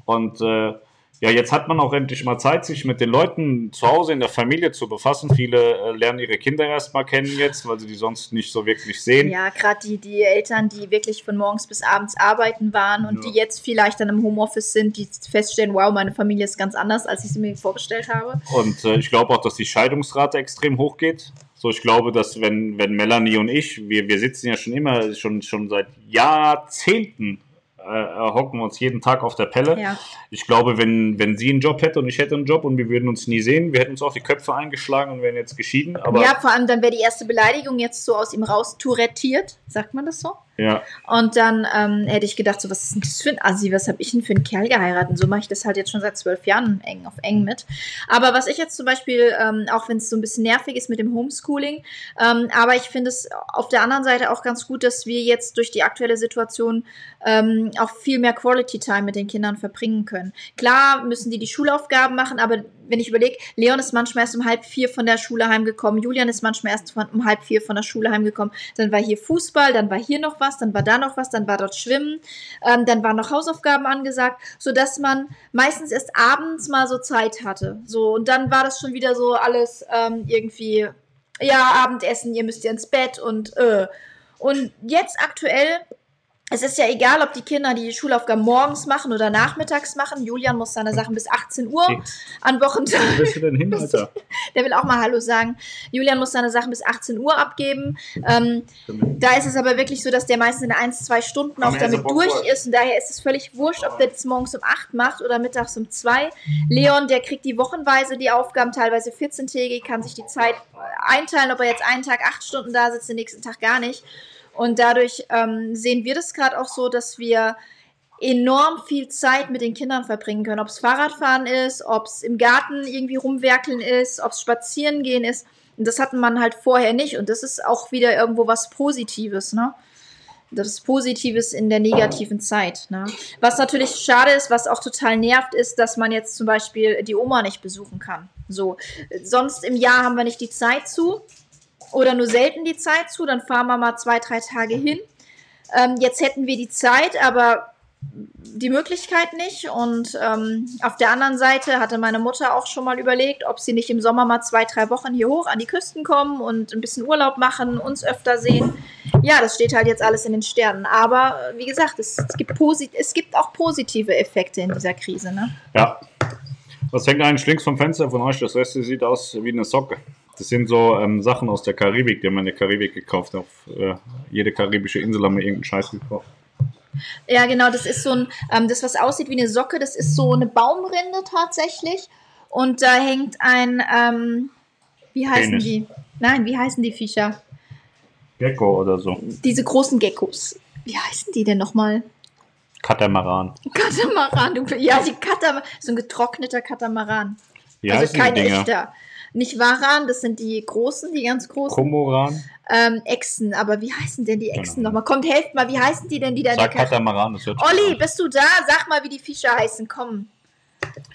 Und äh, ja, jetzt hat man auch endlich mal Zeit, sich mit den Leuten zu Hause in der Familie zu befassen. Viele äh, lernen ihre Kinder erst mal kennen jetzt, weil sie die sonst nicht so wirklich sehen. Ja, gerade die, die Eltern, die wirklich von morgens bis abends arbeiten waren und Ja. die jetzt vielleicht dann im Homeoffice sind, die feststellen, wow, meine Familie ist ganz anders, als ich sie mir vorgestellt habe. Und äh, ich glaube auch, dass die Scheidungsrate extrem hoch geht. So, ich glaube, dass wenn, wenn Melanie und ich, wir, wir sitzen ja schon immer, schon, schon seit Jahrzehnten, hocken wir uns jeden Tag auf der Pelle. Ja. Ich glaube, wenn, wenn sie einen Job hätte und ich hätte einen Job und wir würden uns nie sehen, wir hätten uns auch die Köpfe eingeschlagen und wären jetzt geschieden. Aber ja, vor allem dann wäre die erste Beleidigung jetzt so aus ihm raus tourettiert, sagt man das so? Ja, Und dann ähm, hätte ich gedacht, so, was ist denn das für ein Assi, was habe ich denn für einen Kerl geheiratet? Und so mache ich das halt jetzt schon seit zwölf Jahren eng auf eng mit. Aber was ich jetzt zum Beispiel, ähm, auch wenn es so ein bisschen nervig ist mit dem Homeschooling, ähm, aber ich finde es auf der anderen Seite auch ganz gut, dass wir jetzt durch die aktuelle Situation ähm, auch viel mehr Quality Time mit den Kindern verbringen können. Klar müssen die die Schulaufgaben machen, aber wenn ich überlege, Leon ist manchmal erst um halb vier von der Schule heimgekommen, Julian ist manchmal erst von, um halb vier von der Schule heimgekommen, dann war hier Fußball, dann war hier noch was, dann war da noch was, dann war dort Schwimmen, ähm, dann waren noch Hausaufgaben angesagt, sodass man meistens erst abends mal so Zeit hatte. So, und dann war das schon wieder so alles ähm, irgendwie, ja, Abendessen, ihr müsst ja ins Bett und äh. Und jetzt aktuell es ist ja egal, ob die Kinder die Schulaufgaben morgens machen oder nachmittags machen. Julian muss seine Sachen bis 18 Uhr an Wo Wochentagen. bist du denn hin, Alter? Der will auch mal Hallo sagen. Julian muss seine Sachen bis 18 Uhr abgeben. Ähm, da ist es aber wirklich so, dass der meistens in ein, zwei Stunden auch damit durch ist. Und daher ist es völlig wurscht, ob der das morgens um 8 macht oder mittags um 2. Leon, der kriegt die wochenweise die Aufgaben, teilweise 14-tägig, kann sich die Zeit einteilen, ob er jetzt einen Tag 8 Stunden da sitzt, den nächsten Tag gar nicht. Und dadurch ähm, sehen wir das gerade auch so, dass wir enorm viel Zeit mit den Kindern verbringen können. Ob es Fahrradfahren ist, ob es im Garten irgendwie rumwerkeln ist, ob es spazieren gehen ist. Und das hatten man halt vorher nicht. Und das ist auch wieder irgendwo was Positives, ne? Das Positives in der negativen Zeit. Ne? Was natürlich schade ist, was auch total nervt, ist, dass man jetzt zum Beispiel die Oma nicht besuchen kann. So, sonst im Jahr haben wir nicht die Zeit zu oder nur selten die Zeit zu, dann fahren wir mal zwei, drei Tage hin. Ähm, jetzt hätten wir die Zeit, aber die Möglichkeit nicht. Und ähm, auf der anderen Seite hatte meine Mutter auch schon mal überlegt, ob sie nicht im Sommer mal zwei, drei Wochen hier hoch an die Küsten kommen und ein bisschen Urlaub machen, uns öfter sehen. Ja, das steht halt jetzt alles in den Sternen. Aber wie gesagt, es, es, gibt, posit es gibt auch positive Effekte in dieser Krise. Ne? Ja. Was hängt eigentlich links vom Fenster von euch? Das Rest sieht aus wie eine Socke. Das sind so ähm, Sachen aus der Karibik, die haben wir in der Karibik gekauft. Auf äh, jede karibische Insel haben wir irgendeinen Scheiß gekauft. Ja, genau, das ist so ein, ähm, das was aussieht wie eine Socke, das ist so eine Baumrinde tatsächlich. Und da hängt ein, ähm, wie heißen Penis. die? Nein, wie heißen die Viecher? Gecko oder so. Diese großen Geckos. Wie heißen die denn nochmal? Katamaran. Katamaran, du, ja, die Katamaran, so ein getrockneter Katamaran. Wie also kein echter. Nicht Waran, das sind die großen, die ganz großen. Komoran? Ähm, Echsen, aber wie heißen denn die Echsen Genau. nochmal? Kommt, helft mal, wie heißen die denn, die da Sag Ka- Katamaran, das hört Olli, bist du da? Sag mal, wie die Viecher heißen, komm.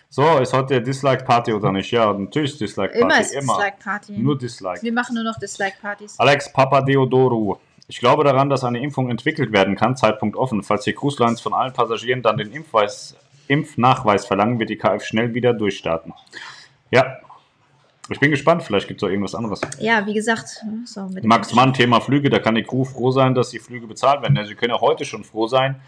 So, ist heute Dislike-Party oder nicht? Ja, natürlich Dislike-Party. Immer ist Dislike-Party. Nur Dislike. Wir machen nur noch Dislike-Partys. Alex Papadeodoru. Ich glaube daran, dass eine Impfung entwickelt werden kann, Zeitpunkt offen. Falls die Cruise Lines von allen Passagieren dann den Impfweis, Impfnachweis verlangen, wird die KF schnell wieder durchstarten. Ja, ich bin gespannt, vielleicht gibt es auch irgendwas anderes. Ja, wie gesagt, so mit dem Max Mann, Thema Flüge, da kann die Crew froh sein, dass die Flüge bezahlt werden. Ja, sie können ja heute schon froh sein,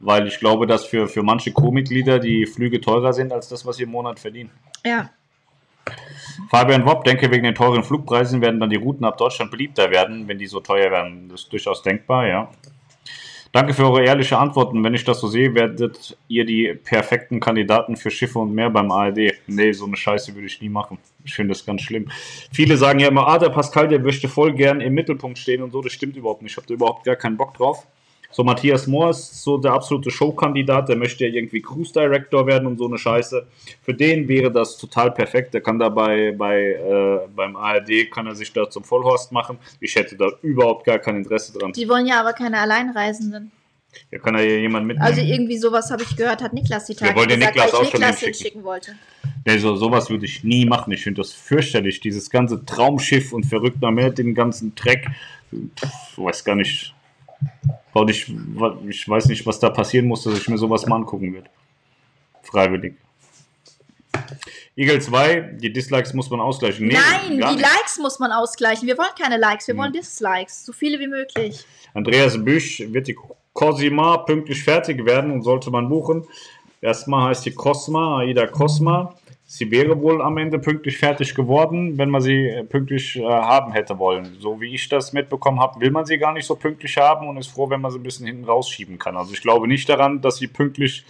weil ich glaube, dass für, für manche Crewmitglieder die Flüge teurer sind als das, was sie im Monat verdienen. Ja, Fabian Wopp, denke, wegen den teuren Flugpreisen werden dann die Routen ab Deutschland beliebter werden, wenn die so teuer werden. Das ist durchaus denkbar, ja. Danke für eure ehrliche Antworten. Wenn ich das so sehe, werdet ihr die perfekten Kandidaten für Schiffe und mehr beim ARD. Nee, so eine Scheiße würde ich nie machen. Ich finde das ganz schlimm. Viele sagen ja immer, ah, der Pascal, der möchte voll gern im Mittelpunkt stehen und so. Das stimmt überhaupt nicht. Ich habe da überhaupt gar keinen Bock drauf. So, Matthias Mohr ist so der absolute Showkandidat, der möchte ja irgendwie Cruise Director werden und so eine Scheiße. Für den wäre das total perfekt. Der kann dabei bei, äh, beim ARD, kann er sich da zum Vollhorst machen. Ich hätte da überhaupt gar kein Interesse dran. die wollen ja aber keine Alleinreisenden. Ja, kann er ja jemand mitnehmen. Also irgendwie sowas habe ich gehört, hat Niklas die Tage Wir wollen den gesagt, Niklas ich auch schon Niklas hinschicken. hinschicken wollte. Nee, so, sowas würde ich nie machen. Ich finde das fürchterlich. Dieses ganze Traumschiff und verrückt Meer, den ganzen Dreck. Pff, weiß gar nicht. Weil Ich, ich weiß nicht, was da passieren muss, dass ich mir sowas mal angucken würde. Freiwillig. Eagle 2, die Dislikes muss man ausgleichen. Nee, Nein, die nicht. Likes muss man ausgleichen. Wir wollen keine Likes, wir Hm. wollen Dislikes. So viele wie möglich. Andreas Büsch wird die Cosima pünktlich fertig werden und sollte man buchen. Erstmal heißt die Cosma, Aida Cosma. Sie wäre wohl am Ende pünktlich fertig geworden, wenn man sie äh, pünktlich äh, haben hätte wollen. So wie ich das mitbekommen habe, will man sie gar nicht so pünktlich haben und ist froh, wenn man sie ein bisschen hinten rausschieben kann. Also ich glaube nicht daran, dass sie pünktlich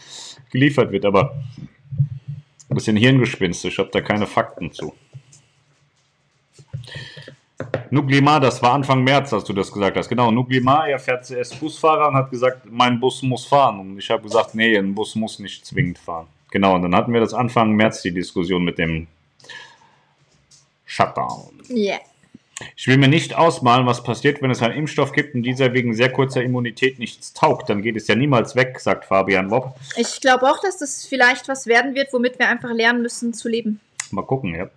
geliefert wird, aber ein bisschen Hirngespinst. Ich habe da keine Fakten zu. Nuklimar, das war Anfang März, als du das gesagt hast. Genau, Nuklimar, er fährt zuerst Busfahrer und hat gesagt, mein Bus muss fahren. Und ich habe gesagt, nee, ein Bus muss nicht zwingend fahren. Genau, und dann hatten wir das Anfang März die Diskussion mit dem Shutdown. Yeah. Ich will mir nicht ausmalen, was passiert, wenn es einen Impfstoff gibt und dieser wegen sehr kurzer Immunität nichts taugt. Dann geht es ja niemals weg, sagt Fabian Wopp. Ich glaube auch, dass das vielleicht was werden wird, womit wir einfach lernen müssen zu leben. Mal gucken, ja.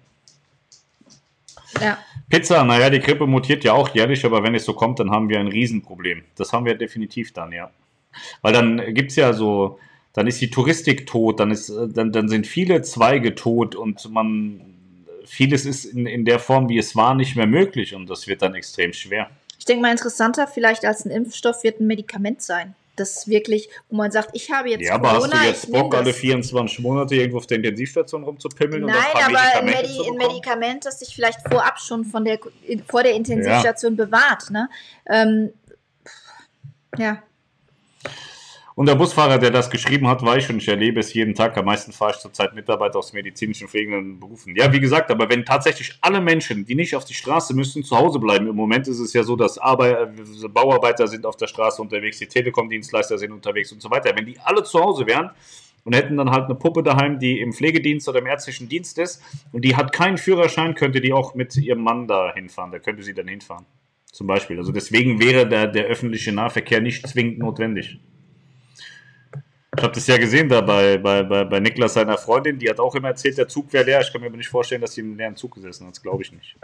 Ja. Pizza, naja, die Grippe mutiert ja auch jährlich, aber wenn es so kommt, dann haben wir ein Riesenproblem. Das haben wir definitiv dann, ja. Weil dann gibt es ja so, dann ist die Touristik tot, dann, ist, äh, dann, dann sind viele Zweige tot und man, vieles ist in, in der Form, wie es war, nicht mehr möglich und das wird dann extrem schwer. Ich denke mal, interessanter vielleicht als ein Impfstoff wird ein Medikament sein. Das wirklich, wo man sagt, ich habe jetzt Ja, aber hast du Corona, jetzt Bock, alle das. 24 Monate irgendwo auf der Intensivstation rumzupimmeln und Nein, ein paar aber ein, Medikamente Medi zu ein? Medikament, das dich vielleicht vorab schon von der, vor der Intensivstation bewahrt. Ne? Ähm, ja, Und der Busfahrer, der das geschrieben hat, war ich und ich erlebe es jeden Tag. Am meisten fahre ich zurzeit Mitarbeiter aus medizinischen pflegenden Berufen. Ja, wie gesagt, aber wenn tatsächlich alle Menschen, die nicht auf die Straße müssen, zu Hause bleiben. Im Moment ist es ja so, dass Arbeit, Bauarbeiter sind auf der Straße unterwegs, die Telekom-Dienstleister sind unterwegs und so weiter. Wenn die alle zu Hause wären und hätten dann halt eine Puppe daheim, die im Pflegedienst oder im ärztlichen Dienst ist und die hat keinen Führerschein, könnte die auch mit ihrem Mann da hinfahren. Da könnte sie dann hinfahren. Zum Beispiel. Also deswegen wäre der, der öffentliche Nahverkehr nicht zwingend notwendig. Ich habe das ja gesehen da bei, bei, bei, bei Niklas, seiner Freundin, die hat auch immer erzählt, der Zug wäre leer. Ich kann mir aber nicht vorstellen, dass sie im leeren Zug gesessen hat. Das glaube ich nicht.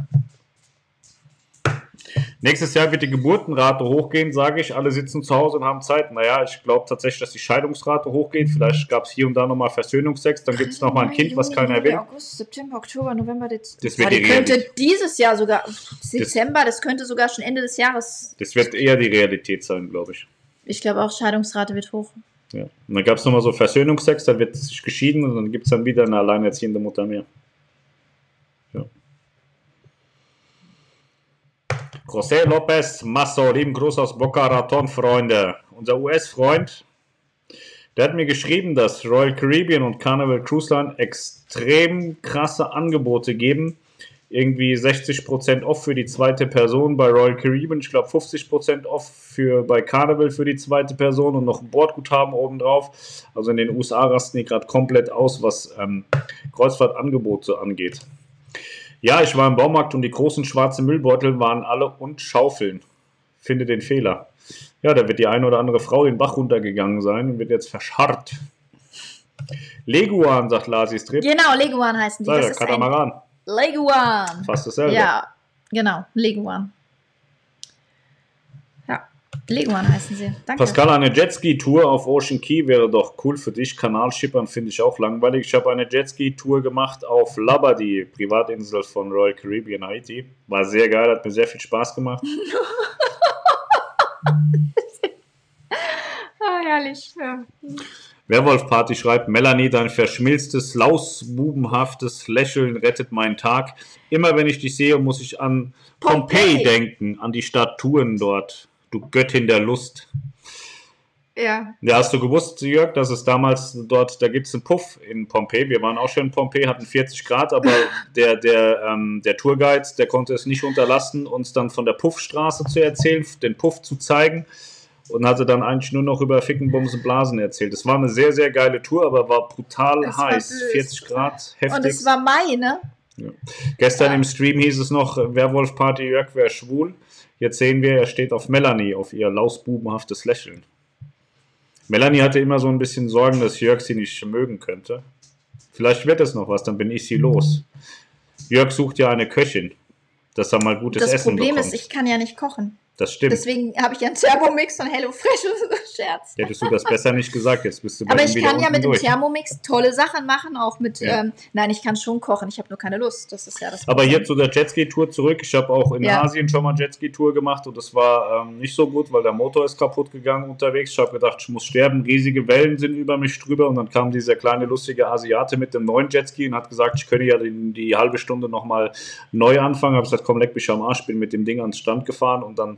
Nächstes Jahr wird die Geburtenrate hochgehen, sage ich. Alle sitzen zu Hause und haben Zeit. Naja, ich glaube tatsächlich, dass die Scheidungsrate hochgeht. Vielleicht gab es hier und da nochmal Versöhnungsex. Dann gibt es nochmal ein Kind, was keiner will. August, September, Oktober, November, Dezember. Das wird die die könnte Realität. dieses Jahr sogar, Dezember, das könnte sogar schon Ende des Jahres. Das wird eher die Realität sein, glaube ich. Ich glaube auch, Scheidungsrate wird hoch. Ja. Und dann gab es nochmal so Versöhnungsex, dann wird sich geschieden und dann gibt es dann wieder eine alleinerziehende Mutter mehr. Ja. José Lopez Masso, lieben Gruß aus Boca Raton, Freunde. Unser US-Freund, der hat mir geschrieben, dass Royal Caribbean und Carnival Cruise Line extrem krasse Angebote geben. Irgendwie 60% off für die zweite Person bei Royal Caribbean, ich glaube 50% off für, bei Carnival für die zweite Person und noch ein Bordguthaben obendrauf. Also in den USA rasten die gerade komplett aus, was ähm, Kreuzfahrtangebote angeht. Ja, ich war im Baumarkt und die großen schwarzen Müllbeutel waren alle und Schaufeln. Finde den Fehler. Ja, da wird die eine oder andere Frau den Bach runtergegangen sein und wird jetzt verscharrt. Leguan, sagt Lasi Strip. Genau, Leguan heißen die. Ja, Das der ist ein Katamaran. Leguan. Fast dasselbe. Ja, genau, Leguan. Ja. Leguan heißen sie. Danke. Pascal, eine Jetski-Tour auf Ocean Key wäre doch cool für dich. Kanalschippern finde ich auch langweilig. Ich habe eine Jetski-Tour gemacht auf Labadee, Privatinsel von Royal Caribbean Haiti. War sehr geil, hat mir sehr viel Spaß gemacht. ah, herrlich. Ja. Werwolf Party schreibt, Melanie, dein verschmilztes, lausbubenhaftes Lächeln rettet meinen Tag. Immer wenn ich dich sehe, muss ich an Pompeji denken, an die Statuen dort. Du Göttin der Lust. ja. Ja, hast du gewusst, Jörg, dass es damals dort, da gibt es einen Puff in Pompeji. Wir waren auch schon in Pompeji, hatten 40 Grad, aber der, der, ähm, der Tourguide, der konnte es nicht unterlassen, uns dann von der Puffstraße zu erzählen, den Puff zu zeigen und hatte dann eigentlich nur noch über Ficken, Bumsen, Blasen erzählt. Es war eine sehr, sehr geile Tour, aber war brutal war heiß. böse. 40 Grad, heftig. Und es war Mai, ne? Gestern Ja. im Stream hieß es noch, Werwolf Party Jörg wäre schwul. Jetzt sehen wir, er steht auf Melanie, auf ihr lausbubenhaftes Lächeln. Melanie hatte immer so ein bisschen Sorgen, dass Jörg sie nicht mögen könnte. Vielleicht wird es noch was, dann bin ich sie los. Jörg sucht ja eine Köchin, dass er mal gutes Das Essen Problem bekommt. ist, ich kann ja nicht kochen. Das stimmt. Deswegen habe ich ja einen Thermomix von HelloFresh. Scherz. Hättest du das besser nicht gesagt, jetzt bist du bei Aber ich kann ja mit dem durch. Thermomix tolle Sachen machen, auch mit. Ja. Ähm, nein, ich kann schon kochen, ich habe nur keine Lust. Das ist ja das. Aber hier zu der Jetski-Tour zurück. Ich habe auch in Ja. Asien schon mal Jetski-Tour gemacht und das war ähm, nicht so gut, weil der Motor ist kaputt gegangen unterwegs. Ich habe gedacht, ich muss sterben. Riesige Wellen sind über mich drüber und dann kam dieser kleine lustige Asiate mit dem neuen Jetski und hat gesagt, ich könne ja die, die halbe Stunde nochmal neu anfangen. Habe gesagt, komm, leck mich am Arsch. Bin mit dem Ding ans Strand gefahren und dann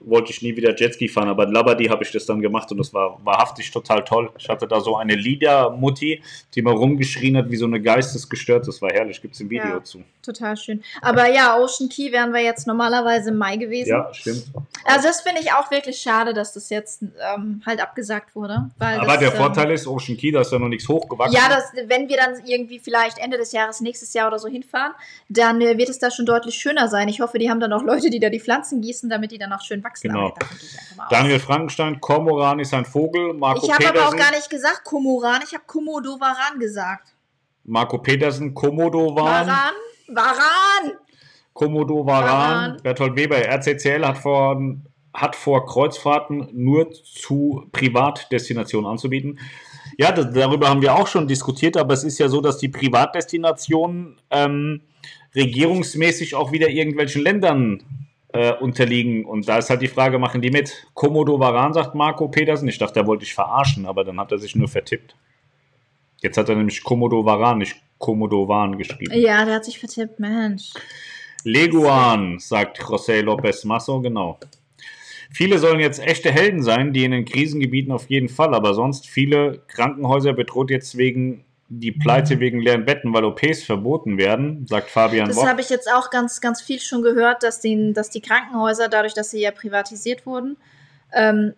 wollte ich nie wieder Jetski fahren, aber in Labadee habe ich das dann gemacht und das war wahrhaftig total toll. Ich hatte da so eine Liedermutti, die mal rumgeschrien hat wie so eine geistesgestört. Das war herrlich, gibt es ein Video Ja. zu. Total schön. Aber ja, Ocean Key wären wir jetzt normalerweise im Mai gewesen. Ja, stimmt. Also das finde ich auch wirklich schade, dass das jetzt ähm, halt abgesagt wurde. Weil Aber das, der ähm, Vorteil ist, Ocean Key, da ist ja noch nichts hochgewachsen. Ja, das, wenn wir dann irgendwie vielleicht Ende des Jahres, nächstes Jahr oder so hinfahren, dann äh, wird es da schon deutlich schöner sein. Ich hoffe, die haben dann auch Leute, die da die Pflanzen gießen, damit die dann auch schön wachsen. Genau. Gehe ich einfach mal aus. Daniel Frankenstein, Kormoran ist ein Vogel. Marco Ich habe aber auch gar nicht gesagt Komoran, ich habe Komodowaran gesagt. Marco Petersen, Komodowan, Waran? Waran! Komodowaran, Waran. Bertolt Weber, RCCL hat vor, hat vor Kreuzfahrten nur zu Privatdestinationen anzubieten. Ja, das, darüber haben wir auch schon diskutiert, aber es ist ja so, dass die Privatdestinationen ähm, regierungsmäßig auch wieder irgendwelchen Ländern äh, unterliegen. Und da ist halt die Frage, machen die mit? Komodowaran, sagt Marco Petersen. Ich dachte, er wollte dich verarschen, aber dann hat er sich nur vertippt. Jetzt hat er nämlich Komodowaran, nicht Komodowan geschrieben. Ja, der hat sich vertippt, Mensch. Leguan, sagt José López Masso, genau. Viele sollen jetzt echte Helden sein, die in den Krisengebieten auf jeden Fall, aber sonst viele Krankenhäuser bedroht jetzt wegen die Pleite wegen leeren Betten, weil OPs verboten werden, sagt Fabian Das habe ich jetzt auch ganz, ganz viel schon gehört, dass, den, dass die Krankenhäuser, dadurch, dass sie ja privatisiert wurden, ähm,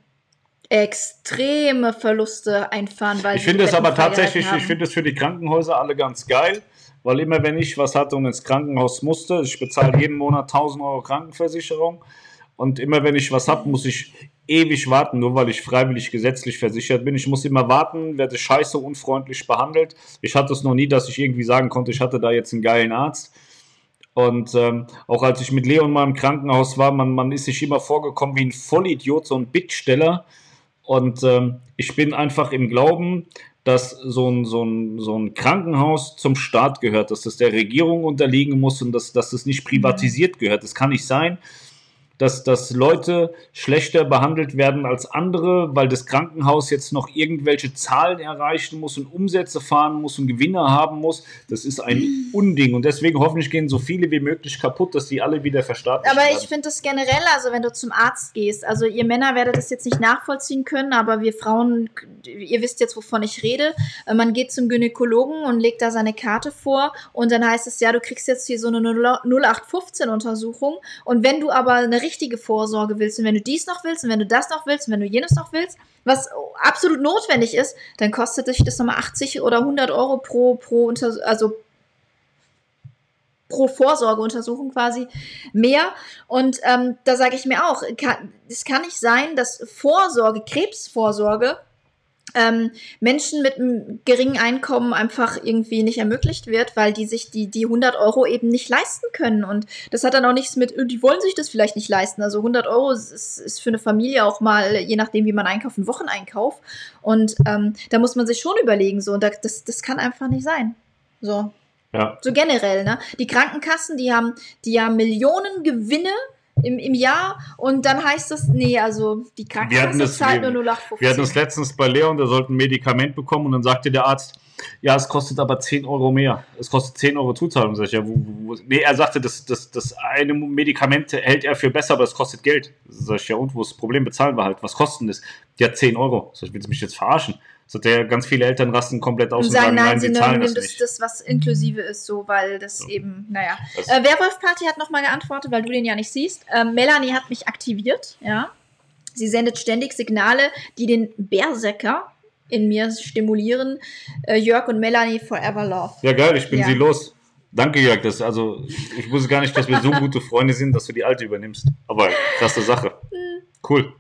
extreme Verluste einfahren, weil Ich finde es aber tatsächlich, ich haben. finde es für die Krankenhäuser alle ganz geil, weil immer wenn ich was hatte und ins Krankenhaus musste, ich bezahle jeden Monat 1000 Euro Krankenversicherung und immer wenn ich was habe, muss ich ewig warten, nur weil ich freiwillig gesetzlich versichert bin. Ich muss immer warten, werde scheiße unfreundlich behandelt. Ich hatte es noch nie, dass ich irgendwie sagen konnte, ich hatte da jetzt einen geilen Arzt. Und ähm, auch als ich mit Leon mal im Krankenhaus war, man, man ist sich immer vorgekommen wie ein Vollidiot, so ein Bittsteller. Und ähm, ich bin einfach im Glauben, dass so ein, so, ein, so ein Krankenhaus zum Staat gehört, dass das der Regierung unterliegen muss und dass, dass das nicht privatisiert gehört. Das kann nicht sein, dass, dass Leute schlechter behandelt werden als andere, weil das Krankenhaus jetzt noch irgendwelche Zahlen erreichen muss und Umsätze fahren muss und Gewinne haben muss. Das ist ein Unding. Und deswegen hoffentlich gehen so viele wie möglich kaputt, dass die alle wieder verstaatlicht Aber werden. ich finde das generell, also wenn du zum Arzt gehst, also ihr Männer werdet das jetzt nicht nachvollziehen können, aber wir Frauen, ihr wisst jetzt, wovon ich rede. Äh, Man geht zum Gynäkologen und legt da seine Karte vor und dann heißt es, ja, du kriegst jetzt hier so eine 0815-Untersuchung und wenn du aber eine richtige Vorsorge willst und wenn du dies noch willst und wenn du das noch willst und wenn du jenes noch willst, was absolut notwendig ist, dann kostet dich das nochmal 80 oder 100 Euro pro, pro Unter also pro Vorsorgeuntersuchung quasi mehr. Und ähm, da sage ich mir auch, kann, es kann nicht sein, dass Vorsorge, Krebsvorsorge ähm, Menschen mit einem geringen Einkommen einfach irgendwie nicht ermöglicht wird, weil die sich die, die 100 Euro eben nicht leisten können. Und das hat dann auch nichts mit, die wollen sich das vielleicht nicht leisten. Also 100 Euro ist, ist für eine Familie auch mal, je nachdem, wie man einkauft, ein Wocheneinkauf. Und ähm, da muss man sich schon überlegen, so, und das, das kann einfach nicht sein. So. Ja. So generell, ne? Die Krankenkassen, die haben, die haben Millionen Gewinne im, im Jahr und dann heißt es, nee, also die Krankenkasse das, zahlt nur 0815. wir hatten das letztens bei Leon, der sollte ein Medikament bekommen und dann sagte der Arzt, ja, es kostet aber 10 Euro mehr. Es kostet 10 Euro Zuzahlung. Sag ich, ja, wo, wo, nee, er sagte, das, das, das eine Medikament hält er für besser, aber es kostet Geld. Sag ich, ja, und wo ist das Problem? Bezahlen wir halt. Was kostet das? Ja, 10 Euro. Sag ich, willst du mich jetzt verarschen? Sagt er, ganz viele Eltern rasten komplett aus und und sagen, nein, nein, sie zahlen nehmen das nicht. das, was inklusive ist, so, weil das eben, naja. Das- Äh, Werwolf Party hat nochmal geantwortet, weil du den ja nicht siehst. Ähm, Melanie hat mich aktiviert, ja. Sie sendet ständig Signale, die den Berserker in mir stimulieren. Äh, Jörg und Melanie forever love. Ja, geil, ich bin Ja. sie los. Danke, Jörg. Das, also, ich wusste gar nicht, dass wir so gute Freunde sind, dass du die alte übernimmst. Aber krasse Sache. Cool.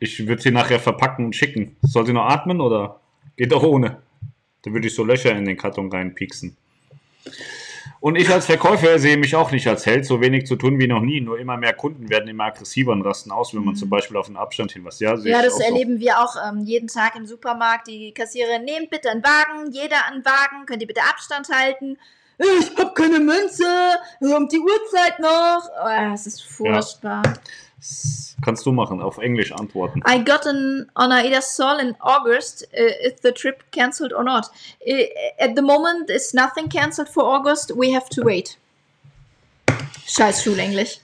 Ich würde sie nachher verpacken und schicken. Soll sie noch atmen oder geht auch ohne? Da würde ich so Löcher in den Karton reinpieksen. Und ich als Verkäufer sehe mich auch nicht als Held, so wenig zu tun wie noch nie. Nur immer mehr Kunden werden immer aggressiver und rasten aus, wenn man zum Beispiel auf den Abstand hinweist. Ja, Ja, das auch so. erleben wir auch ähm, jeden Tag im Supermarkt. Die Kassiererin, nehmt bitte einen Wagen, jeder einen Wagen, könnt ihr bitte Abstand halten. Ich hab keine Münze, um die Uhrzeit noch. Oh, es ist furchtbar. Das kannst du machen, auf Englisch antworten. I got an on Aida Sol in August. Uh, is the trip cancelled or not? Uh, at the moment, is nothing cancelled for August. We have to wait. Scheiß Schulenglisch.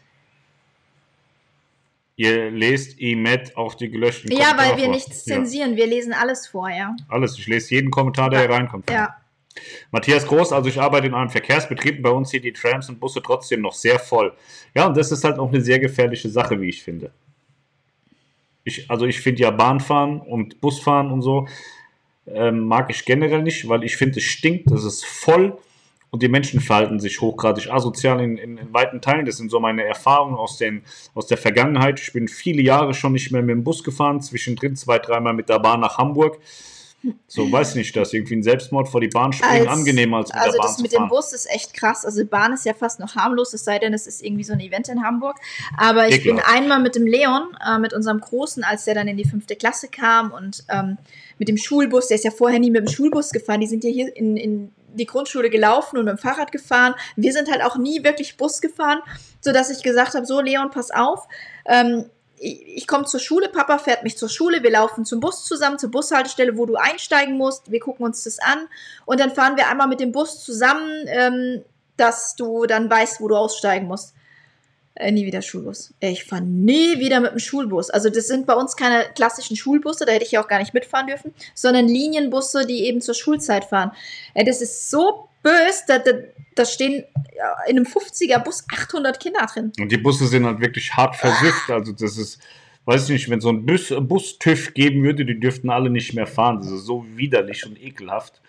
Ihr lest IMED auch die gelöschten Ja, Kommentare weil wir vor. nichts Ja. zensieren. Wir lesen alles vor, ja. Alles. Ich lese jeden Kommentar, der hier reinkommt. Ja. Matthias Groß, also ich arbeite in einem Verkehrsbetrieb. Bei uns sind die Trams und Busse trotzdem noch sehr voll. Ja, und das ist halt auch eine sehr gefährliche Sache, wie ich finde. Ich, also ich finde ja Bahnfahren und Busfahren und so ähm, mag ich generell nicht, weil ich finde, es stinkt, es ist voll und die Menschen verhalten sich hochgradig asozial in, in, in weiten Teilen. Das sind so meine Erfahrungen aus, den, aus der Vergangenheit. Ich bin viele Jahre schon nicht mehr mit dem Bus gefahren, zwischendrin zwei, dreimal mit der Bahn nach Hamburg. So, weiß nicht, das ist irgendwie ein Selbstmord vor die Bahn springen Als- angenehmer als mit Also der Bahn das zu mit dem Bus ist echt krass. Also Bahn ist ja fast noch harmlos, es sei denn, es ist irgendwie so ein Event in Hamburg. Aber ich bin Ekelhaft. einmal mit dem Leon, äh, mit unserem Großen, als der dann in die fünfte Klasse kam und ähm, mit dem Schulbus, der ist ja vorher nie mit dem Schulbus gefahren, die sind ja hier in, in die Grundschule gelaufen und mit dem Fahrrad gefahren. Wir sind halt auch nie wirklich Bus gefahren, sodass ich gesagt habe, so Leon, pass auf, ähm, ich, ich komme zur Schule, Papa fährt mich zur Schule, wir laufen zum Bus zusammen, zur Bushaltestelle, wo du einsteigen musst, wir gucken uns das an und dann fahren wir einmal mit dem Bus zusammen, ähm, dass du dann weißt, wo du aussteigen musst. Äh, nie wieder Schulbus. Ich fahre nie wieder mit dem Schulbus. Also das sind bei uns keine klassischen Schulbusse, da hätte ich ja auch gar nicht mitfahren dürfen, sondern Linienbusse, die eben zur Schulzeit fahren. Äh, das ist so böse, da, da, da stehen in einem 50er Bus 800 Kinder drin. Und die Busse sind halt wirklich hart versifft. Also das ist, weiß ich nicht, wenn so ein Bus, Bus-TÜV geben würde, die dürften alle nicht mehr fahren. Das ist so widerlich und ekelhaft.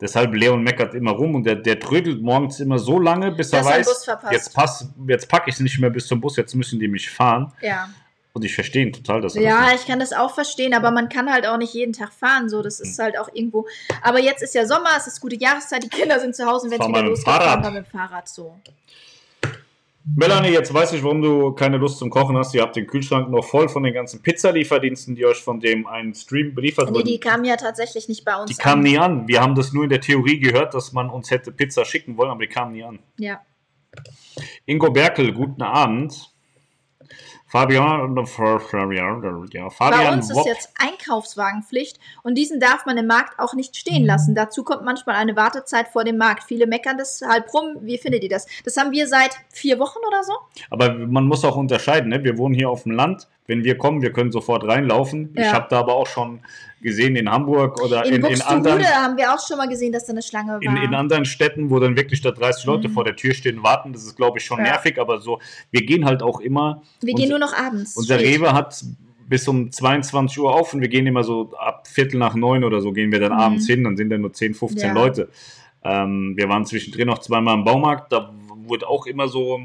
Deshalb Leon meckert immer rum und der, der trödelt morgens immer so lange, bis er Dass er weiß, jetzt, pass, jetzt packe ich es nicht mehr bis zum Bus, jetzt müssen die mich fahren. Ja. Und ich verstehe ihn total, dass er Ja, das ich kann das auch verstehen, aber man kann halt auch nicht jeden Tag fahren, so, das ist halt auch irgendwo. Aber jetzt ist ja Sommer, es ist gute Jahreszeit, die Kinder sind zu Hause und wenn es wieder losgeht, Fahrrad. fahren wir mit dem Fahrrad so. Melanie, jetzt weiß ich, warum du keine Lust zum Kochen hast. Ihr habt den Kühlschrank noch voll von den ganzen Pizzalieferdiensten, die euch von dem einen Stream beliefert Nee, wurden. die kamen ja tatsächlich nicht bei uns Die kamen an. nie an. Wir haben das nur in der Theorie gehört, dass man uns hätte Pizza schicken wollen, aber die kamen nie an. Ja. Ingo Berkel, guten Abend. Fabian, äh, Fabian, ja, Bei uns ist Wopp. jetzt Einkaufswagenpflicht und diesen darf man im Markt auch nicht stehen lassen. Dazu kommt manchmal eine Wartezeit vor dem Markt. Viele meckern deshalb rum. Wie findet ihr das? Das haben wir seit vier Wochen oder so. Aber man muss auch unterscheiden, ne? wir wohnen hier auf dem Land. Wenn wir kommen, wir können sofort reinlaufen. Ich Ja. habe da aber auch schon gesehen in Hamburg oder In, in, in, anderen, haben wir auch schon mal gesehen, dass da eine Schlange war. in, in anderen Städten, wo dann wirklich da 30 Leute Mhm. vor der Tür stehen und warten. Das ist, glaube ich, schon Ja. nervig, aber so, wir gehen halt auch immer. wir gehen nur noch abends. Unser spät. Rewe hat bis um 22 Uhr auf und wir gehen immer so ab Viertel nach neun oder so gehen wir dann Mhm. abends hin, dann sind da nur 10, 15 Ja. Leute. Ähm, wir waren zwischendrin noch zweimal im Baumarkt, da wurde auch immer so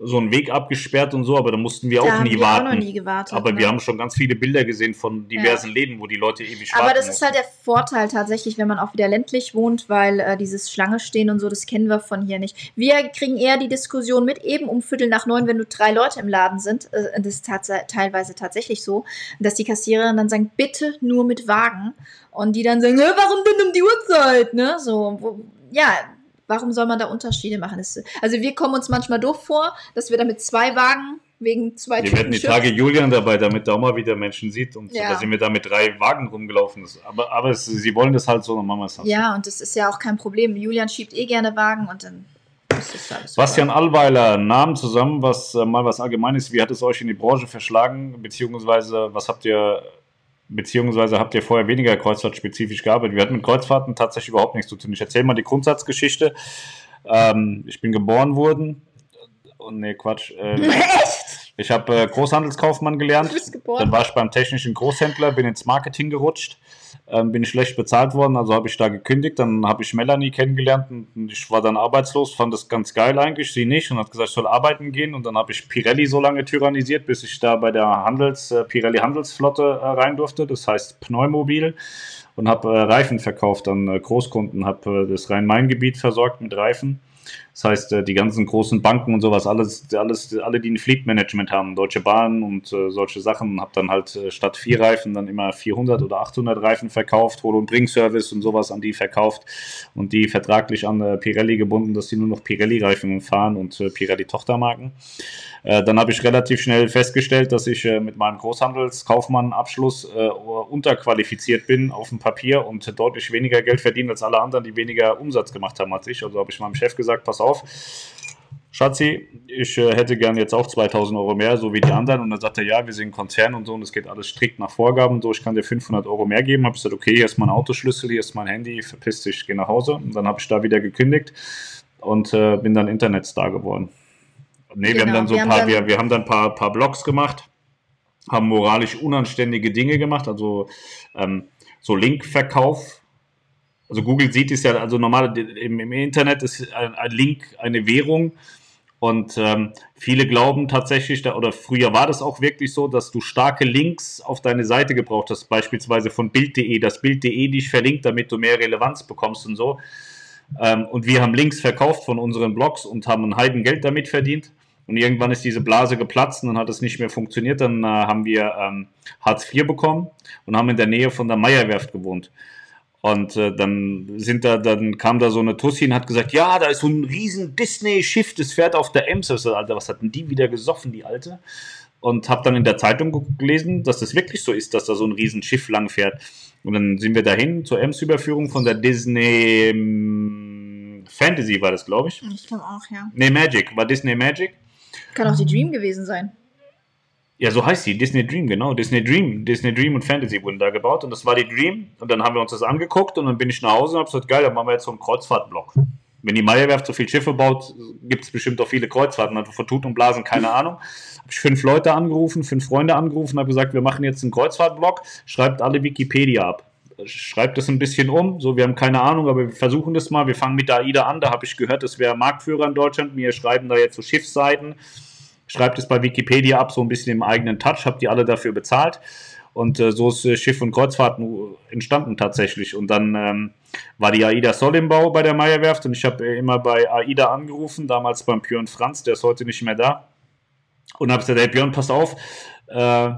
so einen Weg abgesperrt und so, aber da mussten wir Da auch haben nie wir warten. auch noch nie gewartet, aber ne? wir haben schon ganz viele Bilder gesehen von diversen Läden, wo die Leute ewig warten. Aber das ist mussten. halt der Vorteil tatsächlich, wenn man auch wieder ländlich wohnt, weil äh, dieses Schlange stehen und so, das kennen wir von hier nicht. Wir kriegen eher die Diskussion mit, eben um Viertel nach neun, wenn nur drei Leute im Laden sind. Äh, das ist tats teilweise tatsächlich so, dass die Kassiererin dann sagen, bitte nur mit Wagen. Und die dann sagen, "Hä, warum denn um die Uhrzeit? Ne? So, wo, ja, warum soll man da Unterschiede machen? Das, also wir kommen uns manchmal doof vor, dass wir da mit zwei Wagen wegen zwei Wir hatten die Schiff- Tage Julian dabei, damit er auch mal wieder Menschen sieht. Und Ja. da sind wir da mit drei Wagen rumgelaufen. Das, aber aber es, sie wollen das halt so, dann machen wir es halt. Ja, und das ist ja auch kein Problem. Julian schiebt eh gerne Wagen und dann ist das alles. Bastian Allweiler, Namen zusammen, was äh, mal was Allgemeines. Wie hat es euch in die Branche verschlagen? Beziehungsweise, was habt ihr, beziehungsweise habt ihr vorher weniger kreuzfahrtspezifisch gearbeitet? Wir hatten mit Kreuzfahrten tatsächlich überhaupt nichts zu tun. Ich erzähle mal die Grundsatzgeschichte. Ähm, ich bin geboren worden. Oh, nee, Quatsch. Äh, ich habe äh, Großhandelskaufmann gelernt. Du bist geboren. Dann war ich beim technischen Großhändler, bin ins Marketing gerutscht, ähm, bin schlecht bezahlt worden, also habe ich da gekündigt. Dann habe ich Melanie kennengelernt und ich war dann arbeitslos, fand das ganz geil eigentlich, sie nicht und hat gesagt, ich soll arbeiten gehen. Und dann habe ich Pirelli so lange tyrannisiert, bis ich da bei der Handels, äh, Pirelli Handelsflotte äh, rein durfte, das heißt Pneumobil. Und habe äh, Reifen verkauft an äh, Großkunden, habe äh, das Rhein-Main-Gebiet versorgt mit Reifen. Das heißt, äh, die ganzen großen Banken und sowas, alles, alles, alle, die ein Fleet-Management haben, Deutsche Bahn und äh, solche Sachen, habe dann halt äh, statt vier Reifen dann immer 400 oder 800 Reifen verkauft, Hol- und Bring-Service und sowas an die verkauft und die vertraglich an Pirelli gebunden, dass sie nur noch Pirelli-Reifen fahren und Pirelli-Tochtermarken. Äh, dann habe ich relativ schnell festgestellt, dass ich äh, mit meinem Großhandelskaufmann-Abschluss äh, unterqualifiziert bin auf dem Papier und deutlich weniger Geld verdiene als alle anderen, die weniger Umsatz gemacht haben als ich. Also habe ich meinem Chef gesagt, pass auf, Schatzi, ich hätte gern jetzt auch 2000 Euro mehr, so wie die anderen. Und dann sagt er, ja, wir sind ein Konzern und so und es geht alles strikt nach Vorgaben und so. Ich kann dir 500 Euro mehr geben. Habe ich gesagt, okay, hier ist mein Autoschlüssel, hier ist mein Handy, verpiss dich, geh nach Hause. Und dann habe ich da wieder gekündigt und äh, bin dann Internetstar geworden. Nee, wir haben Genau, dann so ein paar, wir, wir haben dann ein paar, paar Blogs gemacht, haben moralisch unanständige Dinge gemacht, also ähm, so Linkverkauf. Also Google sieht es ja, also normal im, im Internet ist ein, ein Link eine Währung und ähm, viele glauben tatsächlich, da, oder früher war das auch wirklich so, dass du starke Links auf deine Seite gebraucht hast, beispielsweise von Bild.de, das Bild.de dich verlinkt, damit du mehr Relevanz bekommst und so. Ähm, und wir haben Links verkauft von unseren Blogs und haben ein Heidengeld damit verdient. Und irgendwann ist diese Blase geplatzt und dann hat es nicht mehr funktioniert. Dann äh, haben wir ähm, Hartz IV bekommen und haben in der Nähe von der Meierwerft gewohnt. Und äh, dann sind da, dann kam da so eine Tussi und hat gesagt, ja, da ist so ein riesen Disney-Schiff, das fährt auf der Ems. Ich so, Alter, was hatten die wieder gesoffen, die Alte? Und habe dann in der Zeitung ge- gelesen, dass das wirklich so ist, dass da so ein riesen Schiff lang fährt. Und dann sind wir dahin zur Ems-Überführung von der Disney ähm, Fantasy war das, glaube ich. Ich glaube auch, ja. Nee, Magic. War Disney Magic? Kann auch die Dream gewesen sein. Ja, so heißt sie, Disney Dream, genau. Disney Dream, Disney Dream und Fantasy wurden da gebaut und das war die Dream. Und dann haben wir uns das angeguckt und dann bin ich nach Hause und habe gesagt, geil, dann machen wir jetzt so einen Kreuzfahrtblock. Wenn die Meierwerft so viel Schiffe baut, gibt es bestimmt auch viele Kreuzfahrten. Also von Tut und Blasen, keine Ahnung. Habe ich fünf Leute angerufen, fünf Freunde angerufen, habe gesagt, wir machen jetzt einen Kreuzfahrtblock, schreibt alle Wikipedia ab. Schreibt das ein bisschen um, so wir haben keine Ahnung, aber wir versuchen das mal. Wir fangen mit der AIDA an, da habe ich gehört, das wäre Marktführer in Deutschland. Wir schreiben da jetzt so Schiffsseiten, schreibt es bei Wikipedia ab, so ein bisschen im eigenen Touch, habt ihr alle dafür bezahlt. Und äh, so ist äh, Schiff und Kreuzfahrten entstanden tatsächlich. Und dann ähm, war die AIDA Soll im Bau bei der Meierwerft und ich habe äh, immer bei AIDA angerufen, damals beim Björn Franz, der ist heute nicht mehr da. Und habe gesagt, hey Björn, pass auf, äh,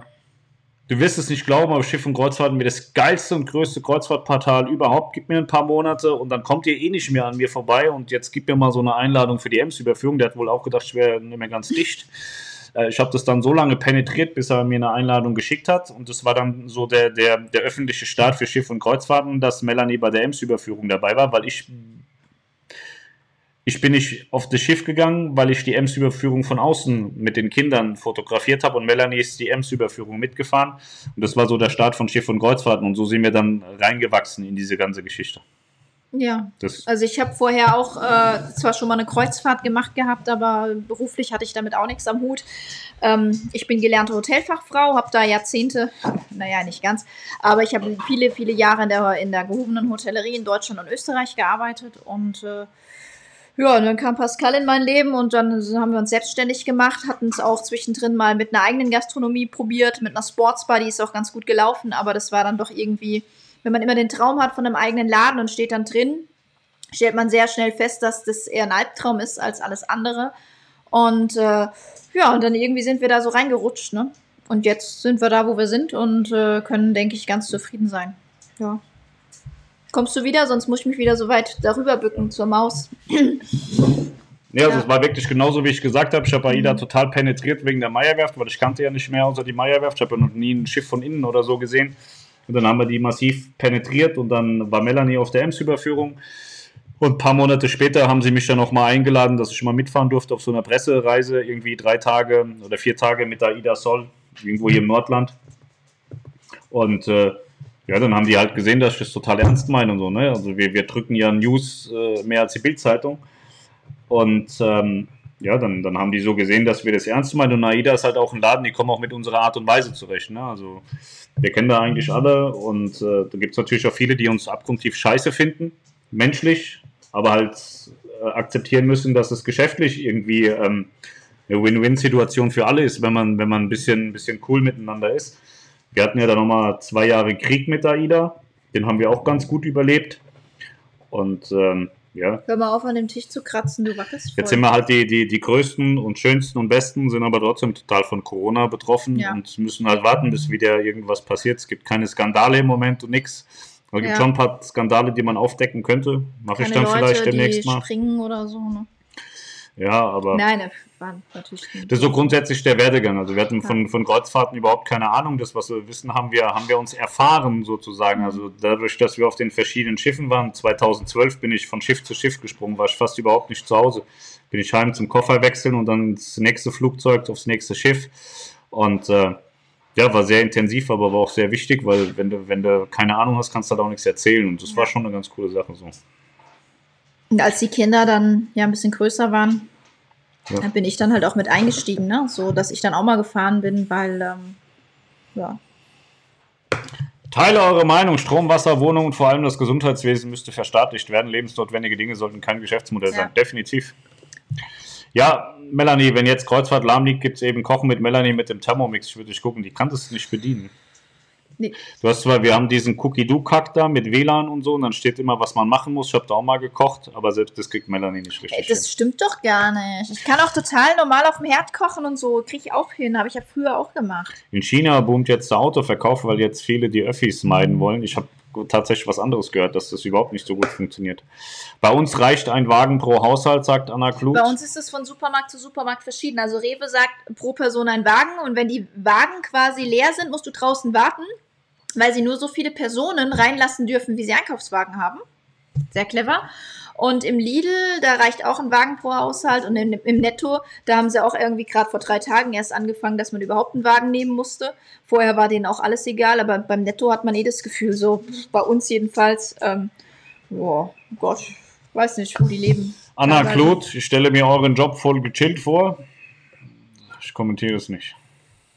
du wirst es nicht glauben, aber Schiff und Kreuzfahrten wird das geilste und größte Kreuzfahrtportal überhaupt. Gib mir ein paar Monate und dann kommt ihr eh nicht mehr an mir vorbei und jetzt gib mir mal so eine Einladung für die Ems-Überführung. Der hat wohl auch gedacht, ich wäre nicht mehr ganz dicht. Äh, Ich habe das dann so lange penetriert, bis er mir eine Einladung geschickt hat. Und das war dann so der, der, der öffentliche Start für Schiff und Kreuzfahrten, dass Melanie bei der Ems-Überführung dabei war, weil ich ich bin nicht auf das Schiff gegangen, weil ich die Ems-Überführung von außen mit den Kindern fotografiert habe und Melanie ist die Ems-Überführung mitgefahren. Und das war so der Start von Schiff und Kreuzfahrten und so sind wir dann reingewachsen in diese ganze Geschichte. Ja. Das, Also ich habe vorher auch äh, zwar schon mal eine Kreuzfahrt gemacht gehabt, aber beruflich hatte ich damit auch nichts am Hut. Ähm, ich bin gelernte Hotelfachfrau, habe da Jahrzehnte, naja, nicht ganz, aber ich habe viele, viele Jahre in der, in der gehobenen Hotellerie in Deutschland und Österreich gearbeitet und äh, Ja, und dann kam Pascal in mein Leben und dann haben wir uns selbstständig gemacht, hatten es auch zwischendrin mal mit einer eigenen Gastronomie probiert, mit einer Sportsbar, die ist auch ganz gut gelaufen, aber das war dann doch irgendwie, wenn man immer den Traum hat von einem eigenen Laden und steht dann drin, stellt man sehr schnell fest, dass das eher ein Albtraum ist als alles andere. Und äh, ja, und dann irgendwie sind wir da so reingerutscht, ne? Und jetzt sind wir da, wo wir sind und äh, können, denke ich, ganz zufrieden sein. Ja. Kommst du wieder? Sonst muss ich mich wieder so weit darüber bücken zur Maus. Ja, also es war wirklich genauso, wie ich gesagt habe. Ich habe AIDA mhm. total penetriert wegen der Meierwerft, weil ich kannte ja nicht mehr außer die Meierwerft. Ich habe ja noch nie ein Schiff von innen oder so gesehen. Und dann haben wir die massiv penetriert und dann war Melanie auf der Ems-Überführung. Und ein paar Monate später haben sie mich dann nochmal eingeladen, dass ich mal mitfahren durfte auf so einer Pressereise, irgendwie drei Tage oder vier Tage mit AIDA Sol, irgendwo hier im Nordland. Und äh, ja, dann haben die halt gesehen, dass ich das total ernst meine und so, ne? Also wir, wir drücken ja News äh, mehr als die Bildzeitung. Und ähm, ja, dann, dann haben die so gesehen, dass wir das ernst meinen. Und AIDA ist halt auch ein Laden, die kommen auch mit unserer Art und Weise zurecht. Ne? Also wir kennen da eigentlich alle und äh, da gibt es natürlich auch viele, die uns abgrundtief scheiße finden, menschlich, aber halt äh, akzeptieren müssen, dass es geschäftlich irgendwie ähm, eine Win-Win-Situation für alle ist, wenn man, wenn man ein bisschen, ein bisschen cool miteinander ist. Wir hatten ja dann nochmal zwei Jahre Krieg mit AIDA. Den haben wir auch ganz gut überlebt. Und ähm, ja. Hör mal auf, an dem Tisch zu kratzen, du wackelst voll. Jetzt sind wir halt die, die, die größten und schönsten und besten, sind aber trotzdem total von Corona betroffen ja. und müssen halt warten, bis wieder irgendwas passiert. Es gibt keine Skandale im Moment und nichts. Es gibt ja. schon ein paar Skandale, die man aufdecken könnte. Mache ich dann Leute, vielleicht demnächst die mal. springen oder so, ne? Ja, aber. Nein, war natürlich nicht. Das ist so grundsätzlich der Werdegang. Also wir hatten ja. von, von Kreuzfahrten überhaupt keine Ahnung. Das, was wir wissen, haben wir, haben wir uns erfahren sozusagen. Mhm. Also dadurch, dass wir auf den verschiedenen Schiffen waren, 2012 bin ich von Schiff zu Schiff gesprungen, war ich fast überhaupt nicht zu Hause. Bin ich heim zum Koffer wechseln und dann ins nächste Flugzeug, aufs nächste Schiff. Und äh, ja, war sehr intensiv, aber war auch sehr wichtig, weil wenn du, wenn du keine Ahnung hast, kannst du halt auch nichts erzählen. Und das war schon eine ganz coole Sache so. Und als die Kinder dann ja ein bisschen größer waren, ja. Bin ich dann halt auch mit eingestiegen, ne? so dass ich dann auch mal gefahren bin, weil, ähm, ja. Teile eure Meinung. Strom, Wasser, Wohnung und vor allem das Gesundheitswesen müsste verstaatlicht werden. Lebensnotwendige Dinge sollten kein Geschäftsmodell ja. sein. Definitiv. Ja, Melanie, wenn jetzt Kreuzfahrt lahm liegt, gibt es eben Kochen mit Melanie mit dem Thermomix. Ich würde dich gucken, die kann das nicht bedienen. Nee. Du hast zwar, wir haben diesen Cookie-Do-Kack da mit WLAN und so und dann steht immer, was man machen muss. Ich habe da auch mal gekocht, aber selbst das kriegt Melanie nicht richtig Ey, Das hin. stimmt doch gar nicht. Ich kann auch total normal auf dem Herd kochen und so. Kriege ich auch hin. Habe ich ja früher auch gemacht. In China boomt jetzt der Autoverkauf, weil jetzt viele die Öffis meiden wollen. Ich habe tatsächlich was anderes gehört, dass das überhaupt nicht so gut funktioniert. Bei uns reicht ein Wagen pro Haushalt, sagt Anna Klug. Bei uns ist es von Supermarkt zu Supermarkt verschieden. Also Rewe sagt pro Person ein Wagen und wenn die Wagen quasi leer sind, musst du draußen warten weil sie nur so viele Personen reinlassen dürfen, wie sie Einkaufswagen haben. Sehr clever. Und im Lidl, da reicht auch ein Wagen pro Haushalt. Und im, im Netto, da haben sie auch irgendwie gerade vor drei Tagen erst angefangen, dass man überhaupt einen Wagen nehmen musste. Vorher war denen auch alles egal, aber beim Netto hat man eh das Gefühl, so bei uns jedenfalls, ähm, boah, Gott, weiß nicht, wo die leben. Anna Claude, ich stelle mir euren Job voll gechillt vor. Ich kommentiere es nicht.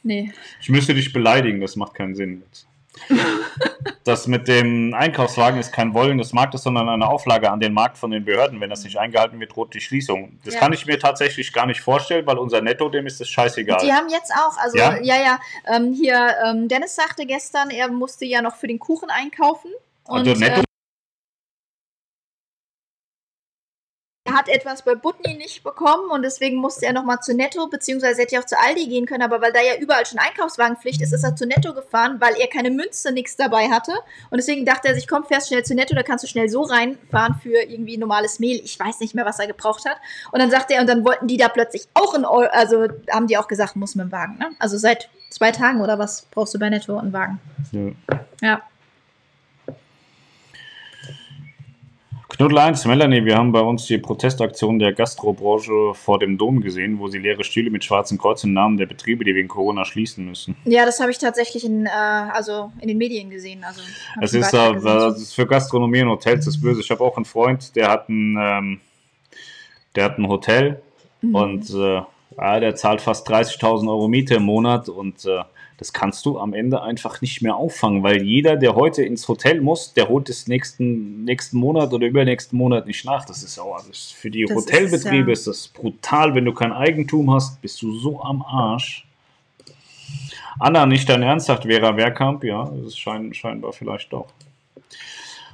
Nee. Ich müsste dich beleidigen, das macht keinen Sinn jetzt das mit dem Einkaufswagen ist kein Wollen des Marktes, sondern eine Auflage an den Markt von den Behörden. Wenn das nicht eingehalten wird, droht die Schließung. Das ja. kann ich mir tatsächlich gar nicht vorstellen, weil unser Netto, dem ist das scheißegal. Die haben jetzt auch, also ja, ja, ja ähm, hier, ähm, Dennis sagte gestern, er musste ja noch für den Kuchen einkaufen. Also und, Netto Er hat etwas bei Butni nicht bekommen und deswegen musste er nochmal zu Netto, beziehungsweise hätte er auch zu Aldi gehen können, aber weil da ja überall schon Einkaufswagenpflicht ist, ist er zu Netto gefahren, weil er keine Münze, nichts dabei hatte. Und deswegen dachte er sich, komm, fährst schnell zu Netto, da kannst du schnell so reinfahren für irgendwie normales Mehl. Ich weiß nicht mehr, was er gebraucht hat. Und dann sagte er, und dann wollten die da plötzlich auch ein Euro, also haben die auch gesagt, muss mit dem Wagen. Ne? Also seit zwei Tagen oder was brauchst du bei Netto einen Wagen. Ja. ja. Knuddel 1, Melanie, wir haben bei uns die Protestaktion der Gastrobranche vor dem Dom gesehen, wo sie leere Stühle mit schwarzen Kreuz im Namen der Betriebe, die wegen Corona schließen müssen. Ja, das habe ich tatsächlich in, äh, also in den Medien gesehen. Also es ist, äh, das ist für Gastronomie und Hotels das Böse. Ich habe auch einen Freund, der hat ein, ähm, der hat ein Hotel mhm. und äh, ja, der zahlt fast 30.000 Euro Miete im Monat und äh, das kannst du am Ende einfach nicht mehr auffangen, weil jeder, der heute ins Hotel muss, der holt es nächsten, nächsten Monat oder übernächsten Monat nicht nach. Das ist auch alles. Für die Das Hotelbetriebe ist, ist, ja. das brutal. Wenn du kein Eigentum hast, bist du so am Arsch. Anna, nicht dein Ernst, sagt Vera Wehrkamp. Ja, das ist schein, scheinbar vielleicht doch.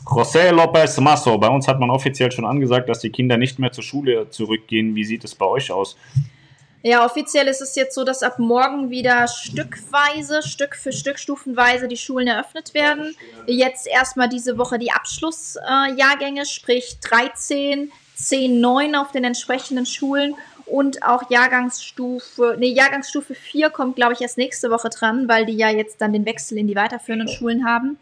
José López Masso, bei uns hat man offiziell schon angesagt, dass die Kinder nicht mehr zur Schule zurückgehen. Wie sieht es bei euch aus? Ja, offiziell ist es jetzt so, dass ab morgen wieder stückweise, Stück für Stück, stufenweise die Schulen eröffnet werden. Jetzt erstmal diese Woche die Abschlussjahrgänge, sprich 13, 10, 9 auf den entsprechenden Schulen und auch Jahrgangsstufe, nee, Jahrgangsstufe 4 kommt, glaube ich, erst nächste Woche dran, weil die ja jetzt dann den Wechsel in die weiterführenden Schulen haben.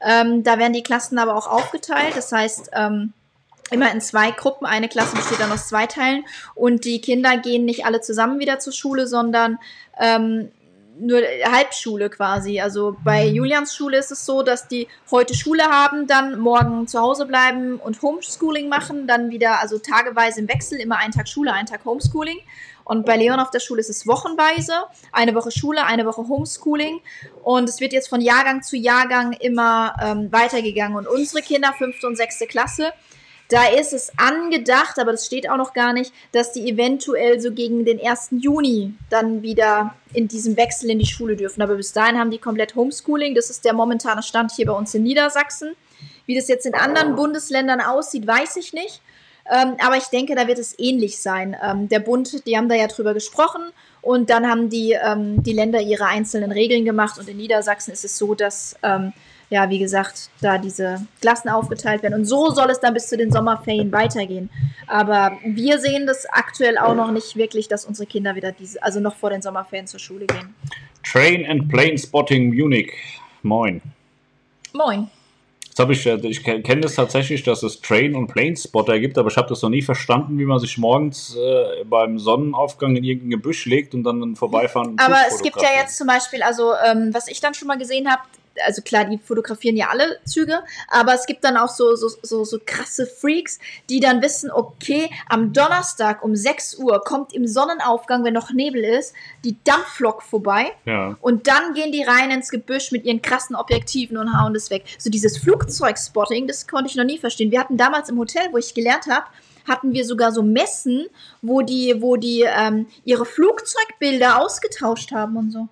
Ähm, da werden die Klassen aber auch aufgeteilt. Das heißt, ähm, immer in zwei Gruppen. Eine Klasse besteht dann aus zwei Teilen. Und die Kinder gehen nicht alle zusammen wieder zur Schule, sondern ähm, nur Halbschule quasi. Also bei Julians Schule ist es so, dass die heute Schule haben, dann morgen zu Hause bleiben und Homeschooling machen, dann wieder, also tageweise im Wechsel, immer einen Tag Schule, einen Tag Homeschooling. Und bei Leon auf der Schule ist es wochenweise, eine Woche Schule, eine Woche Homeschooling. Und es wird jetzt von Jahrgang zu Jahrgang immer ähm, weitergegangen. Und unsere Kinder, fünfte und sechste Klasse, da ist es angedacht, aber das steht auch noch gar nicht, dass die eventuell so gegen den 1. Juni dann wieder in diesem Wechsel in die Schule dürfen. Aber bis dahin haben die komplett Homeschooling. Das ist der momentane Stand hier bei uns in Niedersachsen. Wie das jetzt in anderen Bundesländern aussieht, weiß ich nicht. Ähm, aber ich denke, da wird es ähnlich sein. Ähm, der Bund, die haben da ja drüber gesprochen und dann haben die, ähm, die Länder ihre einzelnen Regeln gemacht und in Niedersachsen ist es so, dass, ähm, ja, wie gesagt, da diese Klassen aufgeteilt werden und so soll es dann bis zu den Sommerferien weitergehen. Aber wir sehen das aktuell auch noch nicht wirklich, dass unsere Kinder wieder diese, also noch vor den Sommerferien zur Schule gehen. Train and Plane Spotting Munich. Moin. Moin. Jetzt habe ich, äh, ich kenne das tatsächlich, dass es Train- und Plane-Spotter gibt, aber ich habe das noch nie verstanden, wie man sich morgens äh, beim Sonnenaufgang in irgendein Gebüsch legt und dann einen vorbeifahrenden Aber es gibt ja jetzt zum Beispiel, also ähm, was ich dann schon mal gesehen habe, also klar, die fotografieren ja alle Züge, aber es gibt dann auch so, so, so, so krasse Freaks, die dann wissen, okay, am Donnerstag um 6 Uhr kommt im Sonnenaufgang, wenn noch Nebel ist, die Dampflok vorbei Ja. und dann gehen die rein ins Gebüsch mit ihren krassen Objektiven und hauen das weg. So dieses Flugzeugspotting, das konnte ich noch nie verstehen. Wir hatten damals im Hotel, wo ich gelernt habe, hatten wir sogar so Messen, wo die, wo die ähm, ihre Flugzeugbilder ausgetauscht haben und so.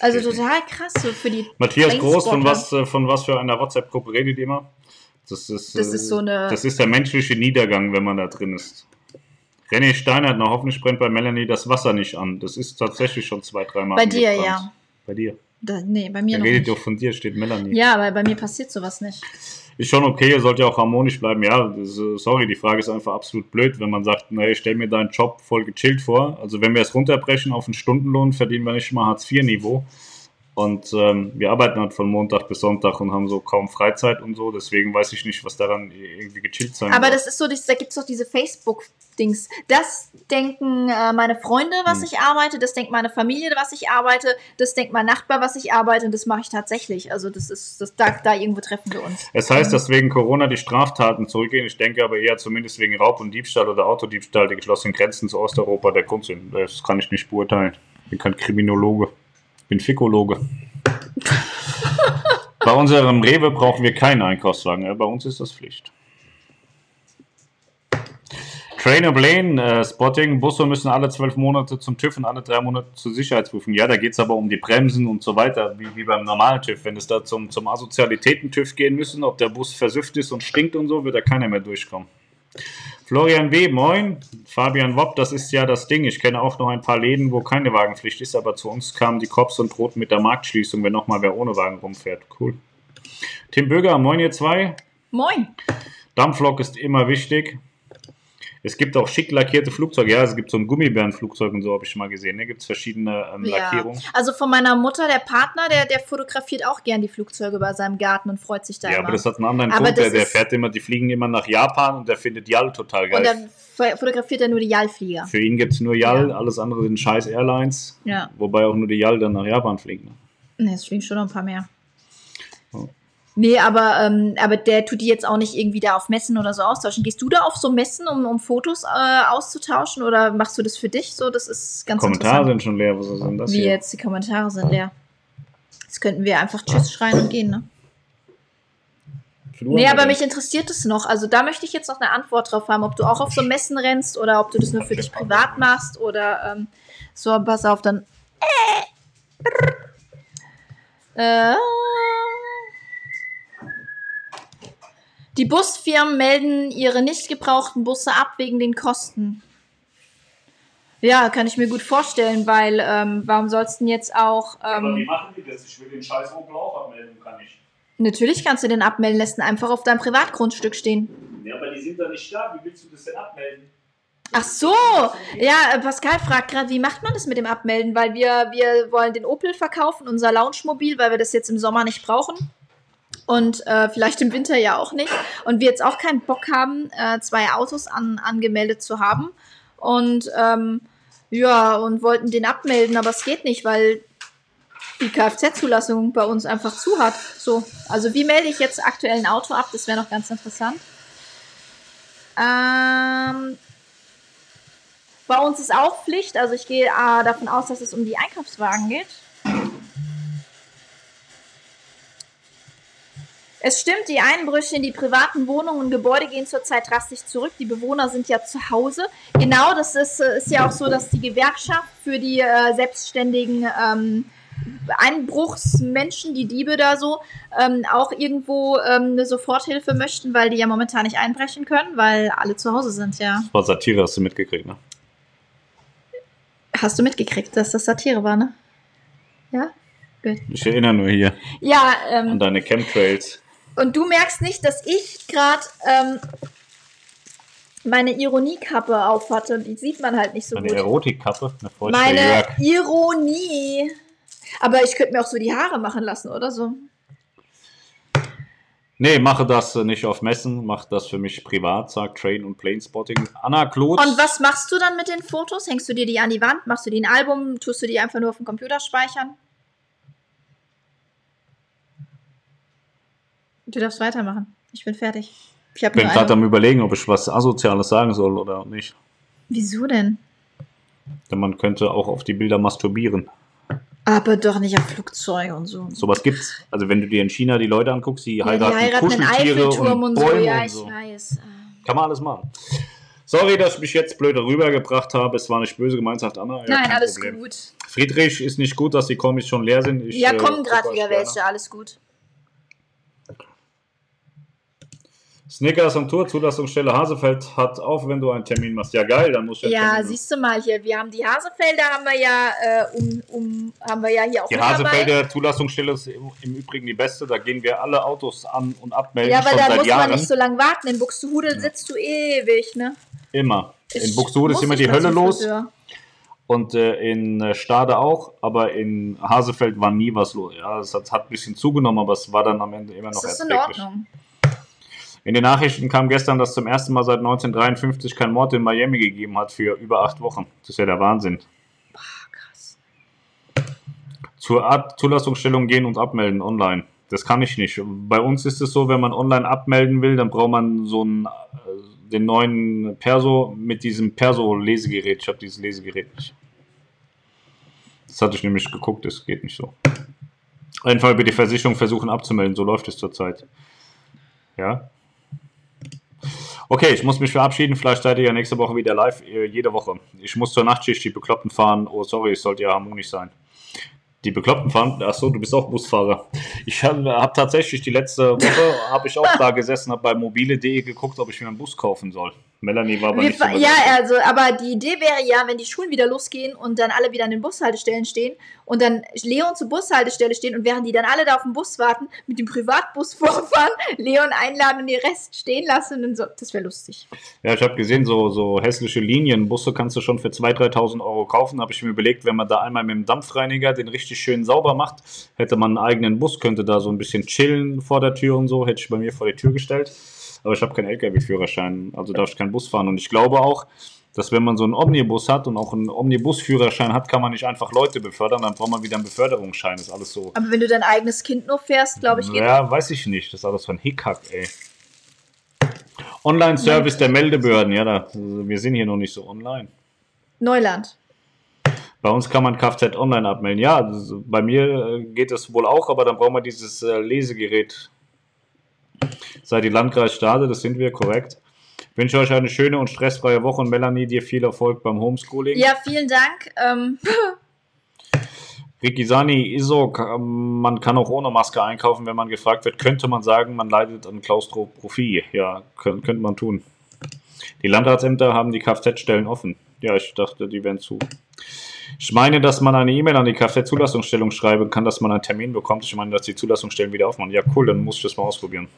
Also total krass so für die. Matthias Groß, von was, äh, von was für einer WhatsApp-Gruppe redet ihr immer? Das ist, Das äh, ist so eine- Das ist der menschliche Niedergang, wenn man da drin ist. René Steinert, na hoffentlich brennt bei Melanie das Wasser nicht an. Das ist tatsächlich schon zwei, dreimal Bei dir, angebrannt. ja. Bei dir. Da, nee, bei mir Er noch redet nicht. doch von dir, steht Melanie. Ja, aber bei mir passiert sowas nicht. Ist schon okay, ihr sollt ja auch harmonisch bleiben. Ja, das, äh, sorry, die Frage ist einfach absolut blöd, wenn man sagt, nee, stell mir deinen Job voll gechillt vor. Also wenn wir es runterbrechen auf einen Stundenlohn, verdienen wir nicht mal Hartz-IV-Niveau. Und ähm, wir arbeiten halt von Montag bis Sonntag und haben so kaum Freizeit und so. Deswegen weiß ich nicht, was daran irgendwie gechillt sein Aber soll. das ist so, das- da gibt es doch diese Facebook-Dings. Das denken äh, meine Freunde, was Hm. ich arbeite, das denkt meine Familie, was ich arbeite, das denkt mein Nachbar, was ich arbeite und das mache ich tatsächlich. Also das ist, das, da, da irgendwo treffen wir uns. Es heißt, dass wegen Corona die Straftaten zurückgehen. Ich denke aber eher zumindest wegen Raub und Diebstahl oder Autodiebstahl die geschlossenen Grenzen zu Osteuropa der Grund sind. Das kann ich nicht beurteilen. Ich bin kein Kriminologe. Ich bin Fikologe. Bei unserem Rewe brauchen wir keinen Einkaufswagen. Bei uns ist das Pflicht. Train and Lane, äh, Spotting, Busse müssen alle zwölf Monate zum TÜV und alle drei Monate zur Sicherheitsprüfung. Ja, da geht es aber um die Bremsen und so weiter, wie, wie beim normalen TÜV. Wenn es da zum, zum Asozialitäten-TÜV gehen müssen, ob der Bus versüfft ist und stinkt und so, wird da keiner mehr durchkommen. Florian W., moin. Fabian Wopp, das ist ja das Ding. Ich kenne auch noch ein paar Läden, wo keine Wagenpflicht ist, aber zu uns kamen die Cops und drohten mit der Marktschließung, wenn nochmal wer ohne Wagen rumfährt. Cool. Tim Böger, moin ihr zwei. Moin. Dampflok ist immer wichtig. Es gibt auch schick lackierte Flugzeuge. Ja, es gibt so ein Gummibärenflugzeug und so, habe ich schon mal gesehen. Da gibt es verschiedene ähm, Ja. Lackierungen. Also von meiner Mutter, der Partner, der, der fotografiert auch gern die Flugzeuge bei seinem Garten und freut sich da Ja, immer. aber das hat einen anderen Aber Grund. Der, der fährt immer, die fliegen immer nach Japan und der findet Yal total geil. und dann fo- fotografiert er nur die Jallflieger. Für ihn gibt es nur Yal, Ja. alles andere sind scheiß Airlines. Ja. Wobei auch nur die Yal dann nach Japan fliegen. ne? Ne, es fliegen schon noch ein paar mehr. Oh. Nee, aber, ähm, aber der tut die jetzt auch nicht irgendwie da auf Messen oder so austauschen. Gehst du da auf so Messen, um, um Fotos äh, auszutauschen oder machst du das für dich so? Das ist ganz Kommentare sind schon leer. Was ist denn das Wie hier? jetzt, die Kommentare sind leer. Jetzt könnten wir einfach Tschüss schreien und gehen, ne? Flur Nee, aber mich interessiert es noch. Also da möchte ich jetzt noch eine Antwort drauf haben, ob du auch auf so Messen rennst oder ob du das nur für dich privat machst oder ähm, so, pass auf, dann. Äh, die Busfirmen melden ihre nicht gebrauchten Busse ab wegen den Kosten. Ja, kann ich mir gut vorstellen, weil ähm, warum sollst du denn jetzt auch. Aber wie Ähm, machen die das? Ich will den scheiß Opel auch abmelden, kann ich. natürlich kannst du den abmelden, lässt ihn einfach auf deinem Privatgrundstück stehen. Ja, aber die sind da nicht da. Wie willst du das denn abmelden? Ach so, ja, Pascal fragt gerade, wie macht man das mit dem Abmelden? Weil wir, wir wollen den Opel verkaufen, unser Lounge-Mobil, weil wir das jetzt im Sommer nicht brauchen. Und äh, vielleicht im Winter ja auch nicht. Und wir jetzt auch keinen Bock haben, äh, zwei Autos an, angemeldet zu haben. Und ähm, ja, und wollten den abmelden, aber es geht nicht, weil die Kfz-Zulassung bei uns einfach zu hat. So, also wie melde ich jetzt aktuell ein Auto ab? Das wäre noch ganz interessant. Ähm, bei uns ist auch Pflicht, also ich gehe äh, davon aus, dass es um die Einkaufswagen geht. Es stimmt, die Einbrüche in die privaten Wohnungen und Gebäude gehen zurzeit drastisch zurück. Die Bewohner sind ja zu Hause. Genau, das ist, äh, ist ja auch so, dass die Gewerkschaft für die äh, selbstständigen ähm, Einbruchsmenschen, die Diebe da so, ähm, auch irgendwo ähm, eine Soforthilfe möchten, weil die ja momentan nicht einbrechen können, weil alle zu Hause sind, ja. Das war Satire, hast du mitgekriegt, ne? Hast du mitgekriegt, dass das Satire war, ne? Ja? Ich erinnere nur hier Ja, an ähm, deine Chemtrails. Und du merkst nicht, dass ich gerade ähm, meine Ironiekappe auf hatte. Die sieht man halt nicht so Meine gut. Erotikkappe, eine Feuchte Meine. Ironie. Aber ich könnte mir auch so die Haare machen lassen, oder so. Nee, mache das nicht auf Messen, mach das für mich privat, sagt Train und Plane Spotting. Anna Kloth. Und was machst du dann mit den Fotos? Hängst du dir die an die Wand? Machst du die in ein Album? Tust du die einfach nur auf dem Computer speichern? Du darfst weitermachen. Ich bin fertig. Ich bin gerade am überlegen, ob ich was Asoziales sagen soll oder nicht. Wieso denn? Denn man könnte auch auf die Bilder masturbieren. Aber doch nicht auf Flugzeuge und so. Sowas gibt's. Also wenn du dir in China die Leute anguckst, die Ja, die heiraten, heiraten einen Kuscheltiere und, so. Bäume Ja, und ich so. weiß. Kann man alles machen. Sorry, dass ich mich jetzt blöde rübergebracht habe. Es war nicht böse gemeint, sagt Anna. Ja, Nein, alles Problem. gut. Friedrich ist nicht gut, dass die Kombis schon leer sind. Ich, Ja, äh, kommen gerade guck euch wieder welche. Alles gut. Snickers und Tour, Zulassungsstelle Hasefeld hat auf, wenn du einen Termin machst. Ja, geil, dann muss ich Ja, Termin siehst du mal hier. Wir haben die Hasefelder, haben wir ja, äh, um, um, haben wir ja hier auch Die mit dabei. Hasefelder Zulassungsstelle ist im, im Übrigen die beste. Da gehen wir alle Autos an und abmelden Ja, schon da muss Jahren. man nicht so lange warten. In Buxtehude sitzt du ewig, ne? immer. In Ich Buxtehude ist immer die Hölle los und äh, in äh, Stade auch, aber in Hasefeld war nie was los. Ja, es hat, hat ein bisschen zugenommen, aber es war dann am Ende immer noch Das ist in erträglich. Ordnung. In den Nachrichten kam gestern, dass zum ersten Mal seit 1953 kein Mord in Miami gegeben hat für über acht Wochen. Das ist ja der Wahnsinn. Boah, krass. Zur Art Zulassungsstellung gehen und abmelden online. Das kann ich nicht. Bei uns ist es so, wenn man online abmelden will, dann braucht man so einen, äh, den neuen Perso mit diesem Perso-Lesegerät. Ich habe dieses Lesegerät nicht. Das hatte ich nämlich geguckt, das geht nicht so. Einfach über die Versicherung versuchen abzumelden, so läuft es zurzeit. Ja. Okay, ich muss mich verabschieden. Vielleicht seid ihr ja nächste Woche wieder live, äh, jede Woche. Ich muss zur Nachtschicht, die Bekloppten fahren. Oh, sorry, es sollte ja harmonisch sein. Die Bekloppten fahren, achso, du bist auch Busfahrer. Ich habe hab tatsächlich die letzte Woche, habe ich auch da gesessen, habe bei mobile.de geguckt, ob ich mir einen Bus kaufen soll. Melanie war aber Wir nicht so ja, also, aber die Idee wäre ja, wenn die Schulen wieder losgehen und dann alle wieder an den Bushaltestellen stehen und dann Leon zur Bushaltestelle stehen und während die dann alle da auf den Bus warten, mit dem Privatbus vorfahren, Leon einladen und den Rest stehen lassen und so. Das wäre lustig. Ja, ich habe gesehen, so, so hässliche Linienbusse kannst du schon für 2.000, 3.000 Euro kaufen. habe ich mir überlegt, wenn man da einmal mit dem Dampfreiniger den richtig schön sauber macht, hätte man einen eigenen Bus, könnte da so ein bisschen chillen vor der Tür und so, hätte ich bei mir vor die Tür gestellt. Aber ich habe keinen LKW-Führerschein, also darf ich keinen Bus fahren. Und ich glaube auch, dass wenn man so einen Omnibus hat und auch einen Omnibus-Führerschein hat, kann man nicht einfach Leute befördern, dann braucht man wieder einen Beförderungsschein. Das ist alles so. Aber wenn du dein eigenes Kind nur fährst, glaube ich, geht Ja, weiß ich nicht. Das ist alles von Hickhack, ey. Online-Service der Meldebehörden, ja, da, wir sind hier noch nicht so online. Neuland. Bei uns kann man Kfz online abmelden. Ja, das, bei mir äh, geht das wohl auch, aber dann brauchen wir dieses äh, Lesegerät. Seid ihr Landkreisstade, das sind wir, korrekt. Ich wünsche euch eine schöne und stressfreie Woche und Melanie, dir viel Erfolg beim Homeschooling. Ja, vielen Dank. Ähm, Ricky Sani, ISO, ka- man kann auch ohne Maske einkaufen, wenn man gefragt wird, könnte man sagen, man leidet an Klaustrophobie. Ja, könnt, könnte man tun. Die Landratsämter haben die Kfz-Stellen offen. Ja, ich dachte, die wären zu. Ich meine, dass man eine E-Mail an die Kfz-Zulassungsstellung schreiben kann, dass man einen Termin bekommt. Ich meine, dass die Zulassungsstellen wieder aufmachen. Ja, cool, dann muss ich das mal ausprobieren.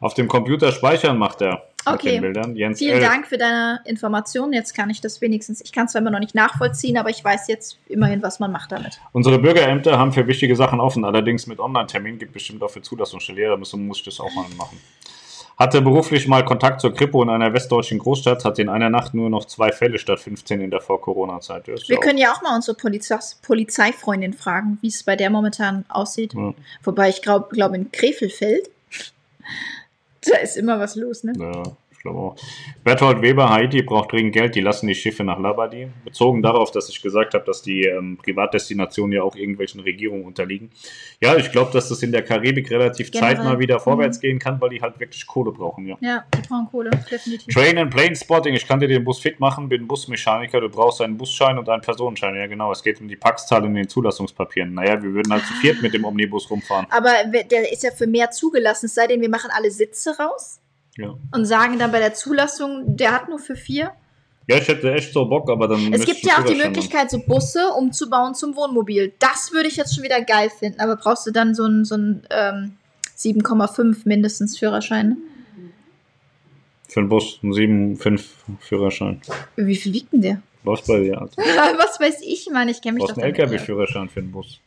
Auf dem Computer speichern macht er Okay. Jens vielen L. Dank für deine Informationen. Jetzt kann ich das wenigstens, ich kann es zwar immer noch nicht nachvollziehen, aber ich weiß jetzt immerhin, was man macht damit. Unsere Bürgerämter haben für wichtige Sachen offen, allerdings mit Online-Termin gibt bestimmt auch für Zulassungsstelle. Ja, da muss ich das auch mal machen. Hatte beruflich mal Kontakt zur Kripo in einer westdeutschen Großstadt, hatte in einer Nacht nur noch zwei Fälle statt 15 in der Vor-Corona-Zeit. Wir können ja auch mal unsere Polizeis Polizeifreundin fragen, wie es bei der momentan aussieht. Ja. Wobei ich glaube, glaub in Krefelfeld, da ist immer was los, ne? Ja, glaube auch. Berthold Weber, Haiti braucht dringend Geld, die lassen die Schiffe nach Labadi. Bezogen darauf, dass ich gesagt habe, dass die ähm, Privatdestinationen ja auch irgendwelchen Regierungen unterliegen. Ja, ich glaube, dass das in der Karibik relativ Generell. zeitnah wieder vorwärts Mhm. gehen kann, weil die halt wirklich Kohle brauchen, ja. Ja, die brauchen Kohle, definitiv. Train and Plane Spotting, ich kann dir den Bus fit machen, bin Busmechaniker, du brauchst einen Busschein und einen Personenschein. Ja, genau, es geht um die Packzahl in den Zulassungspapieren. Naja, wir würden halt zu viert mit dem Omnibus rumfahren. Aber der ist ja für mehr zugelassen, es sei denn, wir machen alle Sitze raus Ja. und sagen dann bei der Zulassung, der hat nur für vier. ja, ich hätte echt so Bock, aber dann. Es gibt ja auch die Möglichkeit, so Busse umzubauen zum Wohnmobil. Das würde ich jetzt schon wieder geil finden, aber brauchst du dann so einen so einen, ähm, 7,5 mindestens Führerschein? Für einen Bus, einen 7,5 Führerschein. Wie viel wiegt denn der? Was bei dir? Du Was weiß ich, Mann, ich kenne mich brauchst doch einen damit nicht LKW-Führerschein für einen Bus.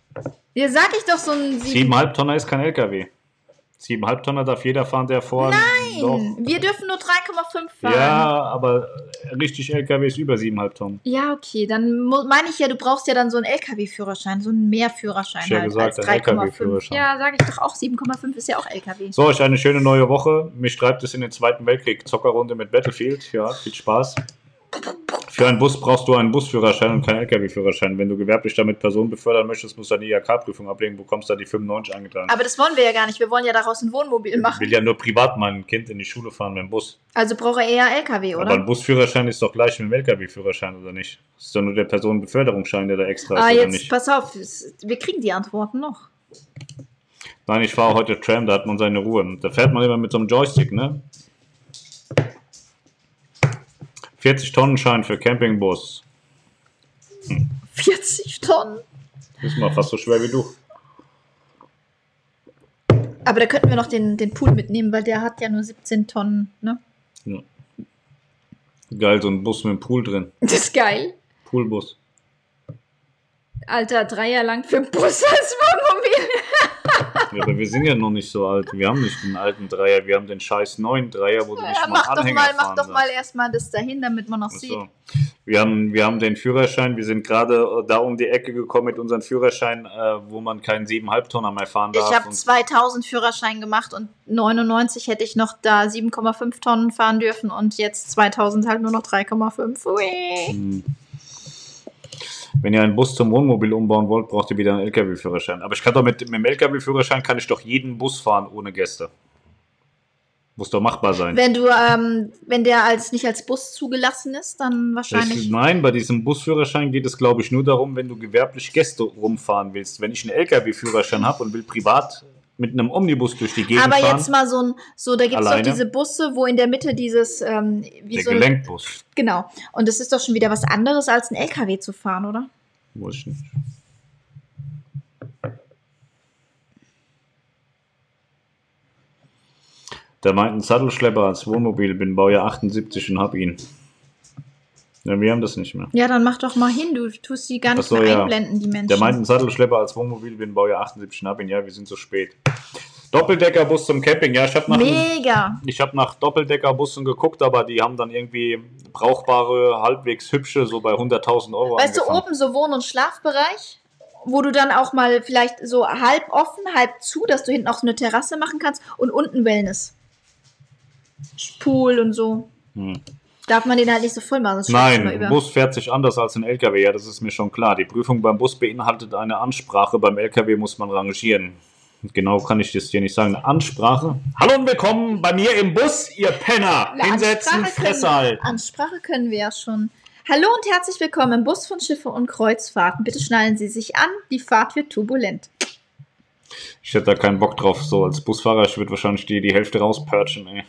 Ja, sag ich doch so ein 7. 7,5 Tonner ist kein LKW. 7,5 Tonner darf jeder fahren, der vor. Nein, Doch. wir dürfen nur 3,5 fahren. Ja, aber richtig LKW ist über 7,5 Tonnen. Ja, okay, dann meine ich ja, du brauchst ja dann so einen LKW-Führerschein, so einen Mehrführerschein Ich hab halt gesagt, ein 3,5. LKW-Führerschein. Ja, sage ich doch auch, 7,5 ist ja auch LKW. So, euch eine schöne neue Woche. Mich treibt es in den Zweiten Weltkrieg. Zockerrunde mit Battlefield. Ja, viel Spaß. Für einen Bus brauchst du einen Busführerschein und keinen LKW-Führerschein. Wenn du gewerblich damit Personen befördern möchtest, musst du eine IHK-Prüfung ablegen, bekommst da die 95 eingetragen. Aber das wollen wir ja gar nicht, wir wollen ja daraus ein Wohnmobil Ich machen. will ja nur privat mein Kind in die Schule fahren mit dem Bus. Also brauche er eher LKW, Aber oder? ein Busführerschein ist doch gleich mit dem LKW-Führerschein, oder nicht? Das ist doch nur der Personenbeförderungsschein, der da extra ist, Ah, jetzt nicht? pass auf, wir kriegen die Antworten noch. Nein, ich fahre heute Tram, da hat man seine Ruhe. Da fährt man immer mit so einem Joystick, ne? 40 Tonnen Schein für Campingbus. 40 Tonnen. Ist mal fast so schwer wie du. Aber da könnten wir noch den, den Pool mitnehmen, weil der hat ja nur 17 Tonnen, ne? Ja. Geil, so ein Bus mit einem Pool drin. Das ist geil. Poolbus. Alter, drei Jahre lang für einen Bus als Wohnmobil. Ja, aber wir sind ja noch nicht so alt. Wir haben nicht den alten Dreier, wir haben den scheiß neuen Dreier, wo du nicht Ja, mal mach einen doch Anhänger mal, mach doch mal erstmal das dahin, damit man noch sieht. Wir haben, wir haben den Führerschein, wir sind gerade äh, da um die Ecke gekommen mit unserem Führerschein, äh, wo man keinen 7,5 Tonner mehr fahren darf. Ich habe Und 2000 Führerschein gemacht und 99 hätte ich noch da 7,5 Tonnen fahren dürfen und jetzt 2000 halt nur noch 3,5. Ui. Hm. Wenn ihr einen Bus zum Wohnmobil umbauen wollt, braucht ihr wieder einen LKW-Führerschein. Aber ich kann doch mit, mit dem LKW-Führerschein kann ich doch jeden Bus fahren ohne Gäste. Muss doch machbar sein. Wenn du, ähm, wenn der als nicht als Bus zugelassen ist, dann Ich, wahrscheinlich. nein, bei diesem Busführerschein geht es, glaube ich, nur darum, wenn du gewerblich Gäste rumfahren willst. Wenn ich einen LKW-Führerschein habe und will privat mit einem Omnibus durch die Gegend Aber fahren, jetzt mal so ein, so, da gibt es doch diese Busse, wo in der Mitte dieses, ähm, wie der so ein, Gelenkbus. genau. Und das ist doch schon wieder was anderes, als ein LKW zu fahren, oder? Weiß ich nicht. Der meint einen Sattelschlepper als Wohnmobil, bin Baujahr 78 und hab ihn. Ja, wir haben das nicht mehr. Ja, dann mach doch mal hin, du tust die gar nicht so, mehr ja. einblenden, die Menschen. Der meint einen Sattelschlepper als Wohnmobil, bin Baujahr 78 und hab ihn. Ja, wir sind so spät. Doppeldeckerbus zum Camping. Ja, ich habe nach, Mega. ich hab nach Doppeldeckerbussen geguckt, aber die haben dann irgendwie brauchbare, halbwegs hübsche, so bei 100.000 Euro Weißt du, angefangen. oben so Wohn- und Schlafbereich, wo du dann auch mal vielleicht so halb offen, halb zu, dass du hinten auch so eine Terrasse machen kannst und unten Wellness. Pool und so. Hm. Darf man den halt nicht so voll machen. Nein, ein Bus fährt sich anders als ein LKW, ja, das ist mir schon klar. Die Prüfung beim Bus beinhaltet eine Ansprache, beim LKW muss man rangieren. Genau kann ich das dir nicht sagen. Eine Ansprache. Hallo und willkommen bei mir im Bus, ihr Penner. Na, Hinsetzen, Fresse können, halt. Ansprache können wir ja schon. Hallo und herzlich willkommen im Bus von Schiffe und Kreuzfahrten. Bitte schnallen Sie sich an, die Fahrt wird turbulent. Ich hätte da keinen Bock drauf, so als Busfahrer. Ich würde wahrscheinlich die, die Hälfte rauspörchen, ey.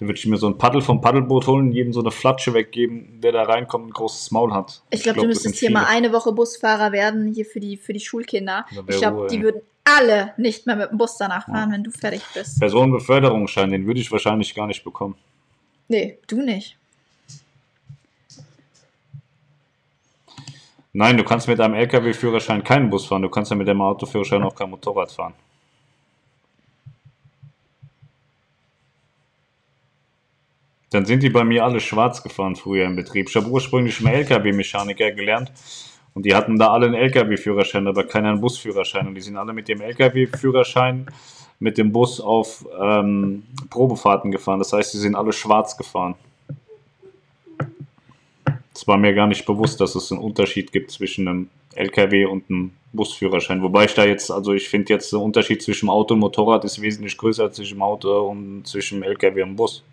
Dann würde ich mir so ein Paddel vom Paddelboot holen, jedem so eine Flatsche weggeben, der da reinkommt und ein großes Maul hat. Ich glaube, glaub, du müsstest hier mal eine Woche Busfahrer werden, hier für die, für die Schulkinder. Ich glaube, die würden alle nicht mehr mit dem Bus danach fahren, wenn du fertig bist. Personenbeförderungsschein, den würde ich wahrscheinlich gar nicht bekommen. Nee, du nicht. Nein, du kannst mit einem LKW-Führerschein keinen Bus fahren. Du kannst ja mit dem Autoführerschein auch kein Motorrad fahren. Dann sind die bei mir alle schwarz gefahren früher im Betrieb. Ich habe ursprünglich mal LKW-Mechaniker gelernt und die hatten da alle einen LKW-Führerschein, aber keiner einen Busführerschein. Und die sind alle mit dem LKW-Führerschein mit dem Bus auf ähm, Probefahrten gefahren. Das heißt, sie sind alle schwarz gefahren. Es war mir gar nicht bewusst, dass es einen Unterschied gibt zwischen einem LKW und einem Busführerschein. Wobei ich da jetzt, also ich finde jetzt der Unterschied zwischen Auto und Motorrad ist wesentlich größer als zwischen Auto und zwischen LKW und Bus.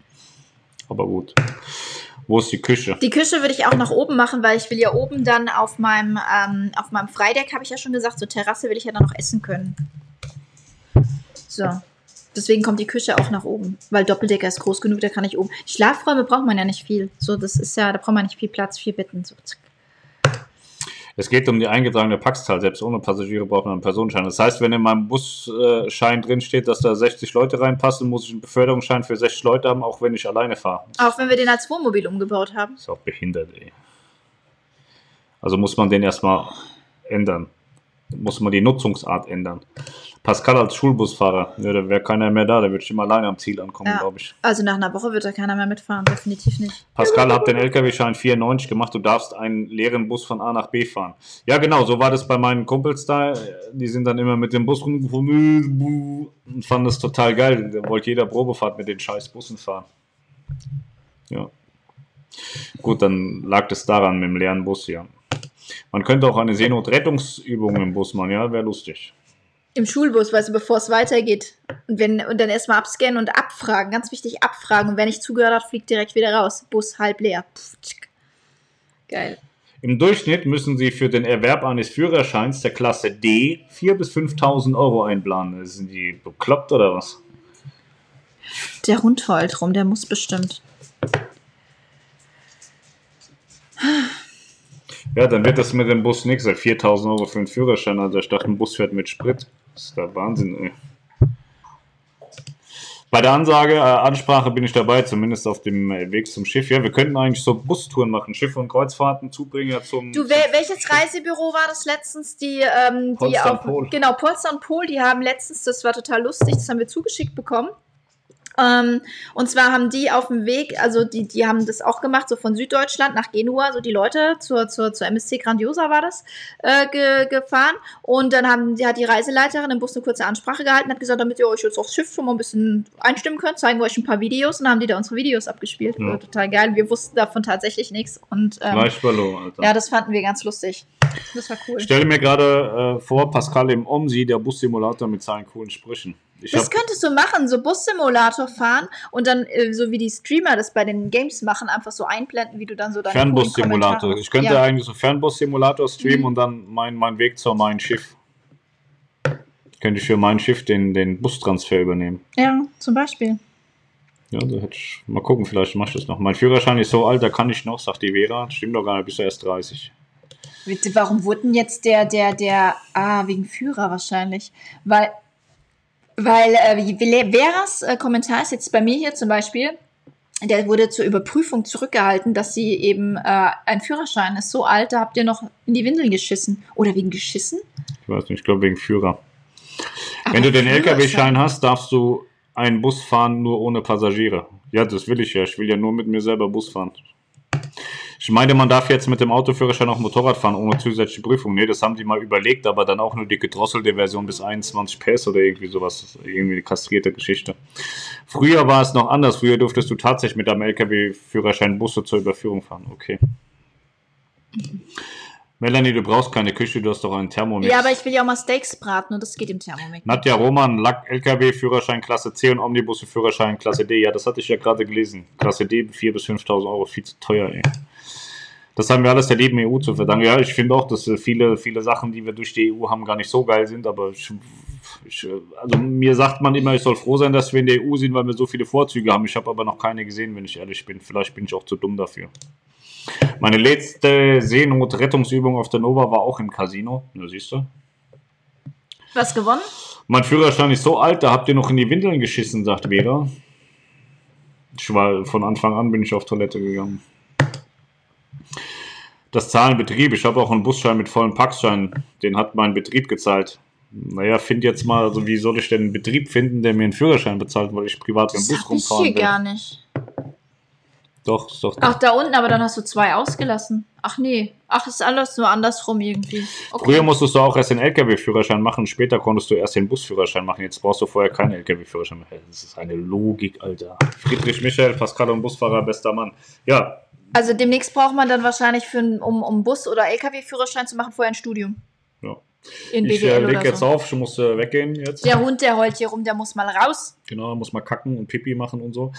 Aber gut. Wo ist die Küche? Die Küche würde ich auch nach oben machen, weil ich will ja oben dann auf meinem, ähm, auf meinem Freideck, habe ich ja schon gesagt, so Terrasse will ich ja dann noch essen können. So. Deswegen kommt die Küche auch nach oben, weil Doppeldecker ist groß genug, da kann ich oben. Schlafräume braucht man ja nicht viel. So, das ist ja, da braucht man nicht viel Platz, vier Betten. So, zack. Es geht um die eingetragene Packzahl. Selbst ohne Passagiere braucht man einen Personenschein. Das heißt, wenn in meinem Busschein drin steht, dass da 60 Leute reinpassen, muss ich einen Beförderungsschein für 60 Leute haben, auch wenn ich alleine fahre. Auch wenn wir den als Wohnmobil umgebaut haben. Ist auch behindert, ey. Also muss man den erstmal ändern. Muss man die Nutzungsart ändern. Pascal als Schulbusfahrer, ja, da wäre keiner mehr da, da würde ich immer alleine am Ziel ankommen, Ja. glaube ich. Also nach einer Woche wird da keiner mehr mitfahren, definitiv nicht. Pascal hat den LKW-Schein 94 gemacht, du darfst einen leeren Bus von A nach B fahren. Ja, genau, so war das bei meinen Kumpels da. Die sind dann immer mit dem Bus rumgefahren und fanden das total geil. Da wollte jeder Probefahrt mit den scheiß Bussen fahren. Ja. Gut, dann lag das daran mit dem leeren Bus, ja. Man könnte auch eine Seenotrettungsübung im Bus machen, ja, wäre lustig. Im Schulbus, weißt du, bevor es weitergeht. Und, wenn, und dann erstmal abscannen und abfragen. Ganz wichtig, abfragen. Und wer nicht zugehört hat, fliegt direkt wieder raus. Bus halb leer. Pff. Geil. Im Durchschnitt müssen Sie für den Erwerb eines Führerscheins der Klasse D 4.000 bis 5.000 Euro einplanen. Sind die bekloppt oder was? Der Hund heult rum, der muss bestimmt. Ja, dann wird das mit dem Bus nichts. 4.000 Euro für einen Führerschein. Also ich dachte, ein Bus fährt mit Sprit. Das ist der Wahnsinn, ey. Bei der Ansage, äh, Ansprache bin ich dabei, zumindest auf dem äh, Weg zum Schiff. Ja, wir könnten eigentlich so Bustouren machen. Schiffe und Kreuzfahrten, Zubringer zum. Du, wel, welches Reisebüro war das letztens? Die, ähm, die Polster auf, und Pol. Genau, Polster und Pol, die haben letztens, das war total lustig, das haben wir zugeschickt bekommen. Ähm, und zwar haben die auf dem Weg, also die, die haben das auch gemacht, so von Süddeutschland nach Genua, so die Leute zur, zur, zur MSC Grandiosa war das, äh, ge, gefahren. Und dann haben, die, hat die Reiseleiterin im Bus eine kurze Ansprache gehalten, hat gesagt, damit ihr euch jetzt aufs Schiff schon mal ein bisschen einstimmen könnt, zeigen wir euch ein paar Videos. Und dann haben die da unsere Videos abgespielt. Ja. War total geil. Wir wussten davon tatsächlich nichts. Und ähm, verloren, Alter. ja, das fanden wir ganz lustig. Das war cool. Ich stelle mir gerade äh, vor, Pascal im OMSI, der Bussimulator mit seinen coolen Sprüchen. Ich Das könntest du machen, so Bussimulator fahren und dann, äh, so wie die Streamer das bei den Games machen, einfach so einblenden, wie du dann so deine Fernbus-Simulator. Ich könnte ja. eigentlich so Fernbus-Simulator streamen Mhm. und dann mein, mein Weg zu meinem Schiff. Könnte ich für mein Schiff den, den Bustransfer übernehmen. Ja, zum Beispiel. Ja, da hätte ich, mal gucken, vielleicht mach ich das noch. Mein Führerschein ist so alt, da kann ich noch, sagt die Vera. Stimmt doch gar nicht, bist du erst 30. Bitte, Warum wurde denn jetzt der, der, der, ah, wegen Führer wahrscheinlich, weil, weil, äh, Veras äh, Kommentar ist jetzt bei mir hier zum Beispiel, der wurde zur Überprüfung zurückgehalten, dass sie eben, äh, ein Führerschein ist so alt, da habt ihr noch in die Windeln geschissen. Oder wegen geschissen? Ich weiß nicht, ich glaube wegen Führer. Aber Wenn du den LKW-Schein hast, darfst du einen Bus fahren, nur ohne Passagiere. Ja, das will ich ja. Ich will ja nur mit mir selber Bus fahren. Ich meine, man darf jetzt mit dem Autoführerschein auch Motorrad fahren ohne zusätzliche Prüfung. Nee, das haben die mal überlegt, aber dann auch nur die gedrosselte Version bis 21 PS oder irgendwie sowas. Irgendwie eine kastrierte Geschichte. Früher war es noch anders. Früher durftest du tatsächlich mit einem LKW-Führerschein Busse zur Überführung fahren. Okay. Melanie, du brauchst keine Küche, du hast doch einen Thermomix. Ja, aber ich will ja auch mal Steaks braten und das geht im Thermomix. Nadja Roman, Lack, LKW-Führerschein Klasse C und Omnibusse-Führerschein Klasse D. Ja, das hatte ich ja gerade gelesen. Klasse D 4.000 bis 5.000 Euro, viel zu teuer, ey. Das haben wir alles der lieben EU zu verdanken. Ja, ich finde auch, dass äh, viele, viele Sachen, die wir durch die EU haben, gar nicht so geil sind, aber ich, ich, also mir sagt man immer, ich soll froh sein, dass wir in der EU sind, weil wir so viele Vorzüge haben. Ich habe aber noch keine gesehen, wenn ich ehrlich bin. Vielleicht bin ich auch zu dumm dafür. Meine letzte Seenotrettungsübung auf der Nova war auch im Casino. Ja, siehst du? Was gewonnen? Mein Führerschein ist so alt, da habt ihr noch in die Windeln geschissen, sagt Vera. Ich war von Anfang an bin ich auf Toilette gegangen. Das zahlen Betrieb. Ich habe auch einen Busschein mit vollem Packschein. Den hat mein Betrieb gezahlt. Naja, find jetzt mal, also wie soll ich denn einen Betrieb finden, der mir einen Führerschein bezahlt, weil ich privat im Das Bus hab ich rumfahren hier will? gar nicht. Doch, ist doch. Ach, da unten, aber dann hast du zwei ausgelassen. Ach nee. Ach, ist alles nur andersrum irgendwie. Okay. Früher musstest du auch erst den LKW-Führerschein machen, später konntest du erst den Busführerschein machen. Jetzt brauchst du vorher keinen LKW-Führerschein mehr. Das ist eine Logik, Alter. Friedrich Michael, Pascal und Busfahrer, bester Mann. Ja, Also demnächst braucht man dann wahrscheinlich, für um, um Bus- oder LKW-Führerschein zu machen, vorher ein Studium. In Ich äh, leg jetzt so. auf, ich muss äh, weggehen jetzt. Der Hund, der heult hier rum, der muss mal raus. Genau, muss mal kacken und Pipi machen und so.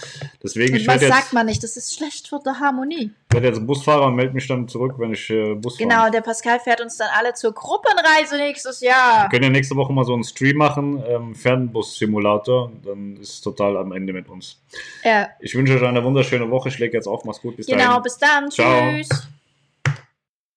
Deswegen, ich Und was werde sagt jetzt, man nicht? Das ist schlecht für die Harmonie. werd jetzt Busfahrer und melde mich dann zurück, wenn ich äh, Bus fahre. Genau, der Pascal fährt uns dann alle zur Gruppenreise nächstes Jahr. Wir können ja nächste Woche mal so einen Stream machen, ähm, Fernbus-Simulator. Dann ist es total am Ende mit uns. Ja, Ich wünsche euch eine wunderschöne Woche. Ich lege jetzt auf. Mach's gut. Bis genau, dahin. bis dann. Ciao. Tschüss.